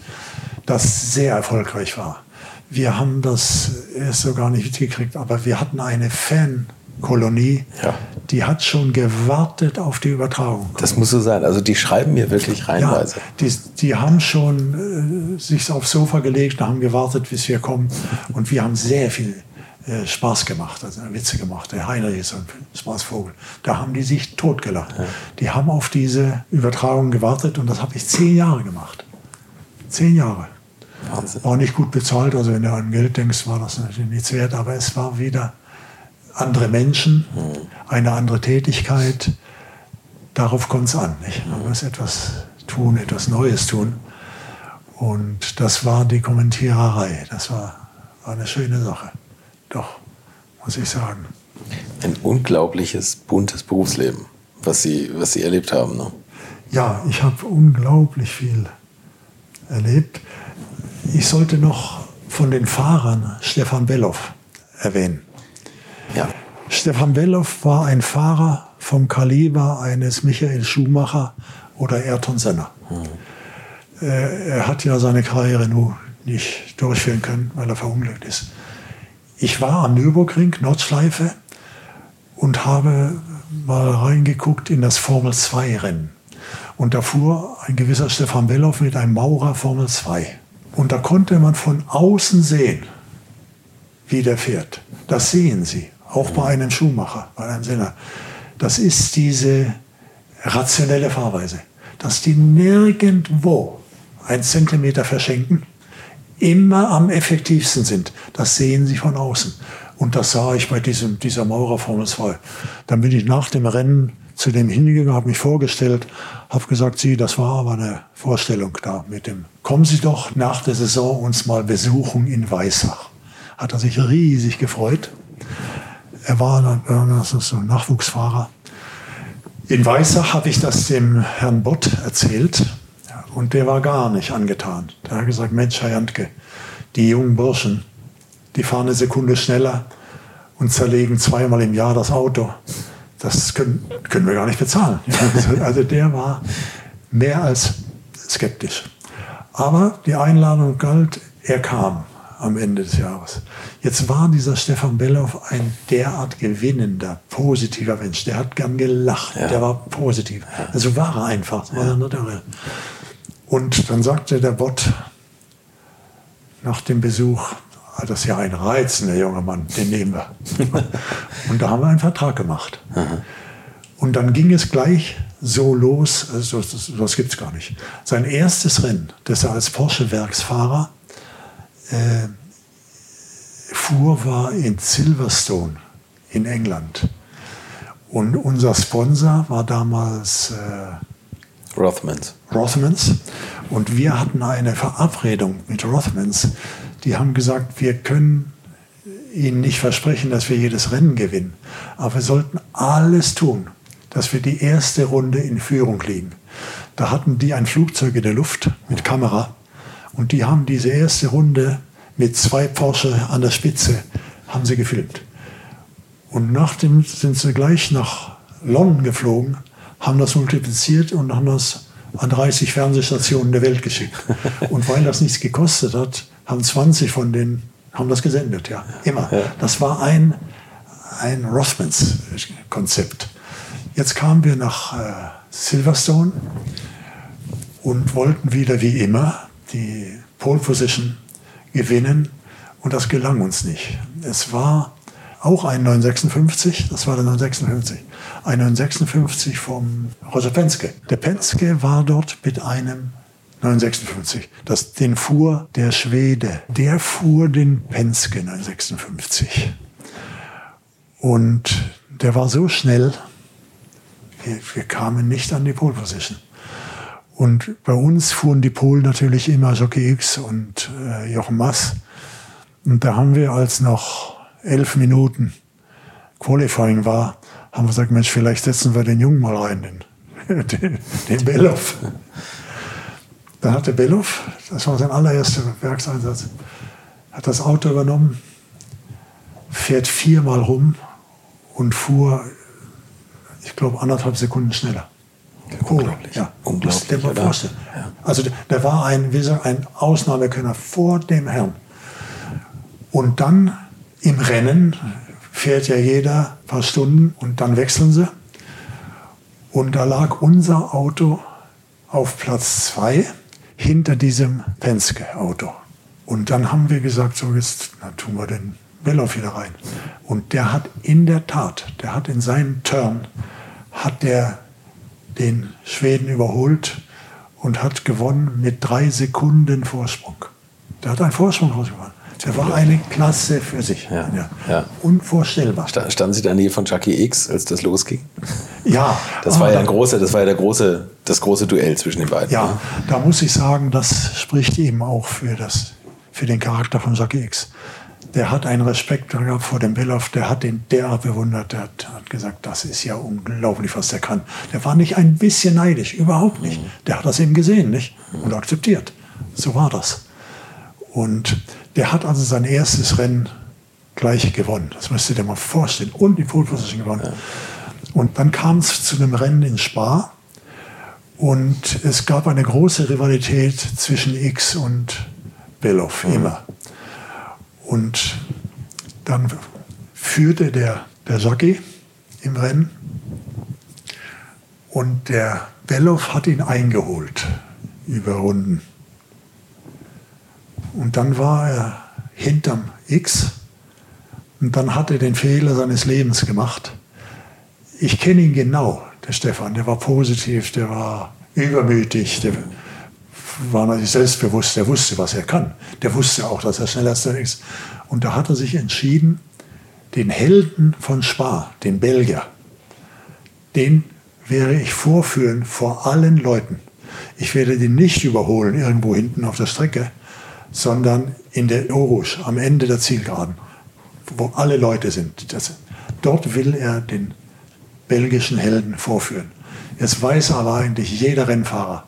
das sehr erfolgreich war. Wir haben das erst so gar nicht mitgekriegt, aber wir hatten eine Fan-Kolonie, ja. die hat schon gewartet auf die Übertragung. Das muss so sein. Also die schreiben mir wirklich reinweise. Ja, die, die haben schon äh, sich aufs Sofa gelegt und haben gewartet, bis wir kommen. Und wir haben sehr viel äh, Spaß gemacht, also Witze gemacht. Der Heinrich ist ein Spaßvogel. Da haben die sich totgelacht. Ja. Die haben auf diese Übertragung gewartet und das habe ich zehn Jahre gemacht. Zehn Jahre. Wahnsinn. War nicht gut bezahlt, also wenn du an Geld denkst, war das natürlich nichts wert, aber es war wieder andere Menschen, mhm. eine andere Tätigkeit. Darauf kommt es an. Nicht? Man muss etwas tun, etwas Neues tun. Und das war die Kommentiererei. Das war, war eine schöne Sache. Doch, muss ich sagen. Ein unglaubliches, buntes Berufsleben, was Sie, was Sie erlebt haben. Ne? Ja, ich habe unglaublich viel erlebt. Ich sollte noch von den Fahrern Stefan Bellow erwähnen. Ja. Stefan Bellow war ein Fahrer vom Kaliber eines Michael Schumacher oder Ayrton Senna. Mhm. Er hat ja seine Karriere nur nicht durchführen können, weil er verunglückt ist. Ich war am Nürburgring, Nordschleife, und habe mal reingeguckt in das Formel 2 Rennen. Und da fuhr ein gewisser Stefan Bellow mit einem Maurer Formel 2. Und da konnte man von außen sehen, wie der fährt. Das sehen Sie, auch bei einem Schuhmacher, bei einem Senner. Das ist diese rationelle Fahrweise, dass die nirgendwo einen Zentimeter verschenken, immer am effektivsten sind. Das sehen Sie von außen. Und das sah ich bei diesem, dieser Maurer Formel 2. Dann bin ich nach dem Rennen zu dem hingegangen, habe mich vorgestellt, habe gesagt, Sie, das war aber eine Vorstellung da mit dem, kommen Sie doch nach der Saison uns mal besuchen in Weissach. Hat er sich riesig gefreut. Er war das ist so ein Nachwuchsfahrer. In Weissach habe ich das dem Herrn Bott erzählt. Und der war gar nicht angetan. Der hat gesagt, Mensch, Herr Jantke, die jungen Burschen, die fahren eine Sekunde schneller und zerlegen zweimal im Jahr das Auto. Das können, können wir gar nicht bezahlen. Also der war mehr als skeptisch. Aber die Einladung galt, er kam am Ende des Jahres. Jetzt war dieser Stefan Bellow ein derart gewinnender, positiver Mensch. Der hat gern gelacht, ja. der war positiv. Also war er einfach. War er Und dann sagte der Bot nach dem Besuch, ah, das ist ja ein reizender junger Mann, den nehmen wir. Und da haben wir einen Vertrag gemacht. Und dann ging es gleich so los, also das, das gibt es gar nicht. Sein erstes Rennen, das er als Porsche-Werksfahrer äh, fuhr, war in Silverstone in England. Und unser Sponsor war damals äh, Rothmans. Rothmans. Und wir hatten eine Verabredung mit Rothmans. Die haben gesagt, wir können Ihnen nicht versprechen, dass wir jedes Rennen gewinnen. Aber wir sollten alles tun, dass wir die erste Runde in Führung liegen. Da hatten die ein Flugzeug in der Luft mit Kamera und die haben diese erste Runde mit zwei Porsche an der Spitze haben sie gefilmt. Und nachdem sind sie gleich nach London geflogen, haben das multipliziert und haben das an 30 Fernsehstationen der Welt geschickt. Und weil das nichts gekostet hat, haben 20 von denen haben das gesendet, ja, immer. Das war ein, ein Rothmans-Konzept. Jetzt kamen wir nach äh, Silverstone und wollten wieder wie immer die Pole Position gewinnen und das gelang uns nicht. Es war auch ein 956, das war der 956, ein 956 vom Roger Penske. Der Penske war dort mit einem 956. Das, den fuhr der Schwede. Der fuhr den Penske 956. Und der war so schnell, wir, wir kamen nicht an die Pole Position. Und bei uns fuhren die Polen natürlich immer Jockey X und äh, Jochen Mass. Und da haben wir, als noch elf Minuten Qualifying war, haben wir gesagt, Mensch, vielleicht setzen wir den Jungen mal rein, den, den, den Belloff. Dann hat der Belloff, das war sein allererster Werkseinsatz, hat das Auto übernommen, fährt viermal rum und fuhr, ich glaube, anderthalb Sekunden schneller. Unglaublich. Ja, unglaublich. Der war ja. Also der war ein, wie gesagt, ein Ausnahmekönner vor dem Herrn. Und dann im Rennen fährt ja jeder paar Stunden und dann wechseln sie. Und da lag unser Auto auf Platz zwei hinter diesem Penske-Auto. Und dann haben wir gesagt, so jetzt na, tun wir den Belloff wieder rein. Und der hat in der Tat, der hat in seinem Turn, hat der den Schweden überholt und hat gewonnen mit drei Sekunden Vorsprung. Der hat einen Vorsprung rausgefahren. Der war eine Klasse für sich. Ja, ja. ja. Unvorstellbar. Standen Sie da nie von Chucky X, als das losging? Ja. Das war ja ein großer, das war ja der große, das große Duell zwischen den beiden. Ja, ne? da muss ich sagen, das spricht eben auch für, das, für den Charakter von Chucky X der hat einen Respekt gehabt vor dem Belloff, der hat ihn derart bewundert, der hat, hat, gesagt, das ist ja unglaublich, was der kann. Der war nicht ein bisschen neidisch, überhaupt nicht. Der hat das eben gesehen nicht? und akzeptiert. So war das. Und der hat also sein erstes Rennen gleich gewonnen. Das müsst ihr dir mal vorstellen. Und die Pole gewonnen. Ja. Und dann kam es zu einem Rennen in Spa. Und es gab eine große Rivalität zwischen X und Belloff, mhm. immer. Und dann führte der, der Jockey im Rennen und der Belloff hat ihn eingeholt über Runden. Und dann war er hinterm X und dann hat er den Fehler seines Lebens gemacht. Ich kenne ihn genau, der Stefan, der war positiv, der war übermütig, der war natürlich selbstbewusst, der wusste, was er kann. Der wusste auch, dass er schnellster ist. Und da hat er sich entschieden, den Helden von Spa, den Belgier, den werde ich vorführen vor allen Leuten. Ich werde den nicht überholen irgendwo hinten auf der Strecke, sondern in der Orusch, am Ende der Zielgeraden, wo alle Leute sind. Das, dort will er den belgischen Helden vorführen. Jetzt weiß aber eigentlich jeder Rennfahrer,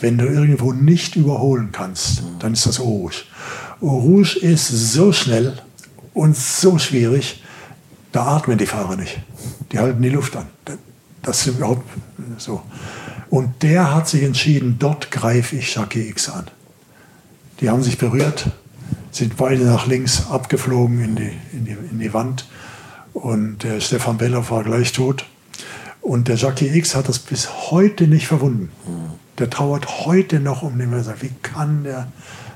wenn du irgendwo nicht überholen kannst, dann ist das. Eau Rouge ist so schnell und so schwierig, da atmen die Fahrer nicht. Die halten die Luft an. Das ist überhaupt so. Und der hat sich entschieden, dort greife ich Jackie X an. Die haben sich berührt, sind beide nach links abgeflogen in die, in die, in die Wand. Und der Stefan Belloff war gleich tot. Und der Jackie X hat das bis heute nicht verwunden. Der trauert heute noch um den Messer. Wie kann der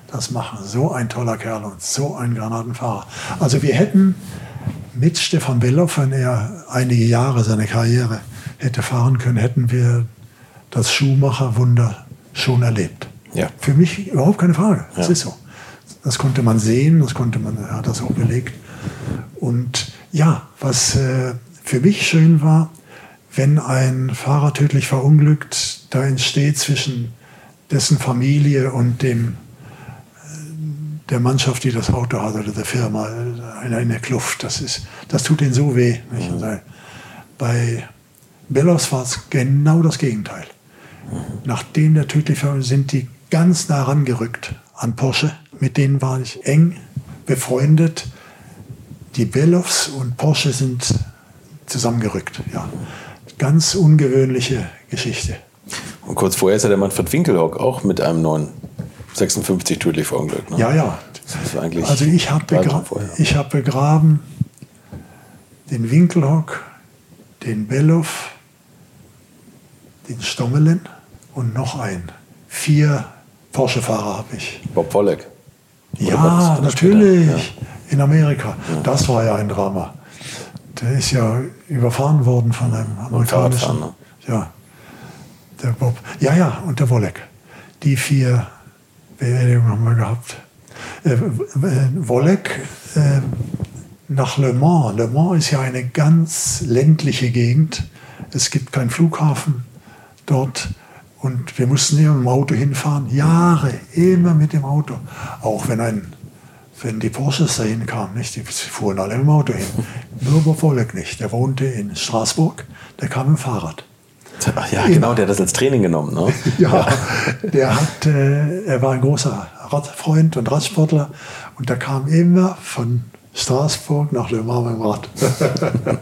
das machen? So ein toller Kerl und so ein Granatenfahrer. Also wir hätten mit Stefan Belloff, wenn er einige Jahre seine Karriere hätte fahren können, hätten wir das Schuhmacherwunder schon erlebt. Ja. Für mich überhaupt keine Frage. Das ja. ist so. Das konnte man sehen, das konnte man, er hat das auch belegt. Und ja, was äh, für mich schön war, wenn ein Fahrer tödlich verunglückt, da entsteht zwischen dessen Familie und dem äh, der Mannschaft, die das Auto hat oder der Firma, eine, eine Kluft. Das, ist, das tut ihnen so weh. Mhm. Bei Bellos war es genau das Gegenteil. Mhm. Nachdem der tödlich verunglückt sind die ganz nah rangerückt an Porsche. Mit denen war ich eng befreundet. Die Bellows und Porsche sind zusammengerückt. Ja. Ganz ungewöhnliche Geschichte. Und kurz vorher ist ja der Manfred Winkelhock auch mit einem neuen 56 tödlich verunglückt. Ne? Ja, ja. also ich habe begra hab begraben den Winkelhock, den Bellow, den Stommelen und noch einen. Vier Porsche-Fahrer habe ich. Bob Wollek. Ja, natürlich. Ja. In Amerika. Ja. Das war ja ein Drama. Der ist ja überfahren worden von einem amerikanischen. Ne? Ja. Der Bob. Ja, ja, und der Wollek. Die vier Beerdigungen haben wir gehabt. Äh, äh, Wollek äh, nach Le Mans. Le Mans ist ja eine ganz ländliche Gegend. Es gibt keinen Flughafen dort. Und wir mussten immer mit dem Auto hinfahren, Jahre, immer mit dem Auto. Auch wenn, ein, wenn die Porsches dahin kamen, nicht? die fuhren alle mit dem Auto hin. Nur Bofolek nicht. Der wohnte in Straßburg, der kam mit dem Fahrrad. Ach ja, genau, der hat das als Training genommen. Ne? ja, der hat, äh, er war ein großer Radfreund und Radsportler und der kam immer von Straßburg nach Le Mans mit dem Rad.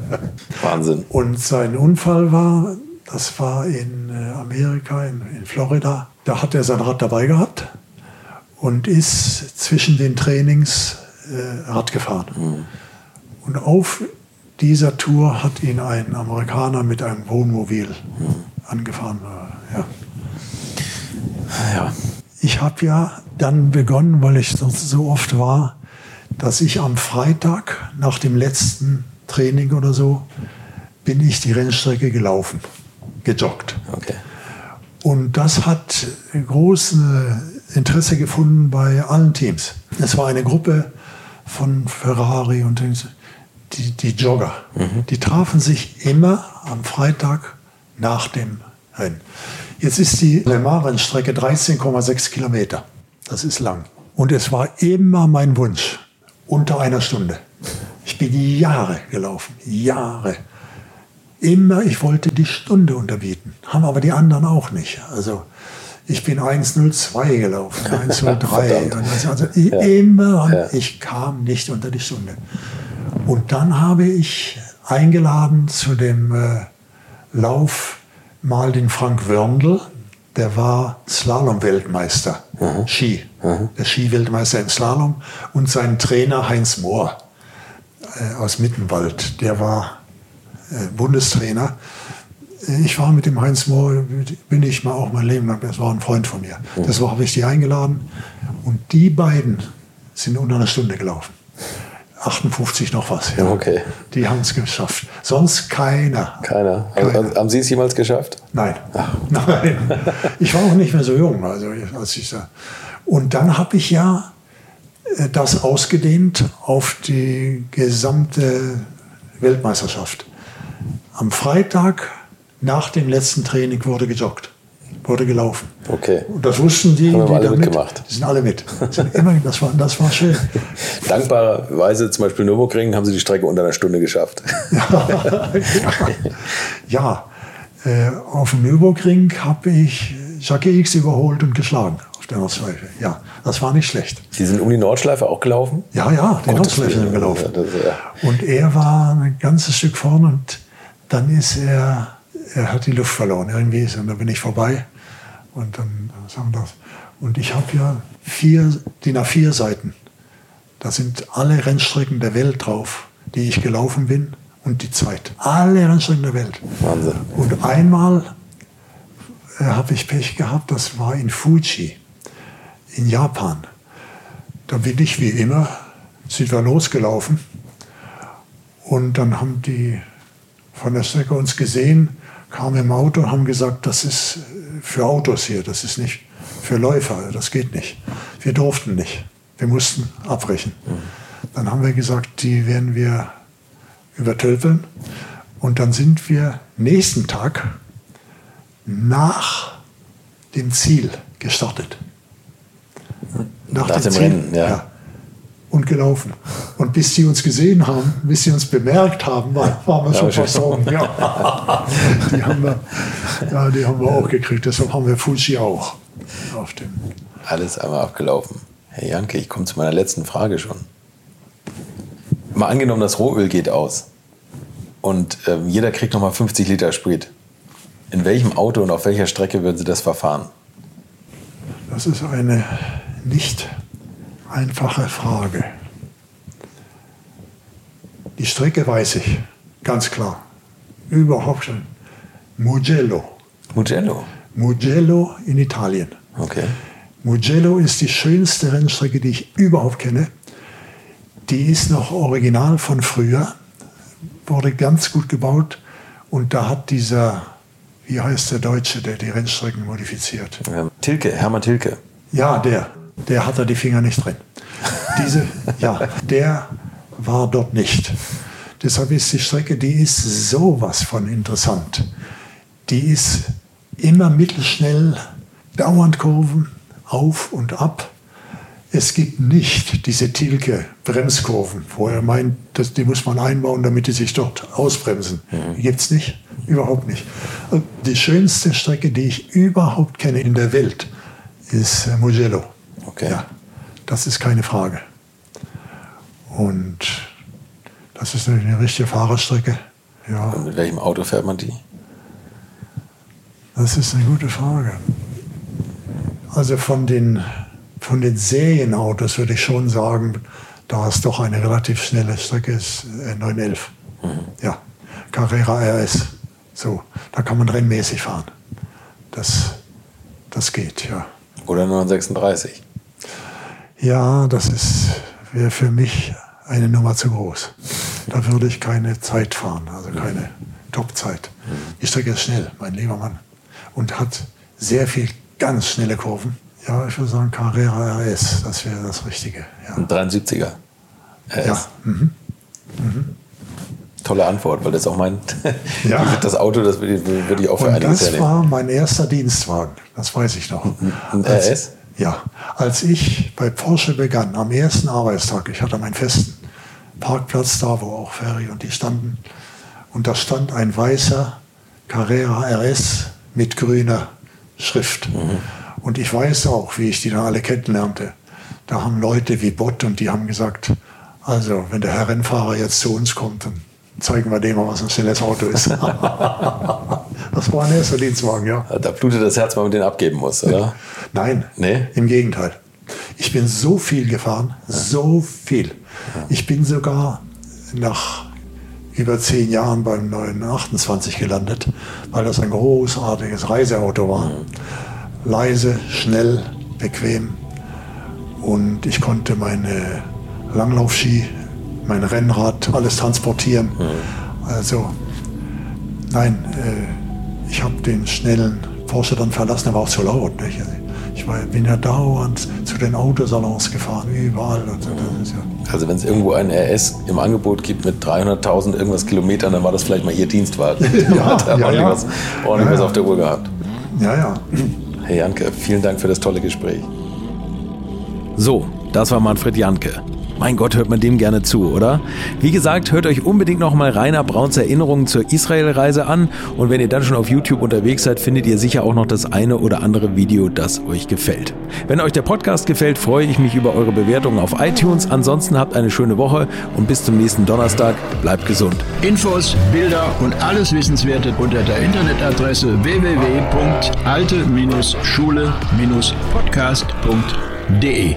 Wahnsinn. Und sein Unfall war, das war in äh, Amerika, in, in Florida. Da hat er sein Rad dabei gehabt und ist zwischen den Trainings äh, Rad gefahren. Mhm. Und auf dieser Tour hat ihn ein Amerikaner mit einem Wohnmobil mhm. angefahren. Ja. ja. Ich habe ja dann begonnen, weil ich so oft war, dass ich am Freitag nach dem letzten Training oder so bin ich die Rennstrecke gelaufen gejoggt. Okay. Und das hat großes Interesse gefunden bei allen Teams. Es war eine Gruppe von Ferrari und die, die Jogger. Mhm. Die trafen sich immer am Freitag nach dem Rennen. Jetzt ist die Le Mans-Rennstrecke 13,6 Kilometer. Das ist lang. Und es war immer mein Wunsch, unter einer Stunde. Ich bin Jahre gelaufen, Jahre immer, ich wollte die Stunde unterbieten. Haben aber die anderen auch nicht. Also ich bin 1.02 gelaufen, 1.03. also ja. immer, ja. ich kam nicht unter die Stunde. Und dann habe ich eingeladen zu dem äh, Lauf mal den Frank Wörndl, der war Slalom-Weltmeister, mhm. Ski, mhm. der Ski-Weltmeister im Slalom und sein Trainer Heinz Mohr äh, aus Mittenwald, der war Bundestrainer. Ich war mit dem Heinz Mohr, bin ich mal auch mein Leben lang, das war ein Freund von mir. Mhm. Das habe ich die eingeladen. Und die beiden sind unter einer Stunde gelaufen. 58 noch was. Ja. Okay. Die haben es geschafft. Sonst keiner. Keiner. keiner. Also, haben Sie es jemals geschafft? Nein. Ach. Nein. Ich war auch nicht mehr so jung, also als ich da. Und dann habe ich ja äh, das ausgedehnt auf die gesamte Weltmeisterschaft. Am Freitag nach dem letzten Training wurde gejoggt, wurde gelaufen. Okay. Und das wussten die, Haben die alle mitgemacht. Die sind alle mit. Sind immer, das, war, das war schön. Dankbarerweise, zum Beispiel Nürburgring, haben sie die Strecke unter einer Stunde geschafft. ja, ja. Äh, auf dem Nürburgring habe ich Jackie X überholt und geschlagen auf der Nordschleife. Ja, das war nicht schlecht. Sie sind um die Nordschleife auch gelaufen? Ja, ja, die Nordschleife sind gelaufen. Ja, das, ja. Und er war ein ganzes Stück vorne und dann ist er, er hat die Luft verloren irgendwie, und dann bin ich vorbei und dann sagen das. Und ich habe ja vier DIN A4 Seiten. Da sind alle Rennstrecken der Welt drauf, die ich gelaufen bin und die Zeit. Alle Rennstrecken der Welt. Wahnsinn. Und einmal äh, habe ich Pech gehabt, das war in Fuji, in Japan. Da bin ich wie immer, sind wir losgelaufen und dann haben die von der Strecke uns gesehen, kamen im Auto und haben gesagt, das ist für Autos hier, das ist nicht für Läufer, das geht nicht. Wir durften nicht, wir mussten abbrechen. Dann haben wir gesagt, die werden wir übertölpeln und dann sind wir nächsten Tag nach dem Ziel gestartet. Nach, nach dem, dem Rennen, ja. ja und gelaufen. Und bis sie uns gesehen haben, bis sie uns bemerkt haben, waren, waren wir schon versorgen. Ja. die, haben wir, ja, die haben wir auch gekriegt. Deshalb haben wir Fuji auch auf dem. Alles einmal abgelaufen. Herr Janke, ich komme zu meiner letzten Frage schon. Mal angenommen, das Rohöl geht aus und äh, jeder kriegt nochmal 50 Liter Sprit. In welchem Auto und auf welcher Strecke würden Sie das verfahren? Das ist eine nicht einfache Frage. Die Strecke weiß ich, ganz klar. Überhaupt schon. Mugello. Mugello? Mugello in Italien. Okay. Mugello ist die schönste Rennstrecke, die ich überhaupt kenne. Die ist noch original von früher, wurde ganz gut gebaut und da hat dieser, wie heißt der Deutsche, der die Rennstrecken modifiziert? Tilke, Hermann Tilke. Ja, der der hat da die Finger nicht drin. Diese, ja, der war dort nicht. Deshalb ist die Strecke, die ist sowas von interessant. Die ist immer mittelschnell, dauernd Kurven, auf und ab. Es gibt nicht diese Tilke-Bremskurven, wo er meint, dass, die muss man einbauen, damit die sich dort ausbremsen. Mhm. Die gibt es nicht, überhaupt nicht. Die schönste Strecke, die ich überhaupt kenne in der Welt, ist Mugello. Okay. Ja, das ist keine Frage. Und das ist eine richtige Fahrerstrecke. Ja. Und mit welchem Auto fährt man die? Das ist eine gute Frage. Also von den, von den Serienautos würde ich schon sagen, da es doch eine relativ schnelle Strecke ist, 911. Äh, mhm. Ja, Carrera RS. So, da kann man rennmäßig fahren. Das, das geht, ja. Oder 936. Ja, das ist wäre für mich eine Nummer zu groß. Da würde ich keine Zeit fahren, also keine Topzeit. Die Strecke ist schnell, mein lieber Mann. Und hat sehr viel ganz schnelle Kurven. Ja, ich würde sagen Carrera RS, das wäre das Richtige. Ja. Ein 73er RS. Ja. Mhm. Mhm. Tolle Antwort, weil das auch mein ja. das Auto, das würde ich auch für Und einiges Das war mein erster Dienstwagen, das weiß ich noch. Ein RS? Ja, als ich bei Porsche begann, am ersten Arbeitstag, ich hatte meinen festen Parkplatz da, wo auch Ferry und die standen, und da stand ein weißer Carrera RS mit grüner Schrift. Mhm. Und ich weiß auch, wie ich die dann alle kennenlernte. Da haben Leute wie Bott und die haben gesagt, also wenn der Herr Rennfahrer jetzt zu uns kommt, dann zeigen wir dem mal, was ein schnelles Auto ist. das war ein erster Dienstwagen, ja. Da blutet das Herz, wenn man den abgeben muss, oder? Nein, nee? im Gegenteil. Ich bin so viel gefahren, ja. so viel. Ja. Ich bin sogar nach über zehn Jahren beim 928 gelandet, weil das ein großartiges Reiseauto war. Mhm. Leise, schnell, bequem. Und ich konnte meine Langlaufski mein Rennrad, alles transportieren. Mhm. Also, nein, äh, ich habe den schnellen Porsche dann verlassen, der war auch zu laut. Nicht? Ich war, bin ja dauernd zu den Autosalons gefahren, überall. Also, ja also wenn es irgendwo einen RS im Angebot gibt mit 300.000 irgendwas Kilometern, dann war das vielleicht mal Ihr Dienstwagen. ja, da ja, ja. was, ordentlich ja, was auf der Uhr gehabt. Ja, ja. Herr Janke, vielen Dank für das tolle Gespräch. So, Das war Manfred Janke. Mein Gott, hört man dem gerne zu, oder? Wie gesagt, hört euch unbedingt nochmal Rainer Brauns Erinnerungen zur Israel-Reise an und wenn ihr dann schon auf YouTube unterwegs seid, findet ihr sicher auch noch das eine oder andere Video, das euch gefällt. Wenn euch der Podcast gefällt, freue ich mich über eure Bewertungen auf iTunes. Ansonsten habt eine schöne Woche und bis zum nächsten Donnerstag. Bleibt gesund. Infos, Bilder und alles Wissenswerte unter der Internetadresse www.alte-schule-podcast.de